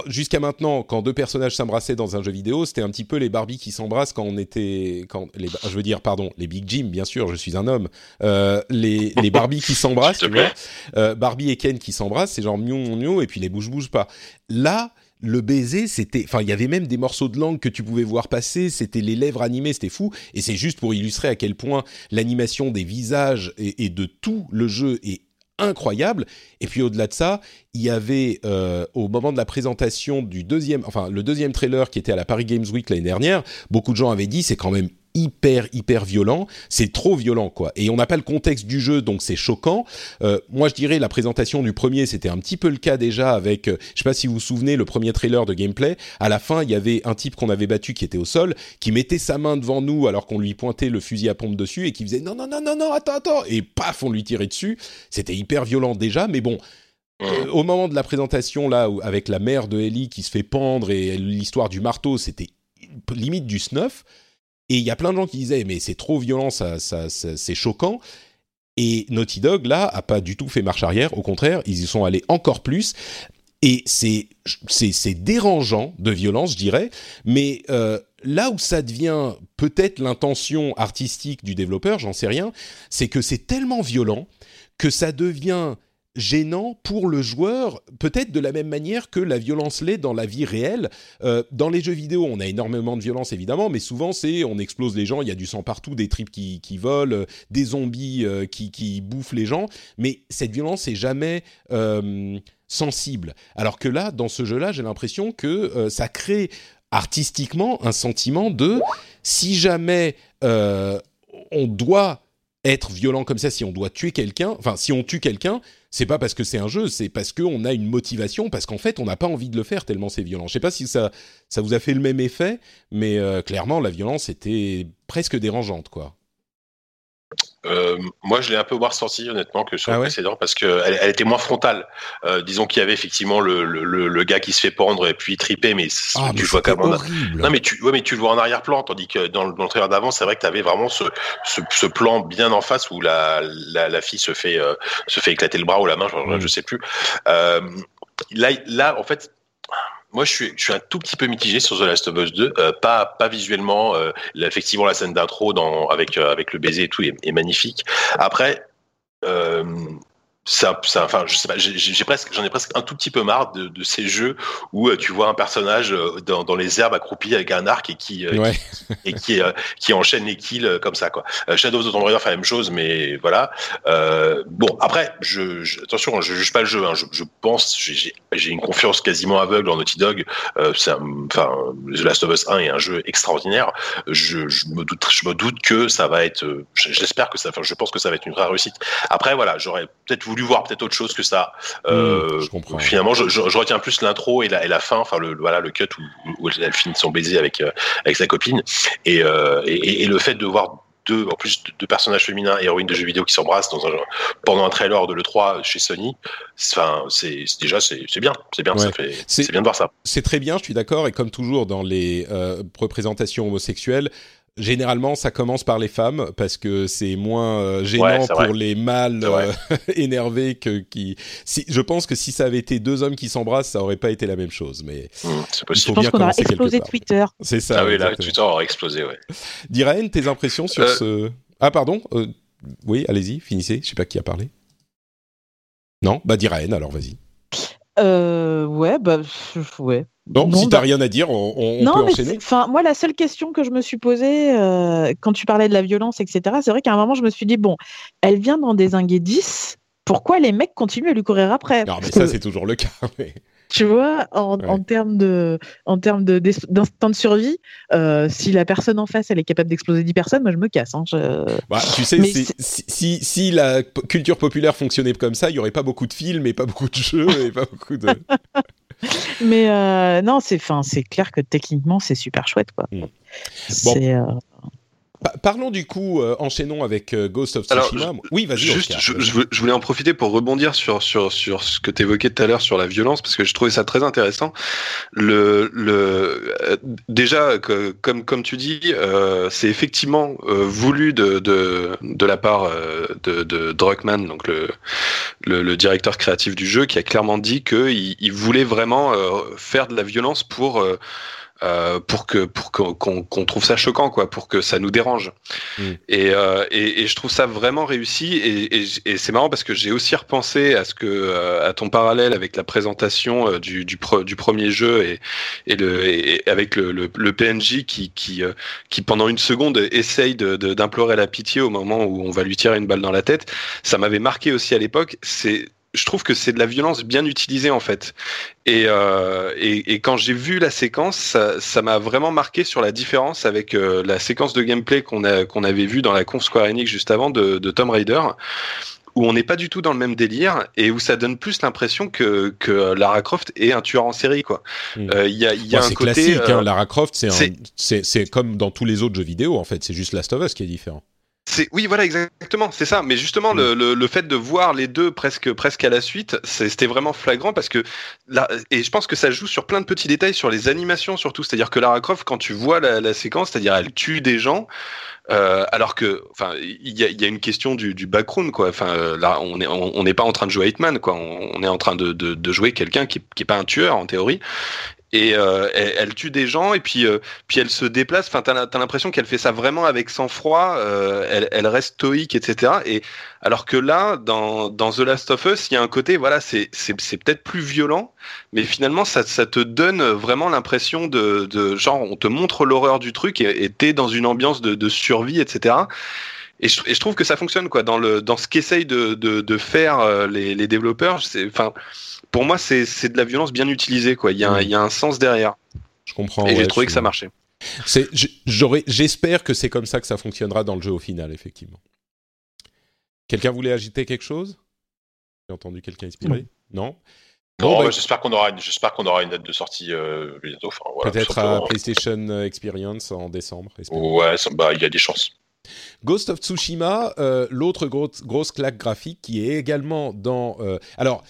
Speaker 2: jusqu'à maintenant, quand deux personnages s'embrassaient dans un jeu vidéo, c'était un petit peu les Barbie qui s'embrassent quand on était, quand les, je veux dire, pardon, les Big Jim, bien sûr, je suis un homme, euh, les, les Barbie qui s'embrassent, tu vois, euh, Barbie et Ken qui s'embrassent, c'est genre miou miou et puis les bouches bougent pas. Là, le baiser, c'était, enfin, il y avait même des morceaux de langue que tu pouvais voir passer, c'était les lèvres animées, c'était fou. Et c'est juste pour illustrer à quel point l'animation des visages et, et, de tout le jeu est incroyable. Et puis au-delà de ça, il y avait euh, au moment de la présentation du deuxième, enfin le deuxième trailer qui était à la Paris Games Week l'année dernière, beaucoup de gens avaient dit c'est quand même hyper hyper violent, c'est trop violent quoi. Et on n'a pas le contexte du jeu donc c'est choquant. Euh, moi je dirais la présentation du premier c'était un petit peu le cas déjà avec, euh, je sais pas si vous vous souvenez le premier trailer de gameplay. À la fin il y avait un type qu'on avait battu qui était au sol, qui mettait sa main devant nous alors qu'on lui pointait le fusil à pompe dessus et qui faisait non non non non non attends attends et paf on lui tirait dessus. C'était hyper violent déjà mais bon. Euh, au moment de la présentation là, avec la mère de Ellie qui se fait pendre et l'histoire du marteau, c'était limite du snuff. Et il y a plein de gens qui disaient mais c'est trop violent, ça, ça, c'est choquant. Et Naughty Dog là a pas du tout fait marche arrière, au contraire, ils y sont allés encore plus. Et c'est c'est dérangeant de violence, je dirais, mais euh, là où ça devient peut-être l'intention artistique du développeur, j'en sais rien, c'est que c'est tellement violent que ça devient gênant pour le joueur, peut-être de la même manière que la violence l'est dans la vie réelle. Euh, dans les jeux vidéo, on a énormément de violence évidemment, mais souvent c'est on explose les gens, il y a du sang partout, des tripes qui, volent, euh, des zombies euh, qui, bouffent les gens, mais cette violence est jamais sensible. Alors que là, dans ce jeu-là, j'ai l'impression que ça crée artistiquement un sentiment de si jamais on doit être violent comme ça, si on doit tuer quelqu'un, enfin si on tue quelqu'un, c'est pas parce que c'est un jeu, c'est parce qu'on a une motivation, parce qu'en fait on n'a pas envie de le faire tellement c'est violent. Je sais pas si ça, ça vous a fait le même effet, mais euh, clairement la violence était presque dérangeante, quoi.
Speaker 3: Euh, moi, je l'ai un peu moins ressenti honnêtement que sur ah le précédent parce que elle, était moins frontale. Euh, disons qu'il y avait effectivement le, le, le, gars qui se fait pendre et puis triper, mais,
Speaker 2: ah,
Speaker 3: tu
Speaker 2: vois
Speaker 3: comme
Speaker 2: non
Speaker 3: mais tu ouais, mais tu le vois en arrière-plan, tandis que dans le, dans le trailer d'avant, c'est vrai que tu avais vraiment ce, ce, ce, plan bien en face où la, la, la fille se fait euh, se fait éclater le bras ou la main, je, je sais plus. Euh, là, là, en fait, moi, je suis, je suis un tout petit peu mitigé sur The Last of Us 2. Euh, pas, pas visuellement. Euh, effectivement, la scène d'intro avec euh, avec le baiser et tout est, est magnifique. Après, euh, ça, ça, enfin, je sais pas, j'ai presque, j'en ai presque un tout petit peu marre de, de ces jeux où euh, tu vois un personnage euh, dans, dans, les herbes accroupi avec un arc et qui, euh, qui et qui, qui enchaîne les kills comme ça, quoi. Shadow of the Tomb Raider fait la même chose, mais voilà. bon, après, je, je, attention, je juge pas le jeu. Hein, je, je, pense, j'ai une confiance quasiment aveugle en Naughty Dog. enfin, The Last of Us 1 est un jeu extraordinaire. Je, je, me doute, je me doute que ça va être. J'espère que ça. Enfin, je pense que ça va être une vraie réussite. Après, voilà, j'aurais peut-être voulu voir peut-être autre chose que ça. Euh,
Speaker 2: mmh,
Speaker 3: finalement, je, je, retiens plus l'intro et la, et la fin, enfin le voilà le cut où, où elle finit son baiser avec euh, avec sa copine et, euh, et, et, le fait de voir deux, en plus deux personnages féminins héroïnes de jeux vidéo qui s'embrassent dans un, pendant un trailer de l'E3 chez Sony. Enfin, c'est déjà c'est bien, c'est bien, ça fait c'est bien de voir ça.
Speaker 2: C'est très bien, je suis d'accord. Et comme toujours dans les représentations homosexuelles, Généralement, ça commence par les femmes parce que c'est moins euh, gênant pour les mâles euh, énervés que qui. Si, je pense que si ça avait été deux hommes qui s'embrassent, ça aurait pas été la même chose. Mais
Speaker 3: mmh,
Speaker 5: je pense qu'on aurait explosé Twitter.
Speaker 2: C'est ça.
Speaker 3: Ah oui, là, Twitter aurait explosé, ouais.
Speaker 2: Diraen, tes impressions sur euh, ce Ah pardon. oui, allez-y, finissez. Je sais pas qui a parlé. Non, bah Diraen, alors vas-y.
Speaker 5: Euh, ouais, bah, ouais.
Speaker 2: Non, si t'as bah rien à dire, on, on
Speaker 5: non,
Speaker 2: peut enchaîner.
Speaker 5: Enfin, moi, la seule question que je me suis posée euh, quand tu parlais de la violence, etc., c'est vrai qu'à un moment, je me suis dit, bon, elle vient d'en désinguer 10, pourquoi les mecs continuent à lui courir après?
Speaker 2: Non, mais ça, c'est toujours le cas. Mais
Speaker 5: tu vois, en, en termes de, en termes de d'instinct de survie, euh, si la personne en face elle est capable d'exploser 10 personnes, moi je me casse. Hein,
Speaker 2: bah, tu sais, si, si, si, la culture populaire fonctionnait comme ça, il y aurait pas beaucoup de films et pas beaucoup de jeux et pas beaucoup de.
Speaker 5: Mais euh, non, c'est, fin, c'est clair que techniquement c'est super chouette quoi. Hmm. Bon.
Speaker 2: Euh... parlons du coup, euh, enchaînons avec euh, Ghost of Tsushima. oui, vas-y.
Speaker 4: Juste, je, je, voulais en profiter pour rebondir sur sur sur ce que tu évoquais tout à l'heure sur la violence parce que je trouvais ça très intéressant. Le le euh, déjà que, comme comme tu dis, c'est effectivement voulu de, de de la part de de Druckmann, donc le, le, le directeur créatif du jeu, qui a clairement dit qu'il il voulait vraiment faire de la violence pour euh, pour que pour qu'on trouve ça choquant quoi pour que ça nous dérange. Mm. euh, et, et, je trouve ça vraiment réussi. Et, et c'est marrant parce que j'ai aussi repensé à ce que euh, à ton parallèle avec la présentation du du, du premier jeu et et le et avec le, le, PNJ qui qui qui pendant une seconde essaye d'implorer de, la pitié au moment où on va lui tirer une balle dans la tête. Ça m'avait marqué aussi à l'époque. C'est je trouve que c'est de la violence bien utilisée en fait. Et, euh, et, et, quand j'ai vu la séquence, ça m'a vraiment marqué sur la différence avec euh, la séquence de gameplay qu'on avait vu dans la conf Square Enix juste avant de, de Tomb Raider où on n'est pas du tout dans le même délire et où ça donne plus l'impression que, que Lara Croft est un tueur en série quoi.
Speaker 2: Hmm. Euh, il y a, y a un côté classique. Hein, euh, Lara Croft, c'est c'est comme dans tous les autres jeux vidéo en fait. C'est juste Last of Us qui est différent
Speaker 4: oui voilà exactement c'est ça. Mais justement le, le, fait de voir les deux presque presque à la suite c'était vraiment flagrant parce que là et je pense que ça joue sur plein de petits détails sur les animations surtout. C'est-à-dire que Lara Croft quand tu vois la, séquence c'est-à-dire elle tue des gens euh, alors que enfin il y a, y a, une question du, du background quoi. Enfin euh, là on est on n'est pas en train de jouer Hitman quoi. On, est en train de, de, de jouer quelqu'un qui, qui est pas un tueur en théorie et euh, elle, tue des gens et puis euh, puis elle se déplace. Enfin, t'as as, l'impression qu'elle fait ça vraiment avec sang-froid. Euh, elle, elle, reste stoïque, etc. Et alors que là, dans, dans The Last of Us, il y a un côté, voilà, c'est c'est peut-être plus violent, mais finalement, ça, ça te donne vraiment l'impression de, de genre, on te montre l'horreur du truc et t'es dans une ambiance de, de survie, etc. Et je, et je, trouve que ça fonctionne quoi dans le dans ce qu'essayent de, de, de faire les, les développeurs. C'est enfin pour moi, c'est de la violence bien utilisée. Quoi. Il, y a un, il y a un sens derrière.
Speaker 2: Je comprends.
Speaker 4: Et j'ai trouvé que ça marchait.
Speaker 2: J'espère que c'est comme ça que ça fonctionnera dans le jeu au final, effectivement. Quelqu'un voulait agiter quelque chose? J'ai entendu quelqu'un inspiré Non
Speaker 3: Non, bah, j'espère qu'on aura, j'espère qu'on aura une date de sortie euh, bientôt. Enfin,
Speaker 2: voilà, Peut-être à PlayStation Experience en décembre.
Speaker 3: Ouais, bah, il y a des chances.
Speaker 2: Ghost of Tsushima, euh, l'autre grosse, grosse claque graphique qui est également dans. Euh, alors,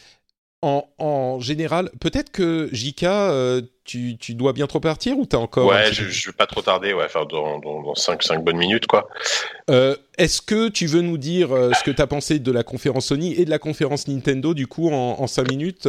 Speaker 2: en, général, peut-être que Jika, euh, tu, dois bientôt partir ou t'as encore
Speaker 3: Ouais, je, je vais pas trop tarder, ouais, faire dans, dans, 5, 5 bonnes minutes, quoi.
Speaker 2: Euh, est-ce que tu veux nous dire ce que tu as pensé de la conférence Sony et de la conférence Nintendo, du coup, en, en 5 minutes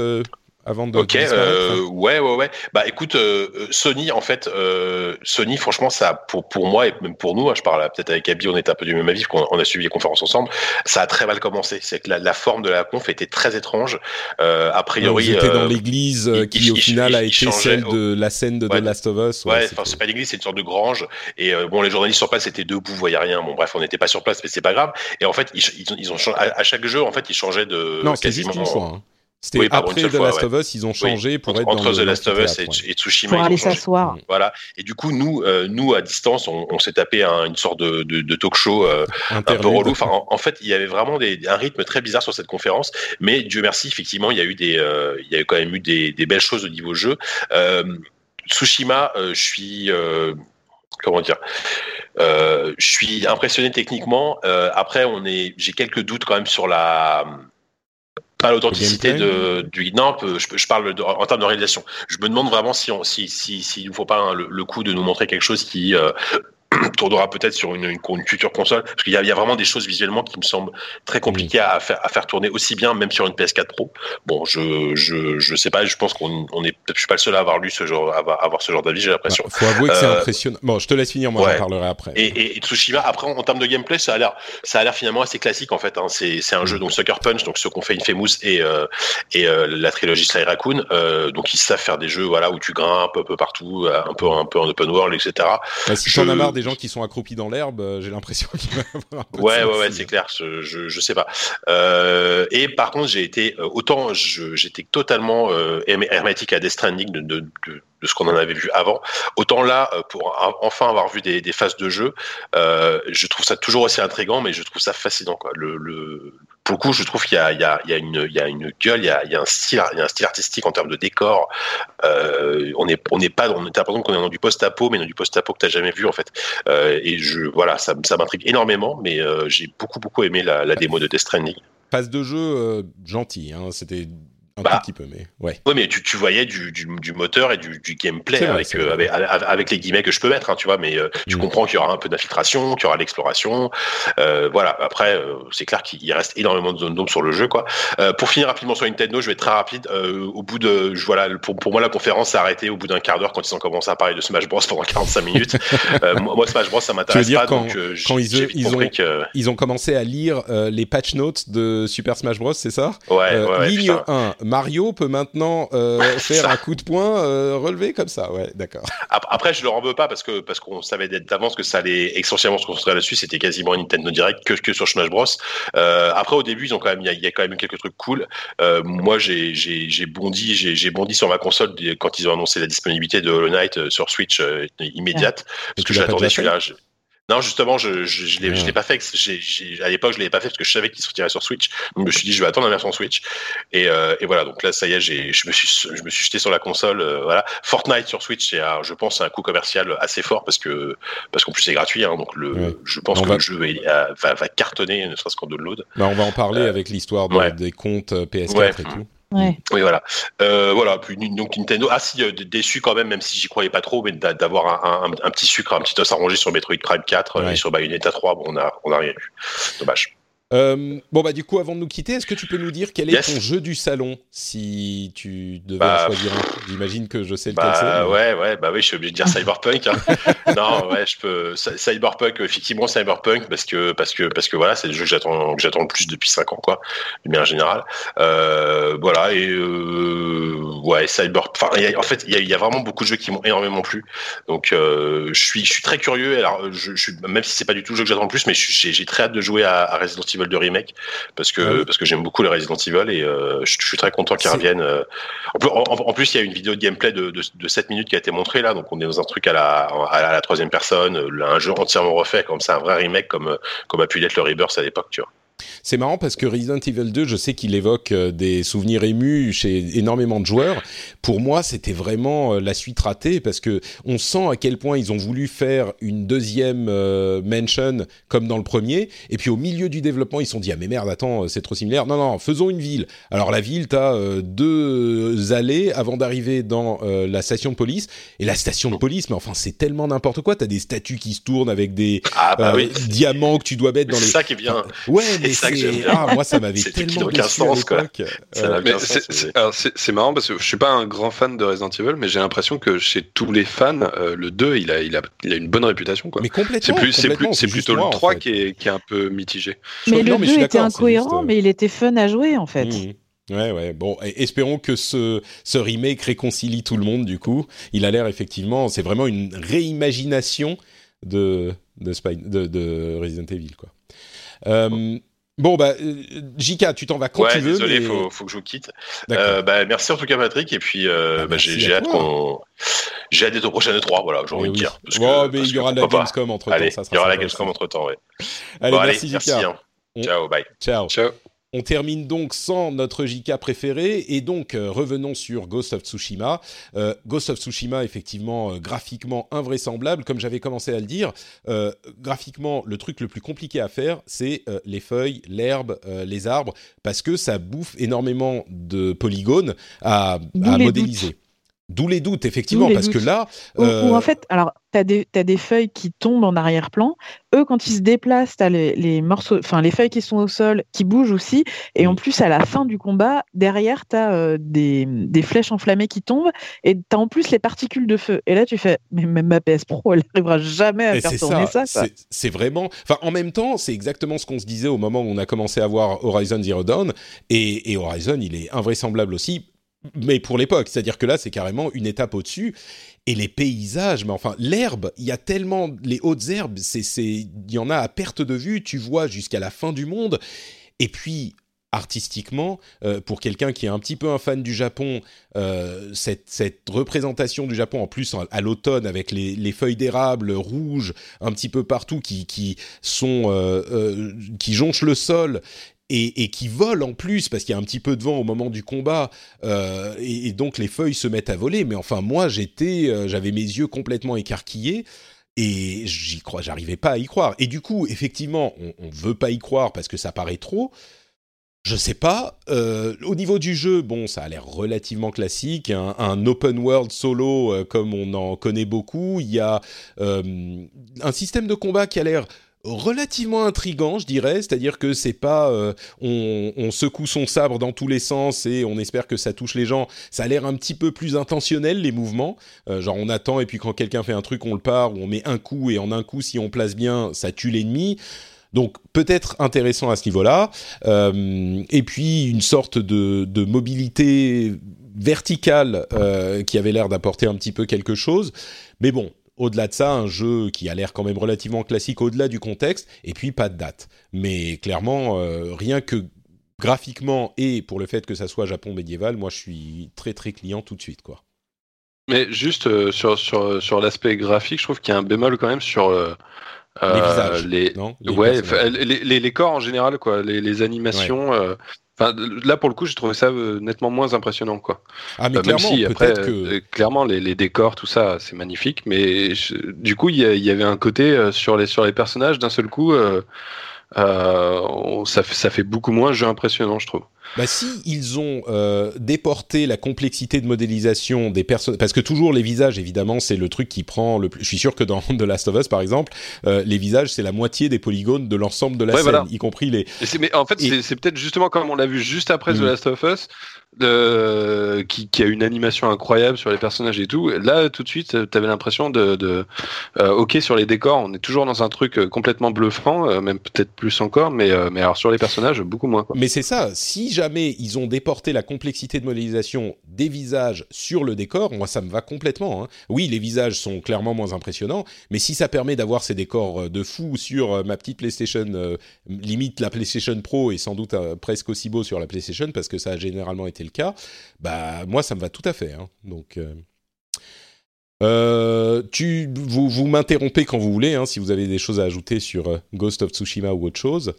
Speaker 2: avant de
Speaker 3: ok euh, ouais ouais ouais. Bah écoute euh, euh, Sony en fait euh, Sony franchement ça pour pour moi et même pour nous hein, je parle peut-être avec Abby on était un peu du même avis qu'on on a suivi les conférences ensemble ça a très mal commencé. C'est que la, la, forme de la conf était très étrange. Euh, a priori
Speaker 2: ouais, dans l'église qui au final a été celle de la scène de The Last of Us.
Speaker 3: Ouais, enfin c'est pas l'église c'est une sorte de grange. Et bon les journalistes sur place étaient debout voyaient rien. Bon bref on n'était pas sur place mais c'est pas grave. Et en fait ils, ils, ont, à, chaque jeu en fait ils changeaient de
Speaker 2: non quasiment juste une fois, hein. C'était après The Last of Us, ils ont changé pour être
Speaker 3: entre
Speaker 2: The
Speaker 3: Last of Us et, Tsushima.
Speaker 5: Pour aller s'asseoir.
Speaker 3: Voilà. Et du coup, nous, euh, nous à distance, on, on s'est tapé un, une sorte de, de, de talk show euh, un peu relou. Enfin, en, fait, il y avait vraiment des, un rythme très bizarre sur cette conférence. Mais Dieu merci, effectivement, il y a eu des, euh, il y a quand même eu des, des, belles choses au niveau jeu. Euh, Tsushima, je suis comment dire euh, je suis impressionné techniquement. Euh, après, on est, j'ai quelques doutes quand même sur la pas l'authenticité de du non je, je parle de, en termes de réalisation. Je me demande vraiment si on si si s'il ne faut pas le, coup de nous montrer quelque chose qui euh, tournera peut-être sur une, une, future console parce qu'il y, y, a vraiment des choses visuellement qui me semblent très compliquées à, faire, à faire tourner aussi bien même sur une PS4 Pro. Bon, je je je sais pas, je pense qu'on on est je suis pas le seul à avoir lu ce genre à avoir ce genre d'avis, j'ai l'impression.
Speaker 2: Faut avouer que c'est euh, impressionnant. Bon, je te laisse finir, moi j'en parlerai après.
Speaker 3: Et, et, Tsushima après en, termes de gameplay, ça a l'air ça a l'air finalement assez classique en fait hein. c'est c'est un jeu donc Sucker Punch donc ceux qu'on fait Infamous et euh, et euh, la trilogie Sly Raccoon euh, donc ils savent faire des jeux voilà où tu grimpes un peu partout, un peu un peu en open world etc.
Speaker 2: Bah, si t'en as marre des gens qui sont accroupis dans l'herbe, euh, j'ai l'impression qu'il va avoir un peu
Speaker 3: Ouais, ouais, ouais, c'est clair. Je, je, je, sais pas. Euh, et par contre, j'ai été euh, autant j'étais totalement euh, hermétique à Death Stranding de, de, de, de ce qu'on en avait vu avant. Autant là, pour enfin avoir vu des, des phases de jeu, euh, je trouve ça toujours aussi intrigant, mais je trouve ça fascinant. Quoi. Le, le, pour le coup, je trouve qu'il y a, il y a, il y a une, il y a une gueule, il y a, il y a un style, il y a un style artistique en termes de décor. Euh, on n'est, on n'est pas, on est l'impression qu'on est dans du post-apo, mais dans du post-apo que t'as jamais vu en fait. Euh, et je, voilà, ça, ça m'intrigue énormément, mais euh, j'ai beaucoup, beaucoup aimé la, la démo de Death Stranding.
Speaker 2: Passe de jeu euh, gentil, hein, c'était un bah, petit peu, mais ouais.
Speaker 3: Oui, mais tu, tu voyais du, du, du, moteur et du, du gameplay avec, euh, avec, avec, les guillemets que je peux mettre, hein, tu vois, mais euh, tu mm. comprends qu'il y aura un peu d'infiltration, qu'il y aura l'exploration. Euh, voilà, après, euh, c'est clair qu'il reste énormément de zones d'ombre sur le jeu, quoi. Pour finir rapidement sur Nintendo, je vais être très rapide. au bout de, je, voilà, pour, pour moi, la conférence s'est arrêtée au bout d'un quart d'heure quand ils ont commencé à parler de Smash Bros pendant 45 minutes. moi, Smash Bros, ça m'intéresse pas.
Speaker 2: Quand,
Speaker 3: donc,
Speaker 2: quand ils, ils, ont, que... ils ont commencé à lire les patch notes de Super Smash Bros, c'est ça?
Speaker 3: Ouais, ouais
Speaker 2: Ligne
Speaker 3: putain.
Speaker 2: 1, Mario peut maintenant euh, faire un coup de poing euh, relevé comme ça. Ouais, d'accord.
Speaker 3: Après, je le en veux pas parce que parce qu'on savait d'avance que ça allait essentiellement se construire là-dessus. C'était quasiment Nintendo Direct que, que sur Smash Bros. Euh, après, au début, ils ont quand même il y, y, a quand même eu quelques trucs cool. Moi, j'ai j'ai bondi j'ai bondi sur ma console quand ils ont annoncé la disponibilité de Hollow Knight sur Switch immédiate ouais. parce que j'attendais celui-là. Non, justement, je je, je l'ai ouais. pas fait. J ai, j ai, à l'époque, je l'avais pas fait parce que je savais qu'il sortirait sur Switch. Donc, je me suis dit, je vais attendre la version Switch. Et, euh, et voilà. Donc là, ça y est, je me suis je me suis jeté sur la console. Euh, voilà. Fortnite sur Switch, c'est, je pense, un coût commercial assez fort parce que parce qu'en plus c'est gratuit. Hein, donc le, ouais. je pense on que va... le jeu va, va, va, cartonner, ne serait-ce qu'en download.
Speaker 2: Bah, on va en parler euh, avec l'histoire de, des comptes PS4 et tout.
Speaker 5: Ouais.
Speaker 3: Oui, voilà. Euh, voilà. Puis donc Nintendo, ah si, euh, déçu quand même, même si j'y croyais pas trop, mais d'avoir un, un, un, petit sucre, un petit os à ronger sur Metroid Prime 4 ouais. et sur Bayonetta 3, bon, on a, on a rien eu. Dommage.
Speaker 2: Euh, bon bah du coup avant de nous quitter, est-ce que tu peux nous dire quel est yes. ton jeu du salon si tu devais bah, choisir un J'imagine que je sais lequel
Speaker 3: bah,
Speaker 2: c'est.
Speaker 3: Ouais ouais bah oui je suis obligé de dire Cyberpunk. Hein. non ouais je peux Cyberpunk effectivement Cyberpunk parce que parce que parce que voilà c'est le jeu que j'attends que j'attends le plus depuis 5 ans quoi de manière générale. Euh, voilà et euh, ouais Cyberpunk. Enfin en fait il y a, y a, vraiment beaucoup de jeux qui m'ont énormément plu donc euh, je suis je suis très curieux alors je, je même si c'est pas du tout le jeu que j'attends le plus mais j'ai très hâte de jouer à, à Resident Evil de remake parce que ah oui. parce que j'aime beaucoup les Resident Evil et euh, je, je, suis très content qu'ils reviennent. Euh. En, en, en, plus, il y a une vidéo de gameplay de, de, de, 7 minutes qui a été montrée là, donc on est dans un truc à la, à la troisième personne, un jeu entièrement refait, comme c'est un vrai remake comme comme a pu l'être le Rebirth à l'époque, tu vois.
Speaker 2: C'est marrant parce que Resident Evil 2, je sais qu'il évoque euh, des souvenirs émus chez énormément de joueurs. Pour moi, c'était vraiment euh, la suite ratée parce que on sent à quel point ils ont voulu faire une deuxième euh, mention comme dans le premier. Et puis au milieu du développement, ils se sont dit ah mais merde, attends, c'est trop similaire. Non non, faisons une ville. Alors la ville, t'as euh, deux allées avant d'arriver dans euh, la station de police. Et la station de police, mais enfin c'est tellement n'importe quoi. T'as des statues qui se tournent avec des
Speaker 3: ah, bah oui.
Speaker 2: diamants que tu dois mettre dans les.
Speaker 3: C'est ça qui est bien.
Speaker 2: Ouais, mais ça que j'aime bien. Ah, moi, ça m'avait tellement
Speaker 3: aucun sens, quoi.
Speaker 4: Euh, c'est marrant parce que je suis pas un grand fan de Resident Evil, mais j'ai l'impression que chez tous les fans, euh, le 2, il a, il, a, il a une bonne réputation, quoi.
Speaker 2: Mais complètement.
Speaker 4: C'est plus, plutôt le 3 en fait. qui, est, qui est un peu mitigé.
Speaker 5: Mais le 2 était incohérent, juste... mais il était fun à jouer, en fait. Mmh.
Speaker 2: Ouais, ouais. Bon, espérons que ce, ce remake réconcilie tout le monde, du coup. Il a l'air effectivement, c'est vraiment une réimagination de, de, Spy, de, de Resident Evil, quoi. Euh, Bon bah Jika, tu t'en vas quand
Speaker 3: ouais,
Speaker 2: tu veux.
Speaker 3: Désolé, mais... faut, faut que je vous quitte. Euh, bah, merci en tout cas Patrick et puis euh, bah, bah, j'ai hâte qu'on j'ai hâte d'être au prochain E3 voilà j'ai envie de dire.
Speaker 2: Parce que, mais il y aura la Gamescom entre temps.
Speaker 3: Il y aura la Gamescom entre temps ouais.
Speaker 2: Allez,
Speaker 3: bon,
Speaker 2: merci
Speaker 3: allez,
Speaker 2: Jika.
Speaker 3: Merci, hein. Ciao bye.
Speaker 2: Ciao.
Speaker 4: Ciao.
Speaker 2: On termine donc sans notre JK préféré et donc euh, revenons sur Ghost of Tsushima. Euh, Ghost of Tsushima, effectivement, euh, graphiquement invraisemblable, comme j'avais commencé à le dire. Euh, graphiquement, le truc le plus compliqué à faire, c'est les feuilles, l'herbe, les arbres, parce que ça bouffe énormément de polygones à, à modéliser. Doutes. D'où les doutes, effectivement, les parce doutes. que là...
Speaker 5: Euh... Ou, en fait, alors, tu as, as, des feuilles qui tombent en arrière-plan. Eux, quand ils se déplacent, tu as les, les, morceaux, enfin, les feuilles qui sont au sol qui bougent aussi. Et en plus, à la fin du combat, derrière, tu as euh, des, des, flèches enflammées qui tombent. Et tu as en plus les particules de feu. Et là, tu fais, mais même ma PS Pro, elle n'arrivera jamais à et faire tourner ça.
Speaker 2: ça c'est vraiment... Enfin, en même temps, c'est exactement ce qu'on se disait au moment où on a commencé à voir Horizon Zero Dawn. Et, et Horizon, il est invraisemblable aussi mais pour l'époque, c'est-à-dire que là, c'est carrément une étape au-dessus. Et les paysages, mais enfin, l'herbe, il y a tellement les hautes herbes, c'est, c'est, il y en a à perte de vue. Tu vois jusqu'à la fin du monde. Et puis, artistiquement, euh, pour quelqu'un qui est un petit peu un fan du Japon, euh, cette, cette, représentation du Japon, en plus à, l'automne, avec les, les feuilles d'érable rouges un petit peu partout qui, qui sont euh, qui jonchent le sol et, qui vole en plus parce qu'il y a un petit peu de vent au moment du combat euh, et, donc les feuilles se mettent à voler. Mais enfin moi j'étais, euh, j'avais mes yeux complètement écarquillés et j'y crois, j'arrivais pas à y croire. Et du coup effectivement on, on veut pas y croire parce que ça paraît trop. Je sais pas. Euh, au niveau du jeu, bon, ça a l'air relativement classique, un, open world solo comme on en connaît beaucoup. Il y a un système de combat qui a l'air relativement intrigant, je dirais. C'est-à-dire que c'est pas on, secoue son sabre dans tous les sens et on espère que ça touche les gens. Ça a l'air un petit peu plus intentionnel les mouvements. genre on attend et puis quand quelqu'un fait un truc, on le part ou on met un coup et en un coup, si on place bien, ça tue l'ennemi. Donc peut-être intéressant à ce niveau-là. Euh, et puis une sorte de, de mobilité verticale euh, qui avait l'air d'apporter un petit peu quelque chose. Mais bon, au-delà de ça, un jeu qui a l'air quand même relativement classique au-delà du contexte, et puis pas de date. Mais clairement, euh, rien que graphiquement et pour le fait que ça soit Japon médiéval, moi je suis très très client tout de suite. quoi.
Speaker 4: Mais juste sur, sur, sur l'aspect graphique, je trouve qu'il y a un bémol quand même sur
Speaker 2: les euh, visages. Les...
Speaker 4: Non? Ouais, les, les, corps en général, quoi. Les, animations. Euh, là, pour le coup, j'ai trouvé ça euh, nettement moins impressionnant, quoi.
Speaker 2: Ah, mais clairement,
Speaker 4: même si, après, clairement, les, décors, tout ça, c'est magnifique. Mais du coup, il y, avait un côté sur les sur les personnages d'un seul coup. ça, ça fait beaucoup moins jeu impressionnant, je trouve.
Speaker 2: Bah si ils ont euh, déporté la complexité de modélisation des personnes, parce que toujours les visages, évidemment, c'est le truc qui prend le plus. Je suis sûr que dans The Last of Us, par exemple, euh, les visages, c'est la moitié des polygones de l'ensemble de la scène, y compris les.
Speaker 4: Mais en fait, c'est peut-être justement comme on l'a vu juste après The mm. Last of Us, de, qui, qui, a une animation incroyable sur les personnages et tout. Là, tout de suite, tu avais l'impression de, de euh, ok sur les décors, on est toujours dans un truc euh, complètement bluffant, euh, même peut-être plus encore, mais mais alors sur les personnages, beaucoup moins.
Speaker 2: Mais c'est ça. Si jamais ils ont déporté la complexité de modélisation des visages sur le décor, moi ça me va complètement. Hein. Oui, les visages sont clairement moins impressionnants, mais si ça permet d'avoir ces décors de fou sur ma petite PlayStation, limite la PlayStation Pro et sans doute presque aussi beau sur la PlayStation parce que ça a généralement été le cas, bah moi ça me va tout à fait. Hein. Donc euh, euh, tu, vous, vous m'interrompez quand vous voulez, hein, si vous avez des choses à ajouter sur euh, Ghost of Tsushima ou autre chose.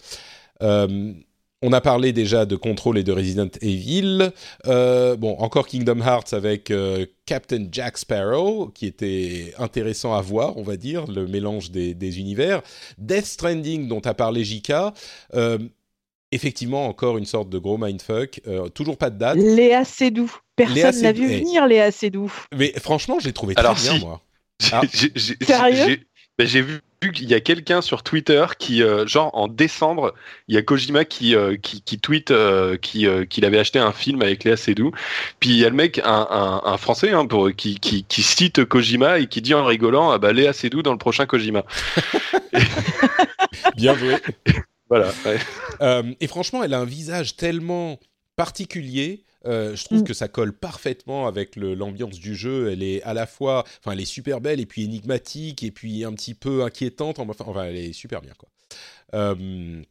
Speaker 2: On a parlé déjà de Control et de Resident Evil. bon, encore Kingdom Hearts avec Captain Jack Sparrow, qui était intéressant à voir, on va dire, le mélange des, des univers. Death Stranding, dont a parlé Jika effectivement encore une sorte de gros mindfuck. Euh, toujours pas de date.
Speaker 5: Léa Seydoux. Personne n'a vu venir Léa Seydoux.
Speaker 2: Mais franchement, j'ai trouvé très bien, moi.
Speaker 5: Ah. Sérieux
Speaker 4: j'ai vu qu'il y a quelqu'un sur Twitter qui, euh, genre en décembre, il y a Kojima qui, euh, qui, qui, tweet qu'il avait acheté un film avec Léa Seydoux. Puis il y a le mec, un, un, français, hein, pour, qui, qui, cite Kojima et qui dit en rigolant ah bah, Léa Seydoux dans le prochain Kojima.
Speaker 2: Bien joué.
Speaker 4: Voilà.
Speaker 2: Euh, et franchement, elle a un visage tellement particulier. Euh, je trouve mm. que ça colle parfaitement avec l'ambiance du jeu. Elle est à la fois, enfin, elle est super belle et puis énigmatique et puis un petit peu inquiétante. Enfin, enfin elle est super bien, quoi. Euh,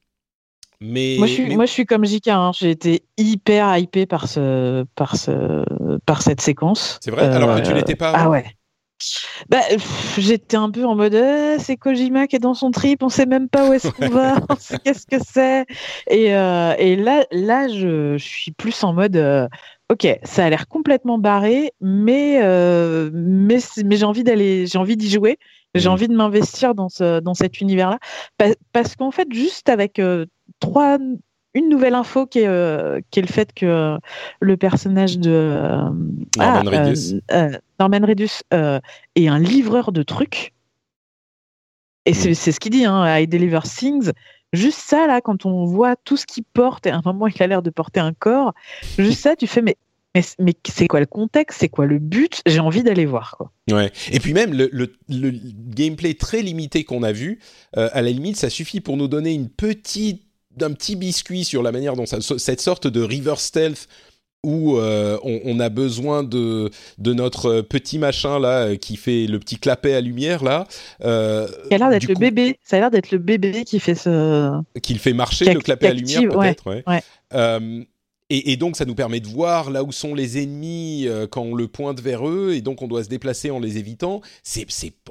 Speaker 2: mais
Speaker 5: moi, je suis, moi, je suis comme JK. Hein. J'ai été hyper hypé par ce, par ce, par cette séquence.
Speaker 2: C'est vrai? Alors que tu l'étais pas.
Speaker 5: Ah ouais. Bah, j'étais un peu en mode euh, c'est Kojima qui est dans son trip, on sait même pas où est-ce qu'on va, on sait qu'est-ce que c'est. Et, euh, et, là, là je, je, suis plus en mode euh, ok, ça a l'air complètement barré, mais, mais, mais j'ai envie d'aller, j'ai envie d'y jouer, j'ai mmh. envie de m'investir dans, ce, dans cet univers-là. parce qu'en fait, juste avec trois une nouvelle info qui est, euh, qui est le fait que euh, le personnage de euh,
Speaker 2: Norman ah,
Speaker 5: Norman Reedus est un livreur de trucs. Et c'est ce qu'il dit, hein, I deliver things. Juste ça, là, quand on voit tout ce qu'il porte, et à un moment, il a l'air de porter un corps, juste ça, tu fais, mais mais, mais c'est quoi le contexte? C'est quoi le but? J'ai envie d'aller voir. Quoi.
Speaker 2: Ouais. Et puis même le, le, le gameplay très limité qu'on a vu, à la limite, ça suffit pour nous donner une petite d'un petit biscuit sur la manière dont ça, cette sorte de river stealth où euh, on, a besoin de, de notre petit machin là euh, qui fait le petit clapet à lumière là.
Speaker 5: Euh, ça a l'air d'être le bébé. Ça a l'air d'être le bébé qui fait ce.
Speaker 2: Qui fait marcher le clapet à lumière peut-être. Ouais. et, et, donc ça nous permet de voir là où sont les ennemis quand on le pointe vers eux et donc on doit se déplacer en les évitant. C'est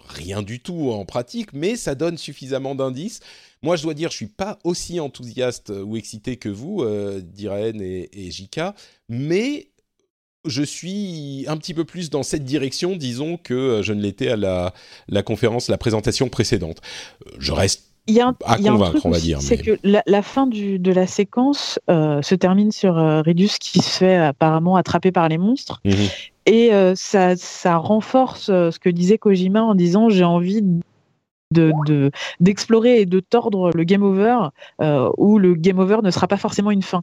Speaker 2: rien du tout en pratique, mais ça donne suffisamment d'indices Moi, je dois dire, je suis pas aussi enthousiaste ou excité que vous, euh, Diraen et, et Jika, mais je suis un petit peu plus dans cette direction, disons, que euh, je ne l'étais à la, la conférence, la présentation précédente. Je reste
Speaker 5: il y a un, à convaincre, on va dire. C'est que la, fin du, de la séquence euh, se termine sur euh, Redus qui se fait apparemment attraper par les monstres. Mhm. Et ça, ça, renforce ce que disait Kojima en disant j'ai envie de, d'explorer et de tordre le game over où le game over ne sera pas forcément une fin.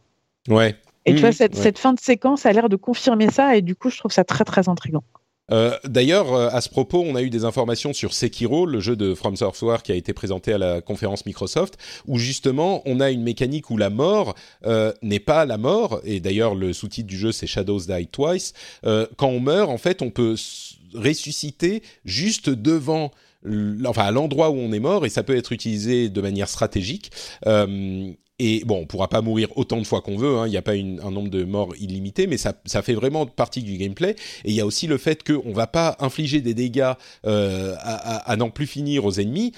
Speaker 2: Ouais,
Speaker 5: et tu vois, mmh, cette, fin de séquence a l'air de confirmer ça, et du coup, je trouve ça très très intriguant.
Speaker 2: Euh, d'ailleurs, euh, à ce propos, on a eu des informations sur Sekiro, le jeu de From Software qui a été présenté à la conférence Microsoft, où justement on a une mécanique où la mort euh, n'est pas la mort, et d'ailleurs le sous-titre du jeu c'est Shadows Die Twice. quand on meurt, en fait, on peut ressusciter juste devant enfin à l'endroit où on est mort et ça peut être utilisé de manière stratégique et bon, on pourra pas mourir autant de fois qu'on veut, hein. il n'y a pas un nombre de morts illimité, mais ça, ça, fait vraiment partie du gameplay. Et il y a aussi le fait qu'on va pas infliger des dégâts euh, à, n'en plus finir aux ennemis.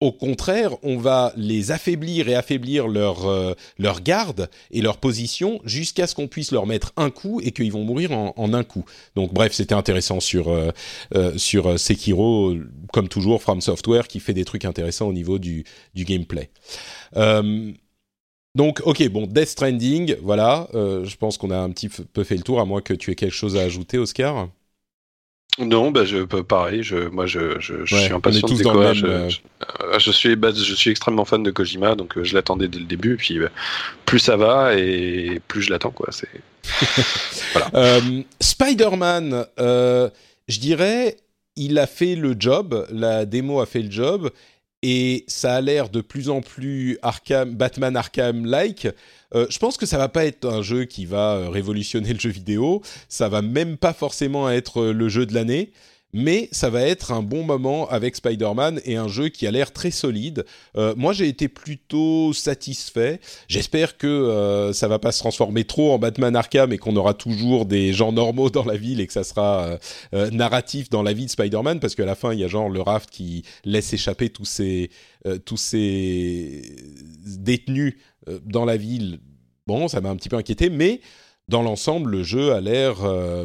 Speaker 2: Au contraire, on va les affaiblir et affaiblir leur, euh, leur garde et leur position jusqu'à ce qu'on puisse leur mettre un coup et qu'ils vont mourir en, un coup. Donc bref, c'était intéressant sur, euh, sur Sekiro, comme toujours, From Software, qui fait des trucs intéressants au niveau du, du gameplay. Donc, ok, bon, Death Stranding, voilà. Euh, je pense qu'on a un petit peu fait le tour, à moins que tu aies quelque chose à ajouter, Oscar.
Speaker 4: Non, bah je pareil. Je, moi, je, je, je suis impatient de quoi. Je, euh, je, suis, bah, je suis extrêmement fan de Kojima, donc euh, je l'attendais dès le début. Et puis, plus ça va et plus je l'attends, quoi. C'est
Speaker 2: voilà. Spider-Man, je dirais, il a fait le job. La démo a fait le job et ça a l'air de plus en plus Arkham, Batman Arkham-like. Euh, je pense que ça va pas être un jeu qui va euh, révolutionner le jeu vidéo, ça va même pas forcément être euh, le jeu de l'année, mais ça va être un bon moment avec Spider-Man et un jeu qui a l'air très solide. Moi, j'ai été plutôt satisfait. J'espère que ça va pas se transformer trop en Batman Arkham et qu'on aura toujours des gens normaux dans la ville et que ça sera narratif dans la vie de Spider-Man, parce qu'à la fin, il y a genre le Raft qui laisse échapper tous ces tous ces détenus dans la ville. Bon, ça m'a un petit peu inquiété, mais dans l'ensemble, le jeu a l'air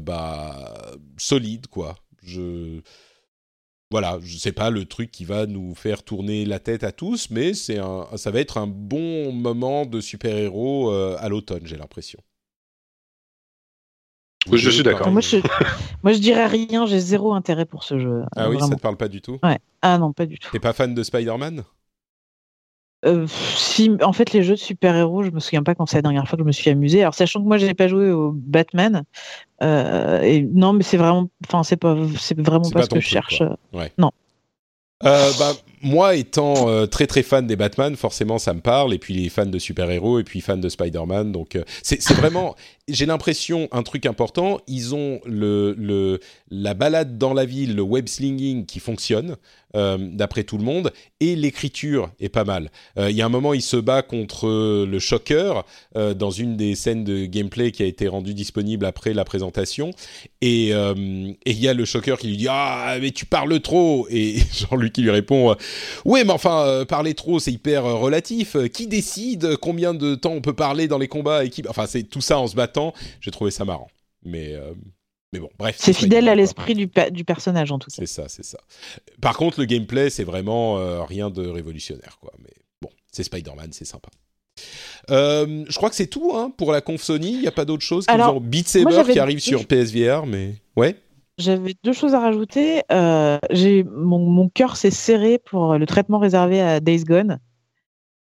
Speaker 2: bah, solide, quoi je voilà, je sais pas le truc qui va nous faire tourner la tête à tous, mais c'est un, ça va être un bon moment de super-héros euh, à l'automne, j'ai l'impression.
Speaker 4: je suis d'accord.
Speaker 5: Moi je, moi, je dirais rien, j'ai zéro intérêt pour ce jeu.
Speaker 2: Ah oui, ça te parle pas du tout?
Speaker 5: Ouais. Ah non, pas du tout.
Speaker 2: T'es pas fan de Spider-Man?
Speaker 5: Euh, si, en fait, les jeux de super-héros, je me souviens pas quand c'est la dernière fois que je me suis amusé. Alors, sachant que moi, je n'ai pas joué au Batman, euh, et non, mais c'est vraiment, enfin, c'est pas, c'est vraiment pas, ce que je cherche.
Speaker 2: Ouais.
Speaker 5: Non.
Speaker 2: Euh, bah, moi, étant euh, très très fan des Batman, forcément, ça me parle. Et puis les fans de super-héros, et puis fans de Spider-Man. Donc, euh, c'est vraiment, j'ai l'impression, un truc important. Ils ont le, le, la balade dans la ville, le web slinging qui fonctionne. Euh, d'après tout le monde, et l'écriture est pas mal. Euh, il y a un moment, il se bat contre le Shocker euh, dans une des scènes de gameplay qui a été rendue disponible après la présentation, et il y a le Shocker qui lui dit ah mais tu parles trop, et Jean-Luc qui lui répond oui mais enfin parler trop c'est hyper relatif. Qui décide combien de temps on peut parler dans les combats et qui... Enfin c'est tout ça en se battant. J'ai trouvé ça marrant, mais mais bon, bref.
Speaker 5: C'est fidèle à l'esprit du, du, personnage en tout cas.
Speaker 2: C'est ça, c'est ça. Par contre, le gameplay, c'est vraiment euh, rien de révolutionnaire, quoi. Mais bon, c'est Spider-Man, c'est sympa. Euh, je crois que c'est tout hein, pour la conf Sony. Il n'y a pas d'autre chose. Alors, Beat Saber qui arrive sur PSVR, mais ouais.
Speaker 5: J'avais deux choses à rajouter. Euh, j'ai mon, mon cœur s'est serré pour le traitement réservé à Days Gone.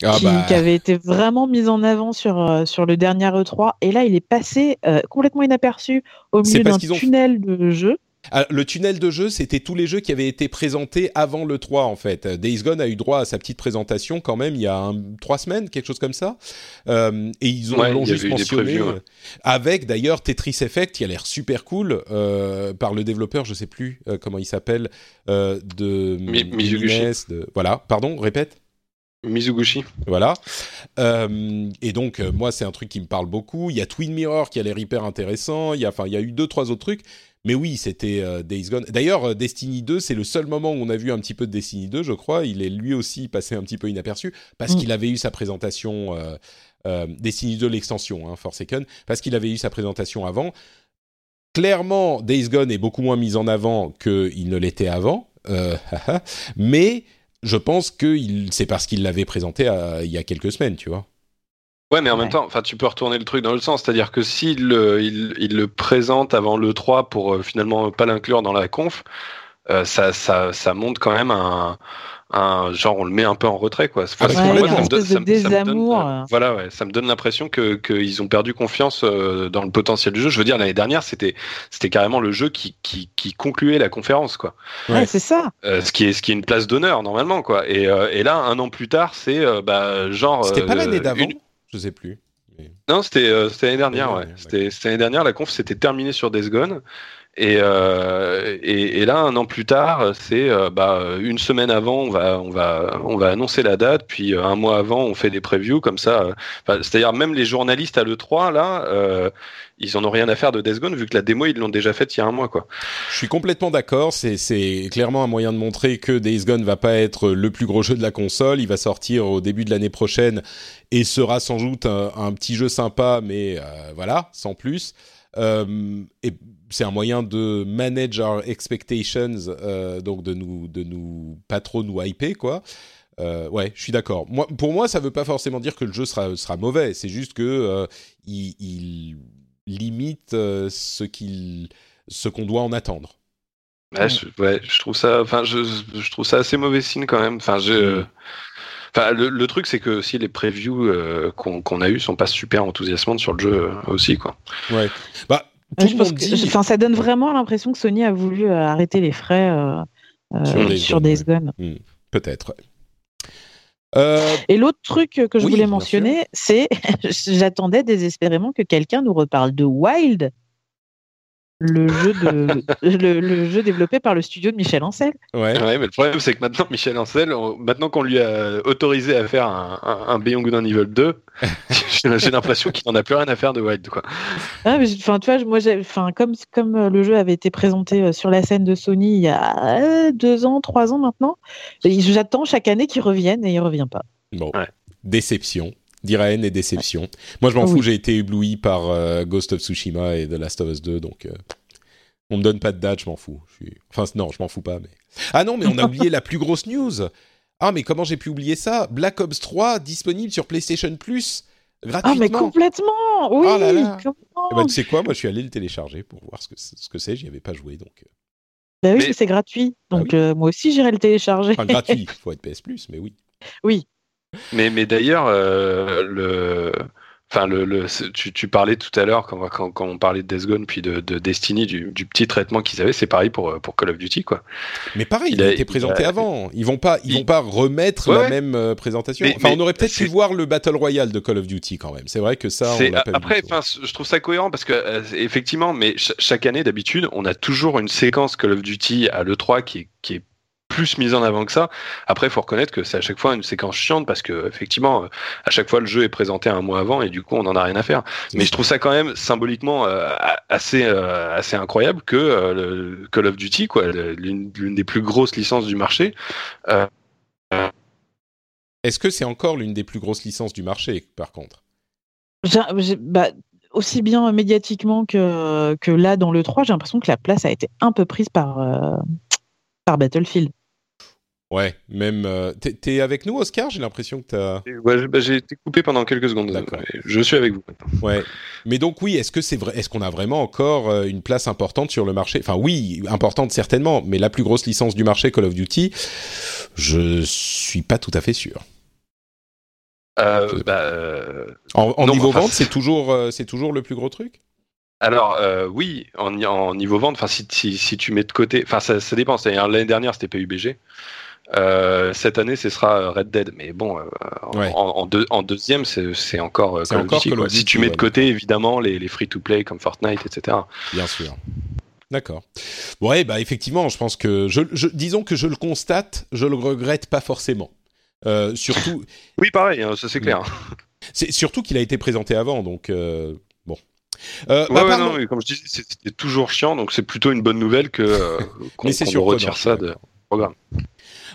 Speaker 5: Ah bah. qui, avait été vraiment mis en avant sur, euh, sur le dernier E3. Et là, il est passé euh, complètement inaperçu au milieu d'un tunnel de jeu.
Speaker 2: Ah, le tunnel de jeu, c'était tous les jeux qui avaient été présentés avant le 3 en fait. Days Gone a eu droit à sa petite présentation quand même il y a trois semaines, quelque chose comme ça. Euh, et ils ont juste mentionné avec d'ailleurs Tetris Effect qui a l'air super cool par le développeur, je sais plus comment il s'appelle, de
Speaker 4: Mizuguchi.
Speaker 2: De, voilà, pardon, répète.
Speaker 4: Mizuguchi.
Speaker 2: Voilà. Euh, et donc, euh, moi, c'est un truc qui me parle beaucoup. Il y a Twin Mirror qui a l'air hyper intéressant. Il y a, enfin, il y a eu deux, trois autres trucs. mais oui, c'était Days Gone. D'ailleurs, Destiny 2, c'est le seul moment où on a vu un petit peu de Destiny 2, je crois. Il est lui aussi passé un petit peu inaperçu parce mm. qu'il avait eu sa présentation Destiny 2 l'extension, hein, Forsaken, parce qu'il avait eu sa présentation avant. Clairement, Days Gone est beaucoup moins mis en avant qu'il ne l'était avant, mais je pense que c'est parce qu'il l'avait présenté il y a quelques semaines, tu vois.
Speaker 4: Ouais, mais en même temps, enfin, tu peux retourner le truc dans le sens, c'est-à-dire que s'il il, le présente avant le 3 pour euh, finalement pas l'inclure dans la conf, euh, ça, ça, ça montre quand même un, un, genre on le met un peu en retrait quoi.
Speaker 5: Enfin, ouais, moi, ça, me donne, ça, me
Speaker 4: voilà, ouais, ça me donne l'impression que qu'ils ont perdu confiance dans le potentiel du jeu. Je veux dire l'année dernière c'était c'était carrément le jeu qui, qui, qui concluait la conférence quoi.
Speaker 5: Ouais, c'est ça.
Speaker 4: ce qui est ce qui est une place d'honneur normalement quoi. Et, et là un an plus tard c'est bah genre.
Speaker 2: C'était pas l'année d'avant. Je sais plus.
Speaker 4: Non, c'était l'année dernière, ouais. C'était l'année dernière, la conf s'était terminée sur Days Gone. Euh, et, là, un an plus tard, c'est euh, bah, une semaine avant, on va, on, va, on va annoncer la date, puis euh, un mois avant, on fait des previews comme ça. C'est-à-dire même les journalistes à l'E3, là, ils en ont rien à faire de Death Gone, vu que la démo, ils l'ont déjà faite il y a un mois.
Speaker 2: Je suis complètement d'accord, c'est clairement un moyen de montrer que Days Gone va pas être le plus gros jeu de la console, il va sortir au début de l'année prochaine et sera sans doute un, un petit jeu sympa, mais voilà, sans plus. Et c'est un moyen de manage our expectations, euh, donc de nous, de nous pas trop nous hyper quoi. Euh, ouais, je suis d'accord. Moi, pour moi, ça veut pas forcément dire que le jeu sera, sera mauvais. C'est juste que il, limite ce qu'il, ce qu'on doit en attendre.
Speaker 4: Ouais, je, ouais, je trouve ça, enfin, je, je, trouve ça assez mauvais signe quand même. Enfin, je, mm. Enfin, le, truc, c'est que si les previews euh, qu'on a eu sont pas super enthousiasmantes sur le jeu euh, aussi, quoi.
Speaker 2: Ouais. Bah,
Speaker 5: je pense que, ça donne vraiment l'impression que Sony a voulu euh, arrêter les frais sur, Days Gone.
Speaker 2: Hmm. Peut-être.
Speaker 5: Et l'autre truc que je voulais mentionner, c'est j'attendais désespérément que quelqu'un nous reparle de Wild le jeu, de, le, jeu développé par le studio de Michel Ancel.
Speaker 4: Ouais. ouais mais le problème, c'est que maintenant, Michel Ancel, maintenant qu'on lui a autorisé à faire un, un, un Beyond Good and Evil 2, j'ai l'impression qu'il n'en a plus rien à faire de Wild. Quoi.
Speaker 5: Ah, mais, enfin, tu vois, moi, enfin, comme, comme euh, le jeu avait été présenté euh, sur la scène de Sony il y a euh, deux ans, trois ans maintenant, j'attends chaque année qu'il revienne et il ne revient pas.
Speaker 2: Bon, déception d'Iraen et déception. Moi, je m'en fous, j'ai été ébloui par euh, Ghost of Tsushima et The Last of Us 2, donc euh, on me donne pas de date, je m'en fous. Enfin, non, je m'en fous pas, mais... Ah non, mais on a oublié la plus grosse news Ah, mais comment j'ai pu oublier ça? Black Ops 3 disponible sur PlayStation Plus gratuitement. Ah,
Speaker 5: mais complètement Oui oh là là.
Speaker 2: Eh ben, tu sais quoi? Moi, je suis allé le télécharger pour voir ce que ce que c'est. J'y avais pas joué, donc... Euh.
Speaker 5: Bah oui, c'est gratuit. Ah donc moi aussi, j'irai le télécharger.
Speaker 2: Enfin, gratuit, il faut être PS Plus, mais oui.
Speaker 5: Oui,
Speaker 4: mais, mais d'ailleurs, euh, le, enfin, le, le tu, tu, parlais tout à l'heure quand, quand, quand, on parlait de Death Gone puis de, de Destiny, du, du, petit traitement qu'ils avaient, c'est pareil pour, pour Call of Duty, quoi.
Speaker 2: Mais pareil, il, a, été présenté avant. Ils vont pas, ils vont pas remettre la même euh, présentation. enfin, on aurait peut-être pu voir le Battle Royale de Call of Duty quand même. C'est vrai que ça. On
Speaker 4: après, enfin, je trouve ça cohérent parce que euh, effectivement, mais chaque année d'habitude, on a toujours une séquence Call of Duty à l'E3 qui est, qui est plus mise en avant que ça. Après, il faut reconnaître que c'est à chaque fois une séquence chiante parce que effectivement, euh, à chaque fois le jeu est présenté un mois avant et du coup on n'en a rien à faire. Mais je trouve ça quand même symboliquement euh, assez euh, assez incroyable que le Call of Duty, quoi, l'une des plus grosses licences du marché.
Speaker 2: Est-ce que c'est encore l'une des plus grosses licences du marché, par contre?
Speaker 5: Bah, aussi bien médiatiquement que, que là dans le 3, j'ai l'impression que la place a été un peu prise par, par Battlefield.
Speaker 2: Ouais, même. Euh, t'es avec nous, Oscar? J'ai l'impression que t'as.
Speaker 4: Ouais, bah, j'ai été coupé pendant quelques secondes. D'accord. Je suis avec vous.
Speaker 2: Ouais. Mais donc oui, est-ce que c'est vrai Est-ce qu'on a vraiment encore euh, une place importante sur le marché? Enfin oui, importante certainement, mais la plus grosse licence du marché, Call of Duty, je suis pas tout à fait sûr.
Speaker 4: Euh, bah,
Speaker 2: en, niveau vente, c'est toujours, c'est toujours le plus gros truc?
Speaker 4: Alors oui, en, en, niveau vente, enfin si, si, si, tu mets de côté, enfin ça, ça, dépend. L'année dernière c'était PUBG, euh, cette année, ce sera Red Dead. Mais bon, euh, en, en, deuxième, c'est encore, Call, encore Duty, Si tu mets de côté, évidemment, les, les free-to-play comme Fortnite, etc.
Speaker 2: Bien sûr. D'accord. Ouais, bah effectivement, je pense que je, disons que je le constate, je le regrette pas forcément. Euh, surtout.
Speaker 4: oui, pareil, hein, ça c'est clair.
Speaker 2: C'est surtout qu'il a été présenté avant, donc bon.
Speaker 4: Euh, bah, non, comme je disais, c'était toujours chiant, donc c'est plutôt une bonne nouvelle que euh, qu'on retire ça de programme.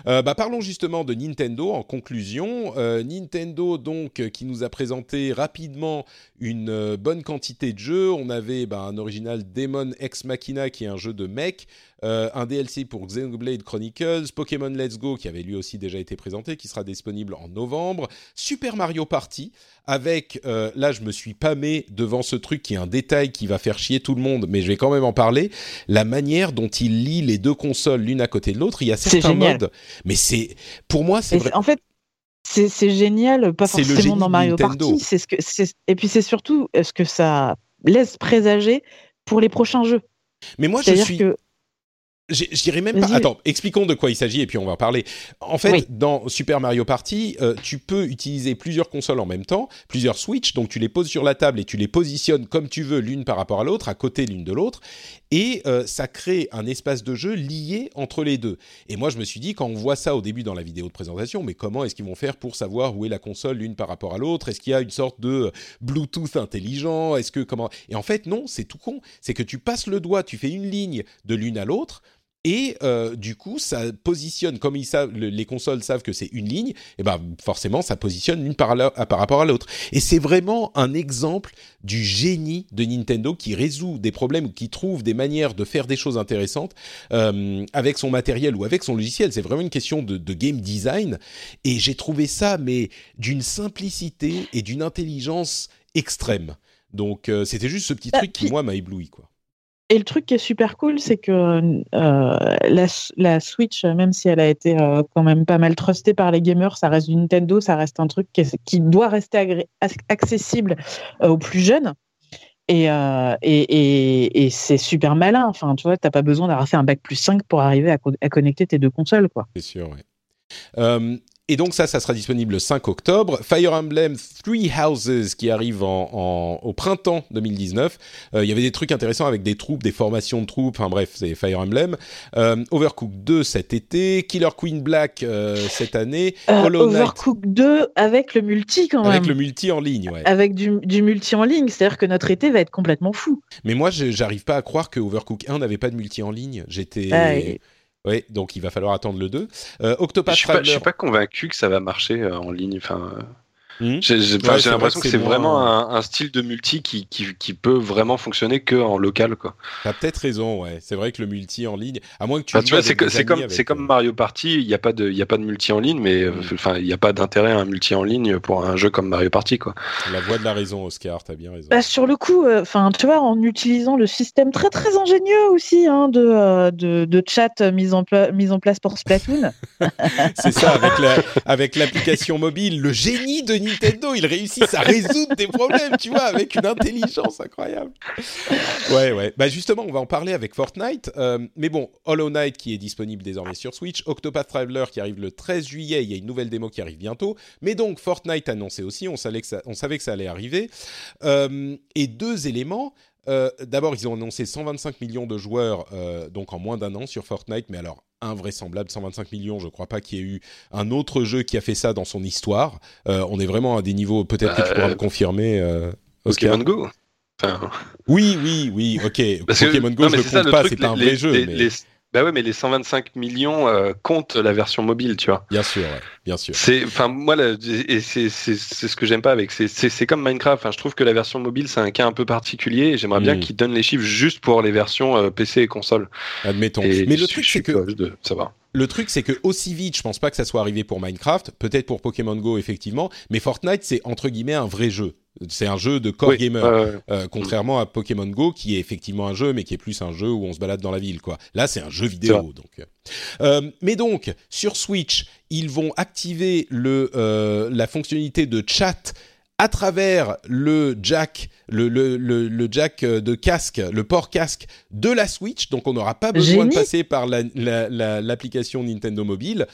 Speaker 2: Euh, bah, parlons justement de Nintendo en conclusion. Euh, Nintendo donc euh, qui nous a présenté rapidement une bonne quantité de jeux. On avait bah, un original Demon Ex Machina qui est un jeu de mech, un DLC pour Xenoblade Chronicles, Pokémon Let's Go qui avait lui aussi déjà été présenté, qui sera disponible en novembre, Super Mario Party avec, là je me suis pâmé devant ce truc qui est un détail qui va faire chier tout le monde, mais je vais quand même en parler, la manière dont il lit les deux consoles l'une à côté de l'autre. Il y a certains modes mais c'est pour moi c'est
Speaker 5: En fait, c'est génial, pas forcément dans Mario Party. C'est ce que et puis c'est surtout ce que ça laisse présager pour les prochains jeux.
Speaker 2: Mais moi je suis que J'irai même pas. Attends, expliquons de quoi il s'agit et puis on va en parler. En fait, dans Super Mario Party, euh, tu peux utiliser plusieurs consoles en même temps, plusieurs Switch, donc tu les poses sur la table et tu les positionnes comme tu veux l'une par rapport à l'autre, à côté l'une de l'autre, et euh, ça crée un espace de jeu lié entre les deux. Et moi, je me suis dit, quand on voit ça au début dans la vidéo de présentation, mais comment est-ce qu'ils vont faire pour savoir où est la console l'une par rapport à l'autre? Est-ce qu'il y a une sorte de Bluetooth intelligent? Est-ce que comment? Et en fait, non, c'est tout con. C'est que tu passes le doigt, tu fais une ligne de l'une à l'autre et euh, du coup, ça positionne, comme ils savent, les consoles savent que c'est une ligne, et ben forcément, ça positionne l'une par, par rapport à l'autre. Et c'est vraiment un exemple du génie de Nintendo qui résout des problèmes ou qui trouve des manières de faire des choses intéressantes euh, avec son matériel ou avec son logiciel. C'est vraiment une question de, de game design. Et j'ai trouvé ça, mais d'une simplicité et d'une intelligence extrême. Donc, euh, c'était juste ce petit bah, truc qui, moi, m'a ébloui, quoi.
Speaker 5: Et le truc qui est super cool, c'est que euh, la, Switch, même si elle a été euh, quand même pas mal trustée par les gamers, ça reste du Nintendo, ça reste un truc qui, doit rester accessible euh, aux plus jeunes. Et, c'est super malin. Enfin, tu vois, t'as pas besoin d'avoir fait un bac plus 5 pour arriver à, à connecter tes deux consoles, quoi.
Speaker 2: C'est sûr, oui. Et donc ça, ça sera disponible le 5 octobre. Fire Emblem Three Houses qui arrive en, au printemps 2019. Euh, il y avait des trucs intéressants avec des troupes, des formations de troupes. Enfin bref, c'est Fire Emblem. Euh, Overcooked 2 cet été. Killer Queen Black euh, cette année.
Speaker 5: Overcooked 2 avec le multi quand même.
Speaker 2: Avec le multi en ligne, ouais.
Speaker 5: Avec du, du multi en ligne. C'est-à-dire que notre été va être complètement fou.
Speaker 2: Mais moi, j'arrive pas à croire que Overcooked 1 n'avait pas de multi en ligne. J'étais... Ah, oui, donc il va falloir attendre le 2.
Speaker 4: Euh, Octopath je ne suis, pas convaincu que ça va marcher euh, en ligne. Enfin, euh, Hmm. J'ai l'impression que c'est vraiment un, style de multi qui, qui, peut vraiment fonctionner que en local. Quoi.
Speaker 2: T'as peut-être raison, ouais. C'est vrai que le multi en ligne, à moins que tu. Bah,
Speaker 4: tu vois, c'est comme, c'est comme Mario Party. Il n'y a pas de, il a pas de multi en ligne, mais hmm. enfin, il n'y a pas d'intérêt à un multi en ligne pour un jeu comme Mario Party, quoi.
Speaker 2: La voix de la raison, Oscar. T'as bien raison.
Speaker 5: Bah, sur le coup, euh, enfin, tu vois, en utilisant le système très très ingénieux aussi hein, de, euh, de, de, chat mis en, mis en place pour Splatoon.
Speaker 2: c'est ça, avec la, avec l'application mobile, le génie de Nintendo, il réussit réussissent à résoudre des problèmes, tu vois, avec une intelligence incroyable. Ouais, ouais. Bah justement, on va en parler avec Fortnite. Euh, mais bon, Hollow Knight qui est disponible désormais sur Switch, Octopath Traveler qui arrive le 13 juillet, il y a une nouvelle démo qui arrive bientôt. Mais donc Fortnite annoncé aussi, on savait que ça, on savait que ça allait arriver. Euh, et deux éléments. Euh, d'abord, ils ont annoncé 125 millions de joueurs, donc en moins d'un an sur Fortnite, mais alors invraisemblable, 125 millions, je crois pas qu'il y ait eu un autre jeu qui a fait ça dans son histoire. Euh, on est vraiment à des niveaux, peut-être que tu pourras le confirmer. Euh,
Speaker 4: Pokémon Go
Speaker 2: Oui, oui, oui, ok. Pokémon Go, je ne le compte pas, c'est un vrai jeu. mais...
Speaker 4: Bah ouais, mais les 125 millions euh, comptent la version mobile, tu vois.
Speaker 2: Bien sûr, bien sûr.
Speaker 4: C'est, enfin, moi, et c'est, ce que j'aime pas avec. C'est comme Minecraft. Enfin, je trouve que la version mobile, c'est un cas un peu particulier. Et j'aimerais bien mm. qu'ils donnent les chiffres juste pour les versions euh, PC et console.
Speaker 2: Admettons. mais le truc, c'est que
Speaker 4: ça va.
Speaker 2: Le truc, c'est que aussi vite, je pense pas que ça soit arrivé pour Minecraft. Peut-être pour Pokémon Go, effectivement. Mais Fortnite, c'est entre guillemets un vrai jeu. C'est un jeu de core gamer, euh, contrairement à Pokémon Go, qui est effectivement un jeu, mais qui est plus un jeu où on se balade dans la ville, quoi. Là, c'est un jeu vidéo, donc. Euh, mais donc, sur Switch, ils vont activer le, euh, la fonctionnalité de chat à travers le jack, le, le, le, jack de casque, le port casque de la Switch. Donc, on n'aura pas besoin de passer par l'application la, Nintendo Mobile.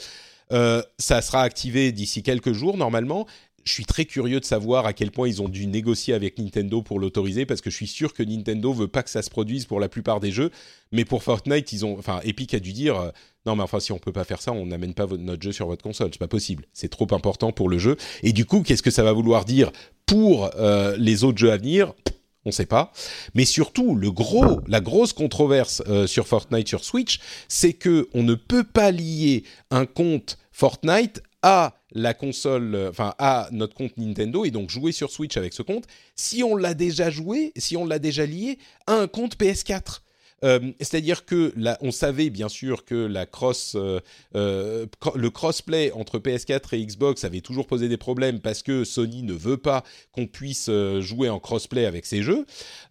Speaker 2: ça sera activé d'ici quelques jours normalement je suis très curieux de savoir à quel point ils ont dû négocier avec Nintendo pour l'autoriser parce que je suis sûr que Nintendo veut pas que ça se produise pour la plupart des jeux, mais pour Fortnite, ils ont, enfin, Epic a dû dire euh, non mais enfin si on peut pas faire ça, on n'amène pas notre jeu sur votre console, c'est pas possible, c'est trop important pour le jeu. Et du coup, qu'est-ce que ça va vouloir dire pour euh, les autres jeux à venir? On ne sait pas. Mais surtout, le gros, la grosse controverse euh, sur Fortnite sur Switch, c'est que on ne peut pas lier un compte Fortnite à la console, euh, enfin à notre compte Nintendo et donc jouer sur Switch avec ce compte si on l'a déjà joué, si on l'a déjà lié à un compte PS4. Euh, c'est-à-dire que là, on savait bien sûr que la cross, euh, euh, le crossplay entre PS4 et Xbox avait toujours posé des problèmes parce que Sony ne veut pas qu'on puisse jouer en crossplay avec ses jeux.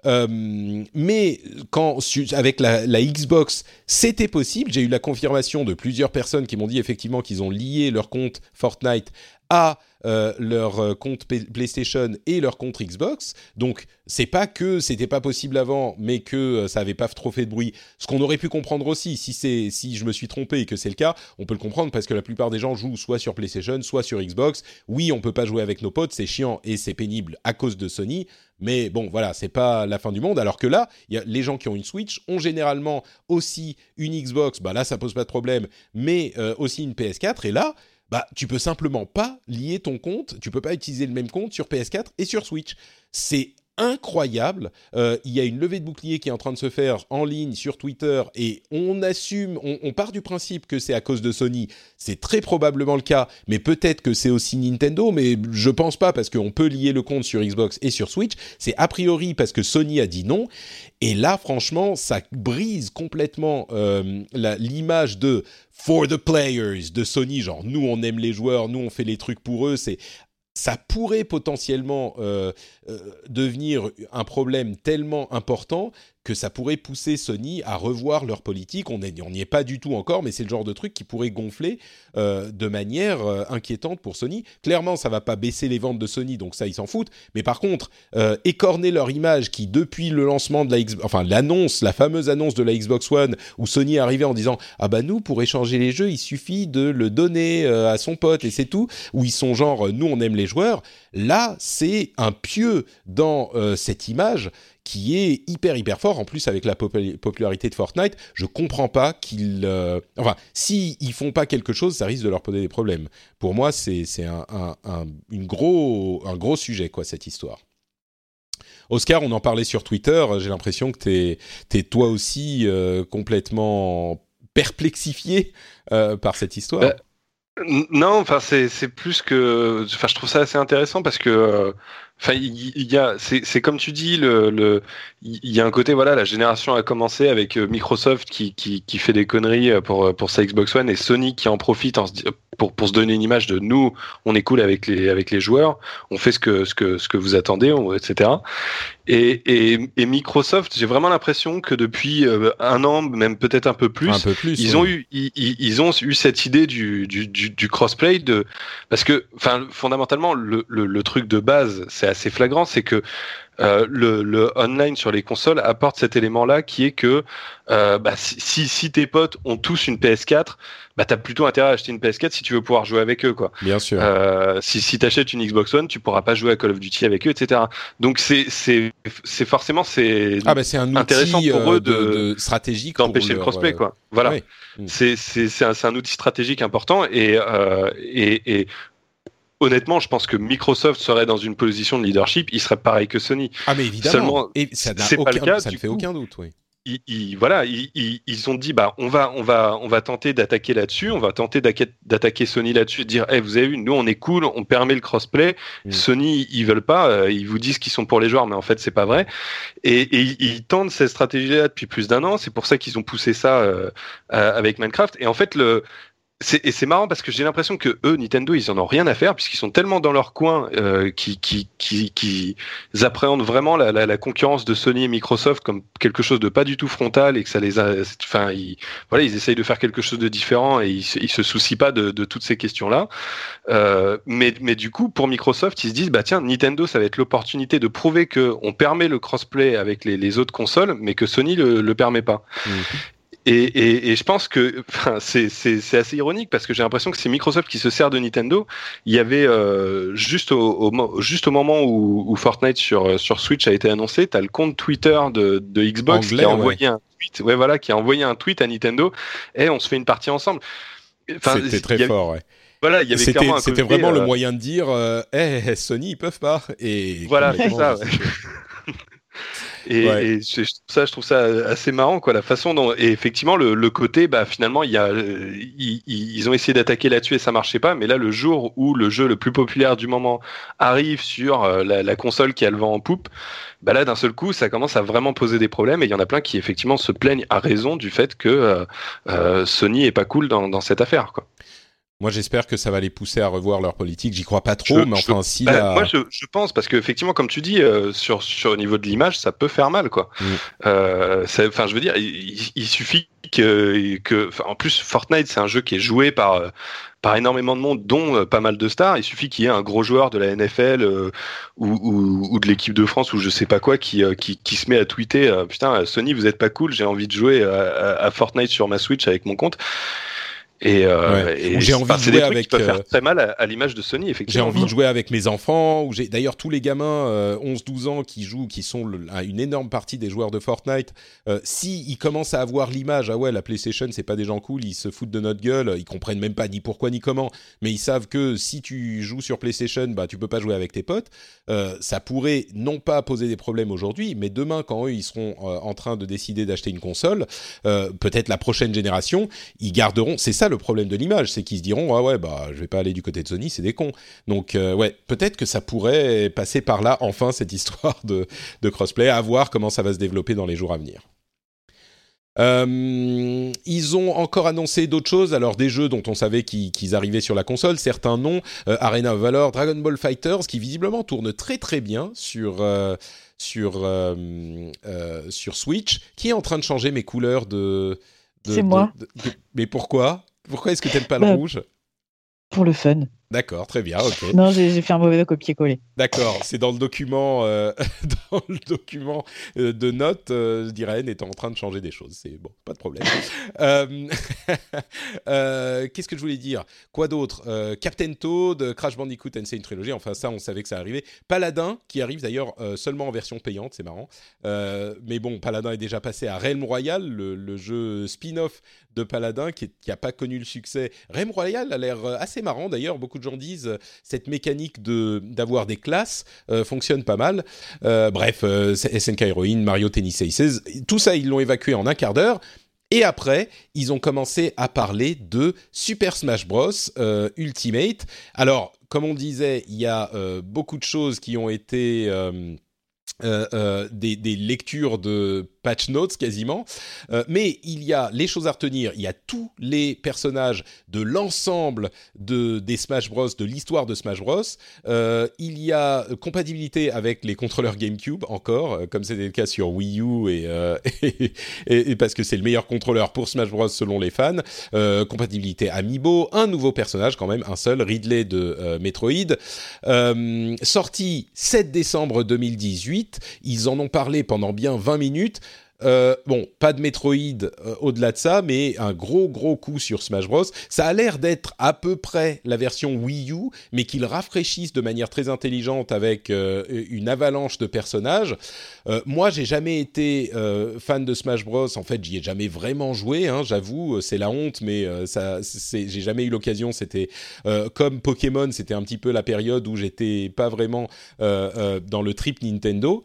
Speaker 2: mais quand avec la, la Xbox, c'était possible. J'ai eu la confirmation de plusieurs personnes qui m'ont dit effectivement qu'ils ont lié leur compte Fortnite à euh, leur euh, compte PlayStation et leur compte Xbox. Donc c'est pas que c'était pas possible avant, mais que euh, ça avait pas trop fait de bruit. Ce qu'on aurait pu comprendre aussi, si c'est si je me suis trompé et que c'est le cas, on peut le comprendre parce que la plupart des gens jouent soit sur PlayStation, soit sur Xbox. Oui, on peut pas jouer avec nos potes, c'est chiant et c'est pénible à cause de Sony. Mais bon, voilà, c'est pas la fin du monde. Alors que là, les gens qui ont une Switch ont généralement aussi une Xbox. Bah là, ça pose pas de problème, mais aussi une PS4. Et là, bah tu peux simplement pas lier ton compte, tu peux pas utiliser le même compte sur PS4 et sur Switch. C'est incroyable. Euh, il y a une levée de bouclier qui est en train de se faire en ligne sur Twitter et on assume, on, part du principe que c'est à cause de Sony. C'est très probablement le cas, mais peut-être que c'est aussi Nintendo, mais je pense pas parce qu'on peut lier le compte sur Xbox et sur Switch. C'est a priori parce que Sony a dit non. Et là, franchement, ça brise complètement euh, l'image de for the players de Sony, genre nous on aime les joueurs, nous on fait les trucs pour eux, c'est ça pourrait potentiellement euh, euh, devenir un problème tellement important que ça pourrait pousser Sony à revoir leur politique. On n'y est pas du tout encore, mais c'est le genre de truc qui pourrait gonfler euh, de manière euh, inquiétante pour Sony. Clairement, ça va pas baisser les ventes de Sony, donc ça, ils s'en foutent. Mais par contre, euh, écorner leur image qui, depuis le lancement de la Xbox, enfin l'annonce, la fameuse annonce de la Xbox One, où Sony arrivé en disant ah bah nous pour échanger les jeux, il suffit de le donner à son pote et c'est tout. Où ils sont genre nous on aime les joueurs. Là, c'est un pieu dans cette image qui est hyper hyper fort. En plus, avec la popularité de Fortnite, je comprends pas qu'ils. Euh, enfin, si ils font pas quelque chose, ça risque de leur poser des problèmes. Pour moi, c'est un, un, une gros, un gros sujet, quoi, cette histoire. Oscar, on en parlait sur Twitter. J'ai l'impression que tu es, toi aussi euh, complètement perplexifié euh, par cette histoire. Bah,
Speaker 4: non, enfin c'est plus que, enfin je trouve ça assez intéressant parce que Enfin, il y, a, c'est comme tu dis, le, le, il y a un côté, voilà, la génération a commencé avec euh, Microsoft qui, qui, qui fait des conneries euh, pour, pour sa Xbox One et Sony qui en profite pour, pour se donner une image de nous, on est cool avec les, avec les joueurs, on fait ce que, ce que, ce que vous attendez, etc. Et, et, et Microsoft, j'ai vraiment l'impression que depuis euh, un an, même peut-être un peu plus,
Speaker 2: un peu plus
Speaker 4: ils ont eu, ils, ils, ont eu cette idée du, du, du, du crossplay de, parce que, enfin, fondamentalement, le, le, le truc de base, c'est assez flagrant, c'est que euh, le, le, online sur les consoles apporte cet élément-là qui est que euh, bah, si, si, tes potes ont tous une PS4, bah, tu as plutôt intérêt à acheter une PS4 si tu veux pouvoir jouer avec eux. Quoi.
Speaker 2: Bien sûr.
Speaker 4: Euh, si si tu achètes une Xbox One, tu pourras pas jouer à Call of Duty avec eux, etc. Donc c'est forcément c'est
Speaker 2: ah bah, un intéressant pour eux de, de, stratégique
Speaker 4: d'empêcher le crossplay. Quoi. Voilà. Mm. C'est un, un, outil stratégique important et, et, et honnêtement, je pense que Microsoft serait dans une position de leadership, il serait pareil que Sony.
Speaker 2: Ah mais évidemment. et ça n'a aucun, ça ne fait aucun doute, oui.
Speaker 4: Ils, voilà, ils, ils, ont dit bah on va on va on va tenter d'attaquer là-dessus, on va tenter d'attaquer Sony là-dessus, dire hey, vous avez vu, nous on est cool, on permet le crossplay. Mm. Sony ils veulent pas, euh, ils vous disent qu'ils sont pour les joueurs, mais en fait c'est pas vrai. Et, et ils tentent cette stratégie-là depuis plus d'un an. C'est pour ça qu'ils ont poussé ça euh, avec Minecraft. Et en fait le et c'est marrant parce que j'ai l'impression que eux, Nintendo, ils en ont rien à faire puisqu'ils sont tellement dans leur coin euh, qui, appréhendent vraiment la, la, la, concurrence de Sony et Microsoft comme quelque chose de pas du tout frontal et que ça les a, enfin, ils, voilà, ils essayent de faire quelque chose de différent et ils, se soucient pas de, de toutes ces questions-là. Euh, mais, mais du coup, pour Microsoft, ils se disent, bah tiens, Nintendo, ça va être l'opportunité de prouver que on permet le crossplay avec les, les autres consoles, mais que Sony le, le permet pas. Mmh. Et, et, et, je pense que c'est assez ironique parce que j'ai l'impression que c'est Microsoft qui se sert de Nintendo. Il y avait euh, juste, au, au, juste au moment où, où, Fortnite sur, sur Switch a été annoncé, tu as le compte Twitter de, de Xbox qui a envoyé un tweet, ouais, voilà, qui a envoyé un tweet à Nintendo et on se fait une partie ensemble.
Speaker 2: Enfin, C'était très fort, ouais.
Speaker 4: Voilà, il y avait
Speaker 2: C'était vraiment le euh, moyen de dire, euh, hey, Sony ils peuvent pas. Et
Speaker 4: voilà, c'est ça. Et, ça, je trouve ça assez marrant, quoi, la façon dont. Et effectivement, le, côté, bah, finalement, il y a, ils, ont essayé d'attaquer là-dessus et ça marchait pas. Mais là, le jour où le jeu le plus populaire du moment arrive sur euh, la, console qui a le vent en poupe, bah là, d'un seul coup, ça commence à vraiment poser des problèmes. Et il y en a plein qui, effectivement, se plaignent à raison du fait que euh, euh, Sony est pas cool dans, dans cette affaire, quoi.
Speaker 2: Moi, j'espère que ça va les pousser à revoir leur politique. J'y crois pas trop, mais enfin, si.
Speaker 4: Bah, moi, je, je, pense parce qu'effectivement, comme tu dis, euh, sur sur au niveau de l'image, ça peut faire mal, quoi. Mm. Euh, enfin, je veux dire, il, suffit que que, en plus, Fortnite, c'est un jeu qui est joué par euh, par énormément de monde, dont euh, pas mal de stars. Il suffit qu'il y ait un gros joueur de la NFL ou, ou, ou, de l'équipe de France ou je sais pas quoi qui, qui, qui se met à tweeter putain Sony vous êtes pas cool, j'ai envie de jouer à, à, Fortnite sur ma Switch avec mon compte. Et, euh,
Speaker 2: j'ai envie de jouer avec.
Speaker 4: faire euh, très mal à, l'image de Sony, effectivement.
Speaker 2: J'ai envie de jouer avec mes enfants. Ou j'ai d'ailleurs tous les gamins 11-12 euh, ans qui jouent, qui sont une énorme partie des joueurs de Fortnite. Euh, si ils commencent à avoir l'image, ah ouais, la PlayStation, c'est pas des gens cool, ils se foutent de notre gueule, ils comprennent même pas ni pourquoi ni comment, mais ils savent que si tu joues sur PlayStation, bah tu peux pas jouer avec tes potes. ça pourrait non pas poser des problèmes aujourd'hui, mais demain quand eux ils seront en train de décider d'acheter une console, peut-être la prochaine génération, ils garderont. C'est ça le problème de l'image, c'est qu'ils se diront ah ouais bah je vais pas aller du côté de Sony, c'est des cons. Donc euh, ouais, peut-être que ça pourrait passer par là enfin cette histoire de, de crossplay, à voir comment ça va se développer dans les jours à venir. Euh, ils ont encore annoncé d'autres choses, alors des jeux dont on savait qu'ils arrivaient sur la console, certains non, euh, Arena of Valor, Dragon Ball Fighters, qui visiblement tournent très très bien sur, sur, sur Switch, qui est en train de changer mes couleurs de...
Speaker 5: C'est moi.
Speaker 2: mais pourquoi? Pourquoi est-ce que tu n'aimes pas le bah, rouge?
Speaker 5: Pour le fun.
Speaker 2: D'accord, très bien, ok.
Speaker 5: Non, j'ai fait un mauvais copier-coller.
Speaker 2: D'accord, c'est dans le document, euh, dans le document euh, de notes euh, d'Irène étant en train de changer des choses. C'est bon, pas de problème. Qu'est-ce que je voulais dire? Quoi d'autre? Captain Toad, Crash Bandicoot une Trilogy. Enfin, ça, on savait que ça arrivait. Paladin, qui arrive d'ailleurs seulement en version payante, c'est marrant. mais bon, Paladin est déjà passé à Realm Royal, le, jeu spin-off de Paladin qui n'a pas connu le succès. Realm Royal a l'air assez marrant d'ailleurs. Beaucoup de gens disent euh, cette mécanique de d'avoir des classes euh, fonctionne pas mal. Euh, bref, SNK Heroine, Mario Tennis Aces, tout ça ils l'ont évacué en un quart d'heure. Et après, ils ont commencé à parler de Super Smash Bros Ultimate. Alors, comme on disait, il y a beaucoup de choses qui ont été des, des, lectures de patch notes quasiment. Euh, mais il y a les choses à retenir, il y a tous les personnages de l'ensemble de, des Smash Bros, de l'histoire de Smash Bros. Euh, il y a compatibilité avec les contrôleurs GameCube encore, euh, comme c'était le cas sur Wii U et, et, parce que c'est le meilleur contrôleur pour Smash Bros selon les fans. compatibilité Amiibo, un nouveau personnage quand même, un seul, Ridley de Metroid. sorti 7 décembre 2018, ils en ont parlé pendant bien 20 minutes. Euh, bon, pas de Metroid euh, au-delà de ça, mais un gros gros coup sur Smash Bros. Ça a l'air d'être à peu près la version Wii U, mais qu'ils rafraîchissent de manière très intelligente avec euh, une avalanche de personnages. moi, j'ai jamais été fan de Smash Bros. En fait, j'y ai jamais vraiment joué. Hein, J'avoue, c'est la honte, mais j'ai jamais eu l'occasion. C'était comme Pokémon, c'était un petit peu la période où j'étais pas vraiment dans le trip Nintendo.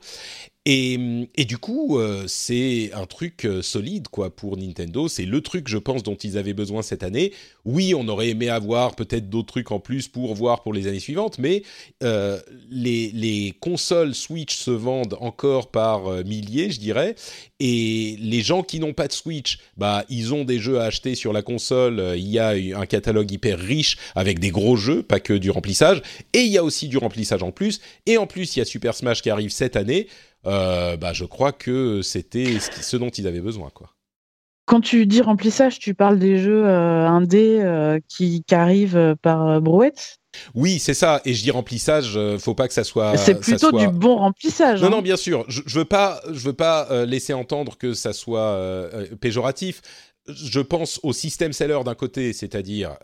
Speaker 2: Et, du coup, euh, c'est un truc euh, solide quoi pour Nintendo. C'est le truc, je pense, dont ils avaient besoin cette année. Oui, on aurait aimé avoir peut-être d'autres trucs en plus pour voir pour les années suivantes, mais euh, les, les, consoles Switch se vendent encore par milliers, je dirais. Et les gens qui n'ont pas de Switch, bah, ils ont des jeux à acheter sur la console. Il y a un catalogue hyper riche avec des gros jeux, pas que du remplissage. Et il y a aussi du remplissage en plus. Et en plus, il y a Super Smash qui arrive cette année. Euh, bah, je crois que c'était ce, dont ils avaient besoin. Quoi.
Speaker 5: Quand tu dis remplissage, tu parles des jeux euh, indés euh, qui, arrivent par brouette?
Speaker 2: Oui, c'est ça. Et je dis remplissage, faut pas que ça soit.
Speaker 5: C'est plutôt du bon remplissage.
Speaker 2: Non,
Speaker 5: hein.
Speaker 2: non, bien sûr. Je, je veux pas, je veux pas laisser entendre que ça soit péjoratif. Je pense au système seller d'un côté, c'est-à-dire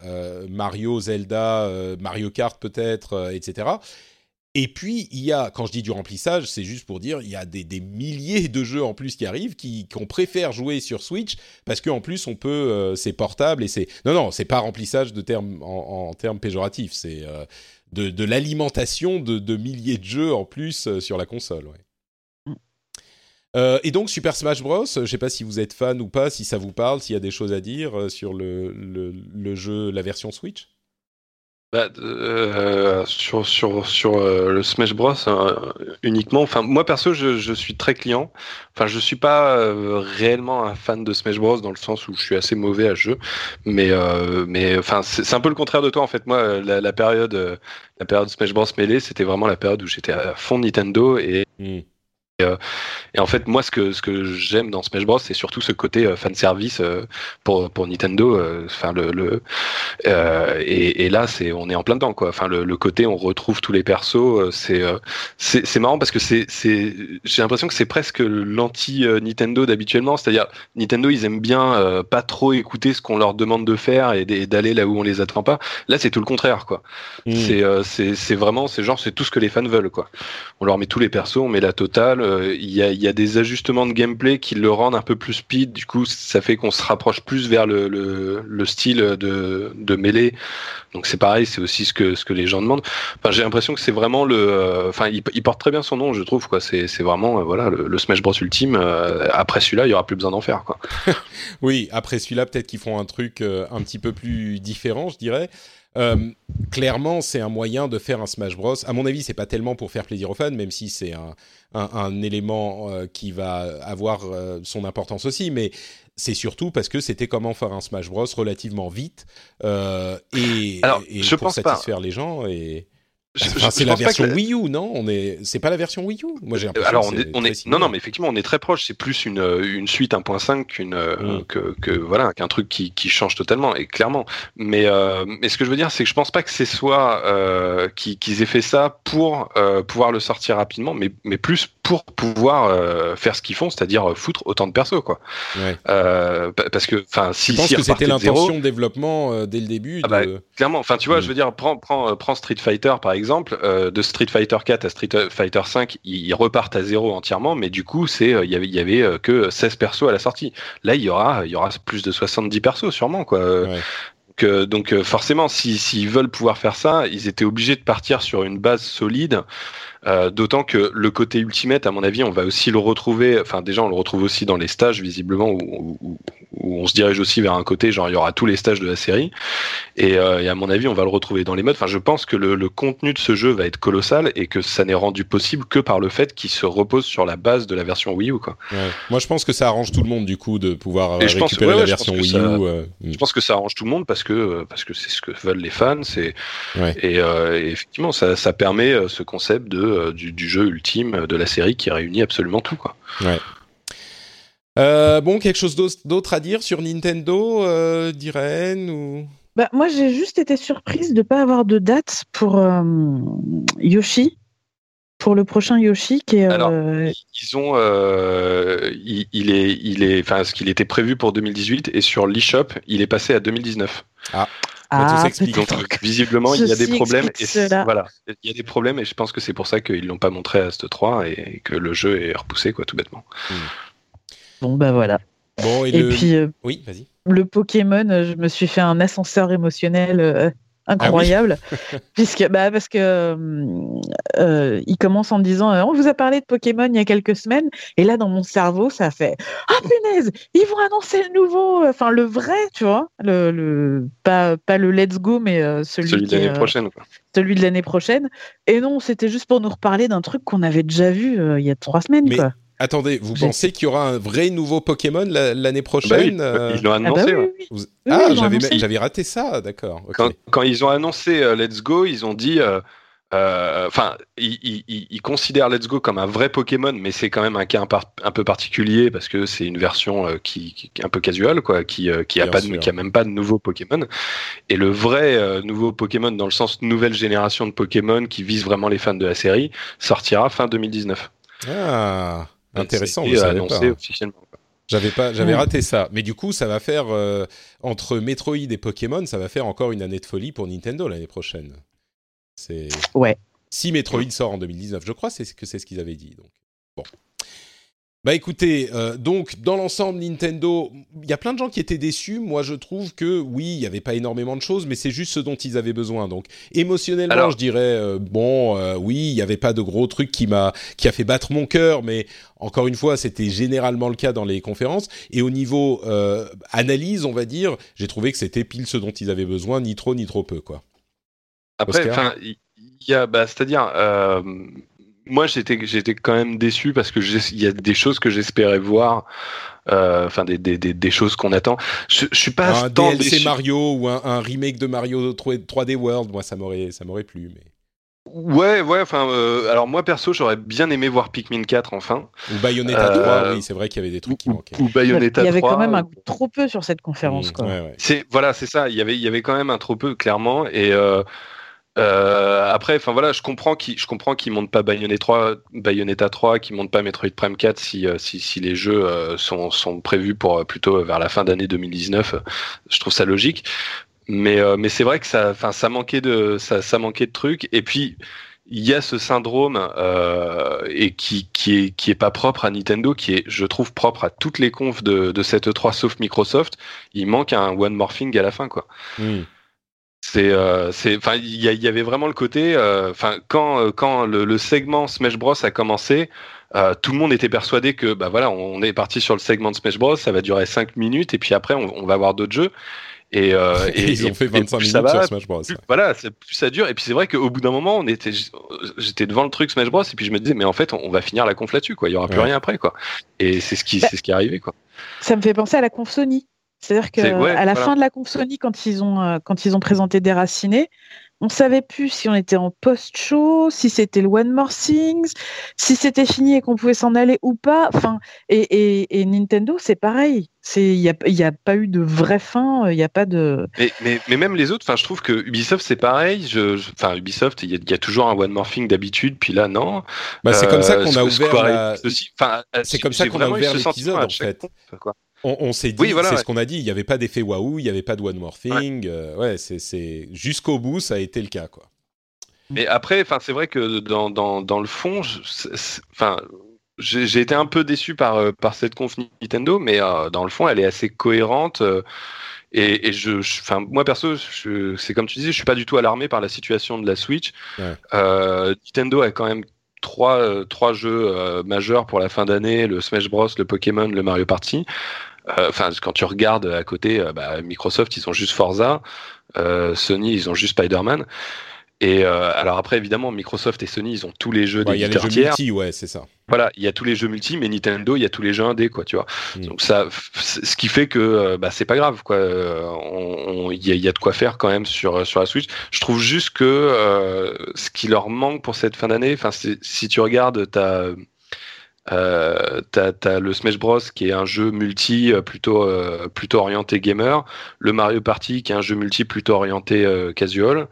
Speaker 2: Mario, Zelda, Mario Kart peut-être, etc. Et puis, il y a, quand je dis du remplissage, c'est juste pour dire, il y a des, milliers de jeux en plus qui arrivent, qu'on préfère jouer sur Switch, parce qu'en plus, on peut, euh, c'est portable et c'est... Non, non, c'est pas remplissage de termes, en, termes péjoratifs, c'est euh, de, l'alimentation de, milliers de jeux en plus euh, sur la console, et donc Super Smash Bros, je sais pas si vous êtes fan ou pas, si ça vous parle, s'il y a des choses à dire sur le jeu, la version Switch?
Speaker 4: Bah, euh, sur sur sur euh, le Smash Bros euh, uniquement. Enfin, moi perso, je, je, suis très client. Enfin, je suis pas euh, réellement un fan de Smash Bros dans le sens où je suis assez mauvais à jeu. Mais mais enfin, c'est un peu le contraire de toi en fait. Moi, la, la période la période Smash Bros mêlée, c'était vraiment la période où j'étais à fond Nintendo et hmm. Euh, et, en fait, moi, ce que, ce que j'aime dans Smash Bros, c'est surtout ce côté euh, fan service euh, pour, pour Nintendo. Enfin, le, le et, et, là, c'est on est en plein dedans, quoi. Enfin, le, le côté on retrouve tous les persos, c'est c'est marrant parce que c'est c'est j'ai l'impression que c'est presque l'anti Nintendo d'habituellement. C'est-à-dire Nintendo, ils aiment bien pas trop écouter ce qu'on leur demande de faire et d'aller là où on les attend pas. Là, c'est tout le contraire, quoi. Mmh. C'est c'est vraiment c'est genre c'est tout ce que les fans veulent, quoi. On leur met tous les persos, on met la totale euh, y, a, des ajustements de gameplay qui le rendent un peu plus speed. Du coup, ça fait qu'on se rapproche plus vers le, style de, de mêlée. Donc c'est pareil, c'est aussi ce que ce que les gens demandent. J'ai l'impression que c'est vraiment le. Euh, enfin, il, porte très bien son nom, je trouve. Quoi. C'est, vraiment euh, voilà le, Smash Bros ultime. après celui-là, il y aura plus besoin d'en faire. Quoi.
Speaker 2: oui, après celui-là, peut-être qu'ils font un truc un petit peu plus différent, je dirais. Euh, clairement, c'est un moyen de faire un Smash Bros. À mon avis, c'est pas tellement pour faire plaisir aux fans, même si c'est un, un, élément euh, qui va avoir euh, son importance aussi, mais c'est surtout parce que c'était comment faire un Smash Bros relativement vite et,
Speaker 4: Alors,
Speaker 2: et
Speaker 4: je
Speaker 2: pour
Speaker 4: pense
Speaker 2: satisfaire les gens et c'est la version Wii U, non? On est, c'est pas la version Wii U? Moi, j'ai
Speaker 4: Alors, on est, on est, non, non, mais effectivement, on est très proche. C'est plus une, une suite 1.5 qu'une, mm. que, que, voilà, qu'un truc qui, qui change totalement et clairement. Mais, euh, mais ce que je veux dire, c'est que je pense pas que c'est soit euh, qu'ils aient fait ça pour euh, pouvoir le sortir rapidement, mais, mais plus pour pouvoir euh, faire ce qu'ils font, c'est-à-dire foutre autant de persos, quoi. Ouais. Euh, parce que, enfin, si,
Speaker 2: je pense que c'était l'intention de développement euh, dès le début.
Speaker 4: Ah bah, clairement, enfin, tu vois, mm. je veux dire, prends, prends, prends Street Fighter par exemple euh, de Street Fighter 4 à Street Fighter 5, ils repartent à zéro entièrement, mais du coup, c'est euh, il y avait, y avait euh, que 16 persos à la sortie. Là, il y aura, il y aura plus de 70 persos sûrement, quoi. Donc, forcément, s'ils veulent pouvoir faire ça, ils étaient obligés de partir sur une base solide euh, d'autant que le côté ultimate, à mon avis, on va aussi le retrouver. Enfin, déjà, on le retrouve aussi dans les stages, visiblement, où, où, on se dirige aussi vers un côté, genre il y aura tous les stages de la série. Et, euh, et à mon avis, on va le retrouver dans les modes. Enfin, je pense que le, le, contenu de ce jeu va être colossal et que ça n'est rendu possible que par le fait qu'il se repose sur la base de la version Wii U. Quoi.
Speaker 2: Ouais. Moi, je pense que ça arrange tout le monde du coup de pouvoir récupérer pense, ouais, la version Wii U.
Speaker 4: Euh, je pense que ça arrange tout le monde parce que parce que c'est ce que veulent les fans. Et, et, effectivement, ça, ça permet ce concept de euh, du, jeu ultime de la série qui réunit absolument tout. Quoi.
Speaker 2: Ouais. Euh, bon, quelque chose d'autre à dire sur Nintendo, euh, ou?
Speaker 5: Bah, Moi, j'ai juste été surprise de ne pas avoir de date pour euh, Yoshi, pour le prochain Yoshi qui est.
Speaker 4: Alors, ils ont, il, il, est, il est, enfin, ce qu'il était prévu pour 2018 et sur l'eShop, il est passé à 2019.
Speaker 2: Ah.
Speaker 5: Ah,
Speaker 4: Donc, visiblement, il y a des problèmes. Et voilà, il y a des problèmes et je pense que c'est pour ça qu'ils l'ont pas montré à Ast 3 et que le jeu est repoussé, quoi, tout bêtement.
Speaker 5: Hmm. Bon, bah voilà.
Speaker 2: Bon, et, puis, euh, oui, vas-y.
Speaker 5: Le Pokémon, je me suis fait un ascenseur émotionnel euh, incroyable, ah puisque bah parce que euh, euh, il commence en disant euh, on vous a parlé de Pokémon il y a quelques semaines. Et là dans mon cerveau ça fait ah punaise ils vont annoncer le nouveau enfin le vrai tu vois. Le, le pas pas le Let's Go mais celui,
Speaker 4: celui de l'année prochaine quoi.
Speaker 5: celui de l'année prochaine. Et non c'était juste pour nous reparler d'un truc qu'on avait déjà vu il y a trois semaines quoi.
Speaker 2: Attendez, vous pensez qu'il y aura un vrai nouveau Pokémon l'année prochaine
Speaker 4: bah oui, Ils l'ont annoncé.
Speaker 2: Ah, bah j'avais raté ça, d'accord.
Speaker 4: Quand, ils ont annoncé euh, Let's Go, ils ont dit. Euh, euh, enfin, ils, considèrent Let's Go comme un vrai Pokémon, mais c'est quand même un cas un, peu particulier parce que c'est une version qui, est un peu casual, quoi, qui, qui a pas, qui a même pas de nouveau Pokémon. Et le vrai nouveau Pokémon, dans le sens nouvelle génération de Pokémon qui vise vraiment les fans de la série, sortira fin 2019.
Speaker 2: Ah. Intéressant, je annoncé officiellement. J'avais pas, j'avais raté ça. Mais du coup, ça va faire euh, entre Metroid et Pokémon, ça va faire encore une année de folie pour Nintendo l'année prochaine. C'est.
Speaker 5: Ouais.
Speaker 2: Si Metroid sort en 2019, je crois, c'est que c'est ce qu'ils avaient dit. Donc bon. Bah écoutez, euh, donc dans l'ensemble Nintendo, il y a plein de gens qui étaient déçus. Moi je trouve que oui, il n'y avait pas énormément de choses, mais c'est juste ce dont ils avaient besoin. Donc émotionnellement, je dirais euh, bon, euh, oui, il n'y avait pas de gros truc qui m'a qui a fait battre mon cœur, mais encore une fois, c'était généralement le cas dans les conférences. Et au niveau analyse, on va dire, j'ai trouvé que c'était pile ce dont ils avaient besoin, ni trop ni trop peu, quoi.
Speaker 4: Après, enfin, il y a, bah, c'est-à-dire moi j'étais j'étais quand même déçu parce que il y a des choses que j'espérais voir euh, enfin des, des, des, choses qu'on attend je, je suis pas
Speaker 2: un DLC Mario ou un, un, remake de Mario 3D World moi ça m'aurait ça m'aurait plu mais
Speaker 4: Ouais, ouais, enfin, euh, alors moi perso, j'aurais bien aimé voir Pikmin 4 enfin.
Speaker 2: Ou Bayonetta 3, euh, oui, c'est vrai qu'il y avait des trucs qui manquaient.
Speaker 4: Ou Bayonetta 3.
Speaker 5: Il y avait quand même un trop peu sur cette conférence, mmh, quoi. Ouais,
Speaker 4: ouais. C'est, voilà, c'est ça, il y avait, il y avait quand même un trop peu, clairement, et euh, euh, après, enfin voilà, je comprends qu'ils, je comprends montent pas Bayonetta 3, Bayonetta 3, qu'ils montent pas Metroid Prime 4 si, euh, si, si les jeux euh, sont, sont prévus pour plutôt vers la fin d'année 2019. Je trouve ça logique, mais mais c'est vrai que ça, enfin ça manquait de ça, ça manquait de trucs. Et puis il y a ce syndrome et qui qui est qui est pas propre à Nintendo, qui est je trouve propre à toutes les confs de de cette E3 sauf Microsoft. Il manque un one morphing à la fin quoi. Hmm. C'est, euh, c'est, enfin, il y, avait vraiment le côté, euh, enfin, quand euh, quand le, segment Smash Bros a commencé, tout le monde était persuadé que, bah voilà, on est parti sur le segment de Smash Bros, ça va durer 5 minutes et puis après on, va avoir d'autres jeux. Et,
Speaker 2: et, ils ont fait 25 minutes sur Smash Bros.
Speaker 4: voilà, plus ça dure. Et puis c'est vrai qu'au bout d'un moment, on était, j'étais devant le truc Smash Bros. Et puis je me disais, mais en fait, on, va finir la conf là-dessus, quoi. Il y aura plus rien après, quoi. Et c'est ce qui, bah, c'est ce qui est arrivé, quoi.
Speaker 5: Ça me fait penser à la conf Sony. C'est-à-dire qu'à la fin de la conf Sony, quand ils ont, euh, quand ils ont présenté Déraciné, on savait plus si on était en post-show, si c'était le One More Things, si c'était fini et qu'on pouvait s'en aller ou pas. Enfin, et, et, Nintendo, c'est pareil. Il n'y a, y a pas eu de vraie fin, il n'y a pas de.
Speaker 4: Mais, mais, mais, même les autres, je trouve que Ubisoft, c'est pareil. Je, enfin, Ubisoft, il y, a toujours un One More Thing d'habitude, puis là, non.
Speaker 2: Bah, c'est comme ça qu'on a ouvert. C'est comme ça qu'on a ouvert l'épisode, en fait. Quoi. On, s'est dit, c'est ce qu'on a dit, il n'y avait pas d'effet waouh, il n'y avait pas de one more thing. Ouais, euh, c'est jusqu'au bout, ça a été le cas, quoi.
Speaker 4: Mais après, enfin, c'est vrai que dans, dans, dans le fond, enfin, j'ai été un peu déçu par euh, par cette conf Nintendo, mais euh, dans le fond, elle est assez cohérente. et, et je, enfin, moi perso, c'est comme tu disais, je suis pas du tout alarmé par la situation de la Switch. Nintendo a quand même trois, trois jeux majeurs pour la fin d'année le Smash Bros, le Pokémon, le Mario Party. Euh, enfin, quand tu regardes à côté, euh, bah, Microsoft, ils ont juste Forza, euh, Sony, ils ont juste Spider-Man. Et alors après, évidemment, Microsoft et Sony, ils ont tous les jeux des
Speaker 2: Il y a les jeux multi, ouais, c'est ça.
Speaker 4: Voilà, il y a tous les jeux multi, mais Nintendo, il y a tous les jeux indés, quoi, tu vois. Hmm. Donc ça, ce qui fait que, bah, c'est pas grave, quoi. Il y, a de quoi faire quand même sur sur la Switch. Je trouve juste que ce qui leur manque pour cette fin d'année, enfin, si tu regardes, ta euh, t'as as le Smash Bros qui est un jeu multi euh, plutôt euh, plutôt orienté gamer, le Mario Party qui est un jeu multi plutôt orienté euh, casual,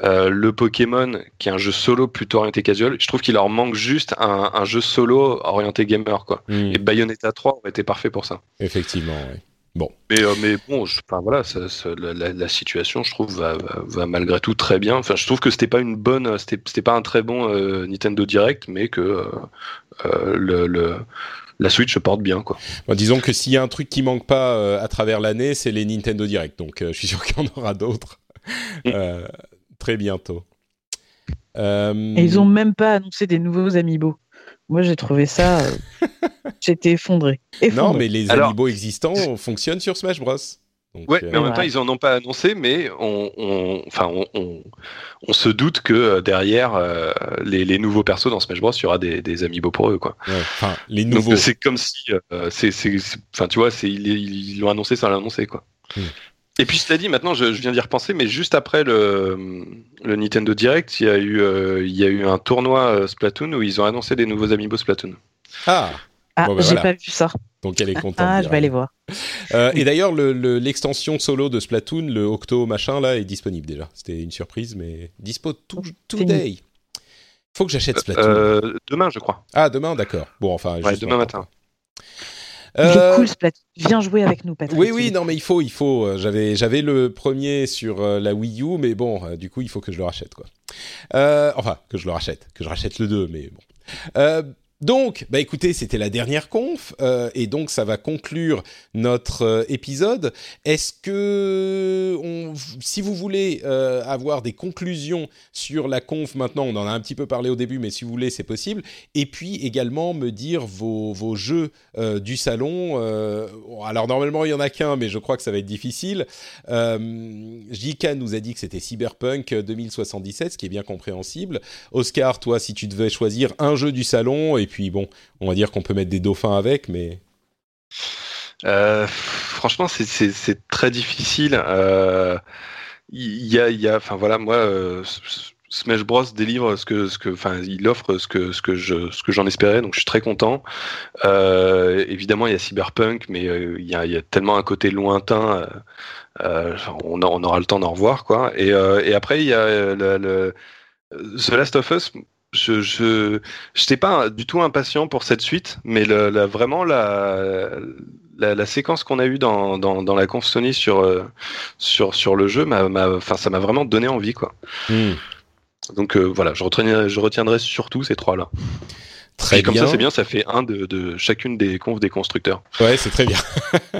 Speaker 4: le Pokémon qui est un jeu solo plutôt orienté casual. Je trouve qu'il leur manque juste un, un, jeu solo orienté gamer quoi. Hmm. Et Bayonetta 3 aurait été parfait pour ça.
Speaker 2: Effectivement. oui. Bon.
Speaker 4: Mais, mais bon, je, enfin, voilà, ça, ça, la, la, situation, je trouve, va, va, va, malgré tout très bien. Enfin, je trouve que c'était pas une bonne, c'était pas un très bon Nintendo Direct, mais que euh, le, la Switch se porte bien. Quoi.
Speaker 2: disons que s'il y a un truc qui manque pas euh, à travers l'année, c'est les Nintendo Direct. Donc euh, je suis sûr qu'il y en aura d'autres mm. très bientôt.
Speaker 5: Et ils ont même pas annoncé des nouveaux Amiibo. Moi, j'ai trouvé ça. J'étais effondré,
Speaker 2: Non, mais les Amiibo existants fonctionnent sur Smash Bros
Speaker 4: ouais, mais en même temps, ils en ont pas annoncé, mais on, enfin, on, on, se doute que euh, derrière euh, les, les, nouveaux persos dans Smash Bros, il y aura des, des amiibo pour eux, quoi.
Speaker 2: enfin, les nouveaux.
Speaker 4: C'est comme si, euh, c'est, enfin, tu vois, c'est ils l'ont annoncé sans l'annoncer, quoi. Hmm. Et puis, cela dit, maintenant, je, je viens d'y repenser, mais juste après le, le Nintendo Direct, il y a eu, il y a eu un tournoi Splatoon où ils ont annoncé des nouveaux amiibo Splatoon.
Speaker 5: Ah. Ah, ben j'ai pas vu ça.
Speaker 2: Donc elle est contente.
Speaker 5: Ah, je vais aller voir.
Speaker 2: Euh, et d'ailleurs, l'extension solo de Splatoon, le Octo machin là, est disponible déjà. C'était une surprise, mais dispo tout, today. Faut que j'achète Splatoon.
Speaker 4: Euh, demain, je crois.
Speaker 2: Ah, demain, d'accord. Bon, enfin,
Speaker 4: demain matin.
Speaker 5: Il est euh, cool Splatoon. Viens jouer avec nous, Patrick.
Speaker 2: Oui, oui, non, mais il faut, il faut. J'avais, j'avais le premier sur la Wii U, mais bon, du coup, il faut que je le rachète, quoi. enfin, que je le rachète, que je rachète le 2, mais bon. Donc, bah écoutez, c'était la dernière conf euh, et donc ça va conclure notre euh, épisode. Est-ce que, si vous voulez euh, avoir des conclusions sur la conf maintenant, on en a un petit peu parlé au début, mais si vous voulez, c'est possible. Et puis également me dire vos, vos jeux du salon. alors normalement il y en a qu'un, mais je crois que ça va être difficile. JK nous a dit que c'était Cyberpunk 2077, ce qui est bien compréhensible. Oscar, toi, si tu devais choisir un jeu du salon et puis bon, on va dire qu'on peut mettre des dauphins avec, mais.
Speaker 4: Euh, franchement, c'est très difficile. Euh, il y, a, enfin voilà, moi, euh, Smash Bros délivre ce que, ce que, enfin, il offre ce que, ce que je, ce j'en espérais, donc je suis très content. évidemment, il y a Cyberpunk, mais il y, a, tellement un côté lointain. on, aura le temps d'en revoir, quoi. Et, et après, il y a le, le The Last of Us, je je j'étais pas du tout impatient pour cette suite, mais le, la, vraiment la, la, la séquence qu'on a eue dans, dans, dans, la conf Sony sur euh, sur sur le jeu, m'a, enfin ça m'a vraiment donné envie quoi. Hmm. Donc euh, voilà, je retiendrai, je retiendrai surtout ces trois là.
Speaker 2: Très
Speaker 4: et comme ça, c'est bien, ça fait un de, de, chacune des confs des constructeurs.
Speaker 2: Ouais, c'est très bien.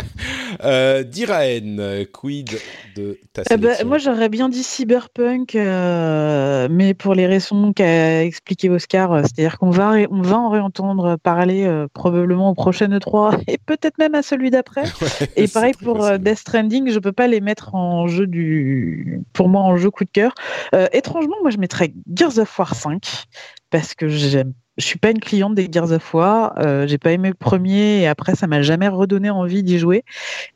Speaker 2: euh, Diraen, quid de ta eh ben,
Speaker 5: Moi, j'aurais bien dit cyberpunk, euh, mais pour les raisons qu'a expliqué Oscar, euh, c'est-à-dire qu'on va, on va en réentendre parler euh, probablement au prochain E3 et peut-être même à celui d'après. et pareil pour Death Stranding, je peux pas les mettre en jeu du, pour moi, en jeu coup de cœur. étrangement, moi, je mettrais Gears of War 5 parce que j'aime je suis pas une cliente des Gears of War. Euh, j'ai pas aimé le premier et après ça m'a jamais redonné envie d'y jouer.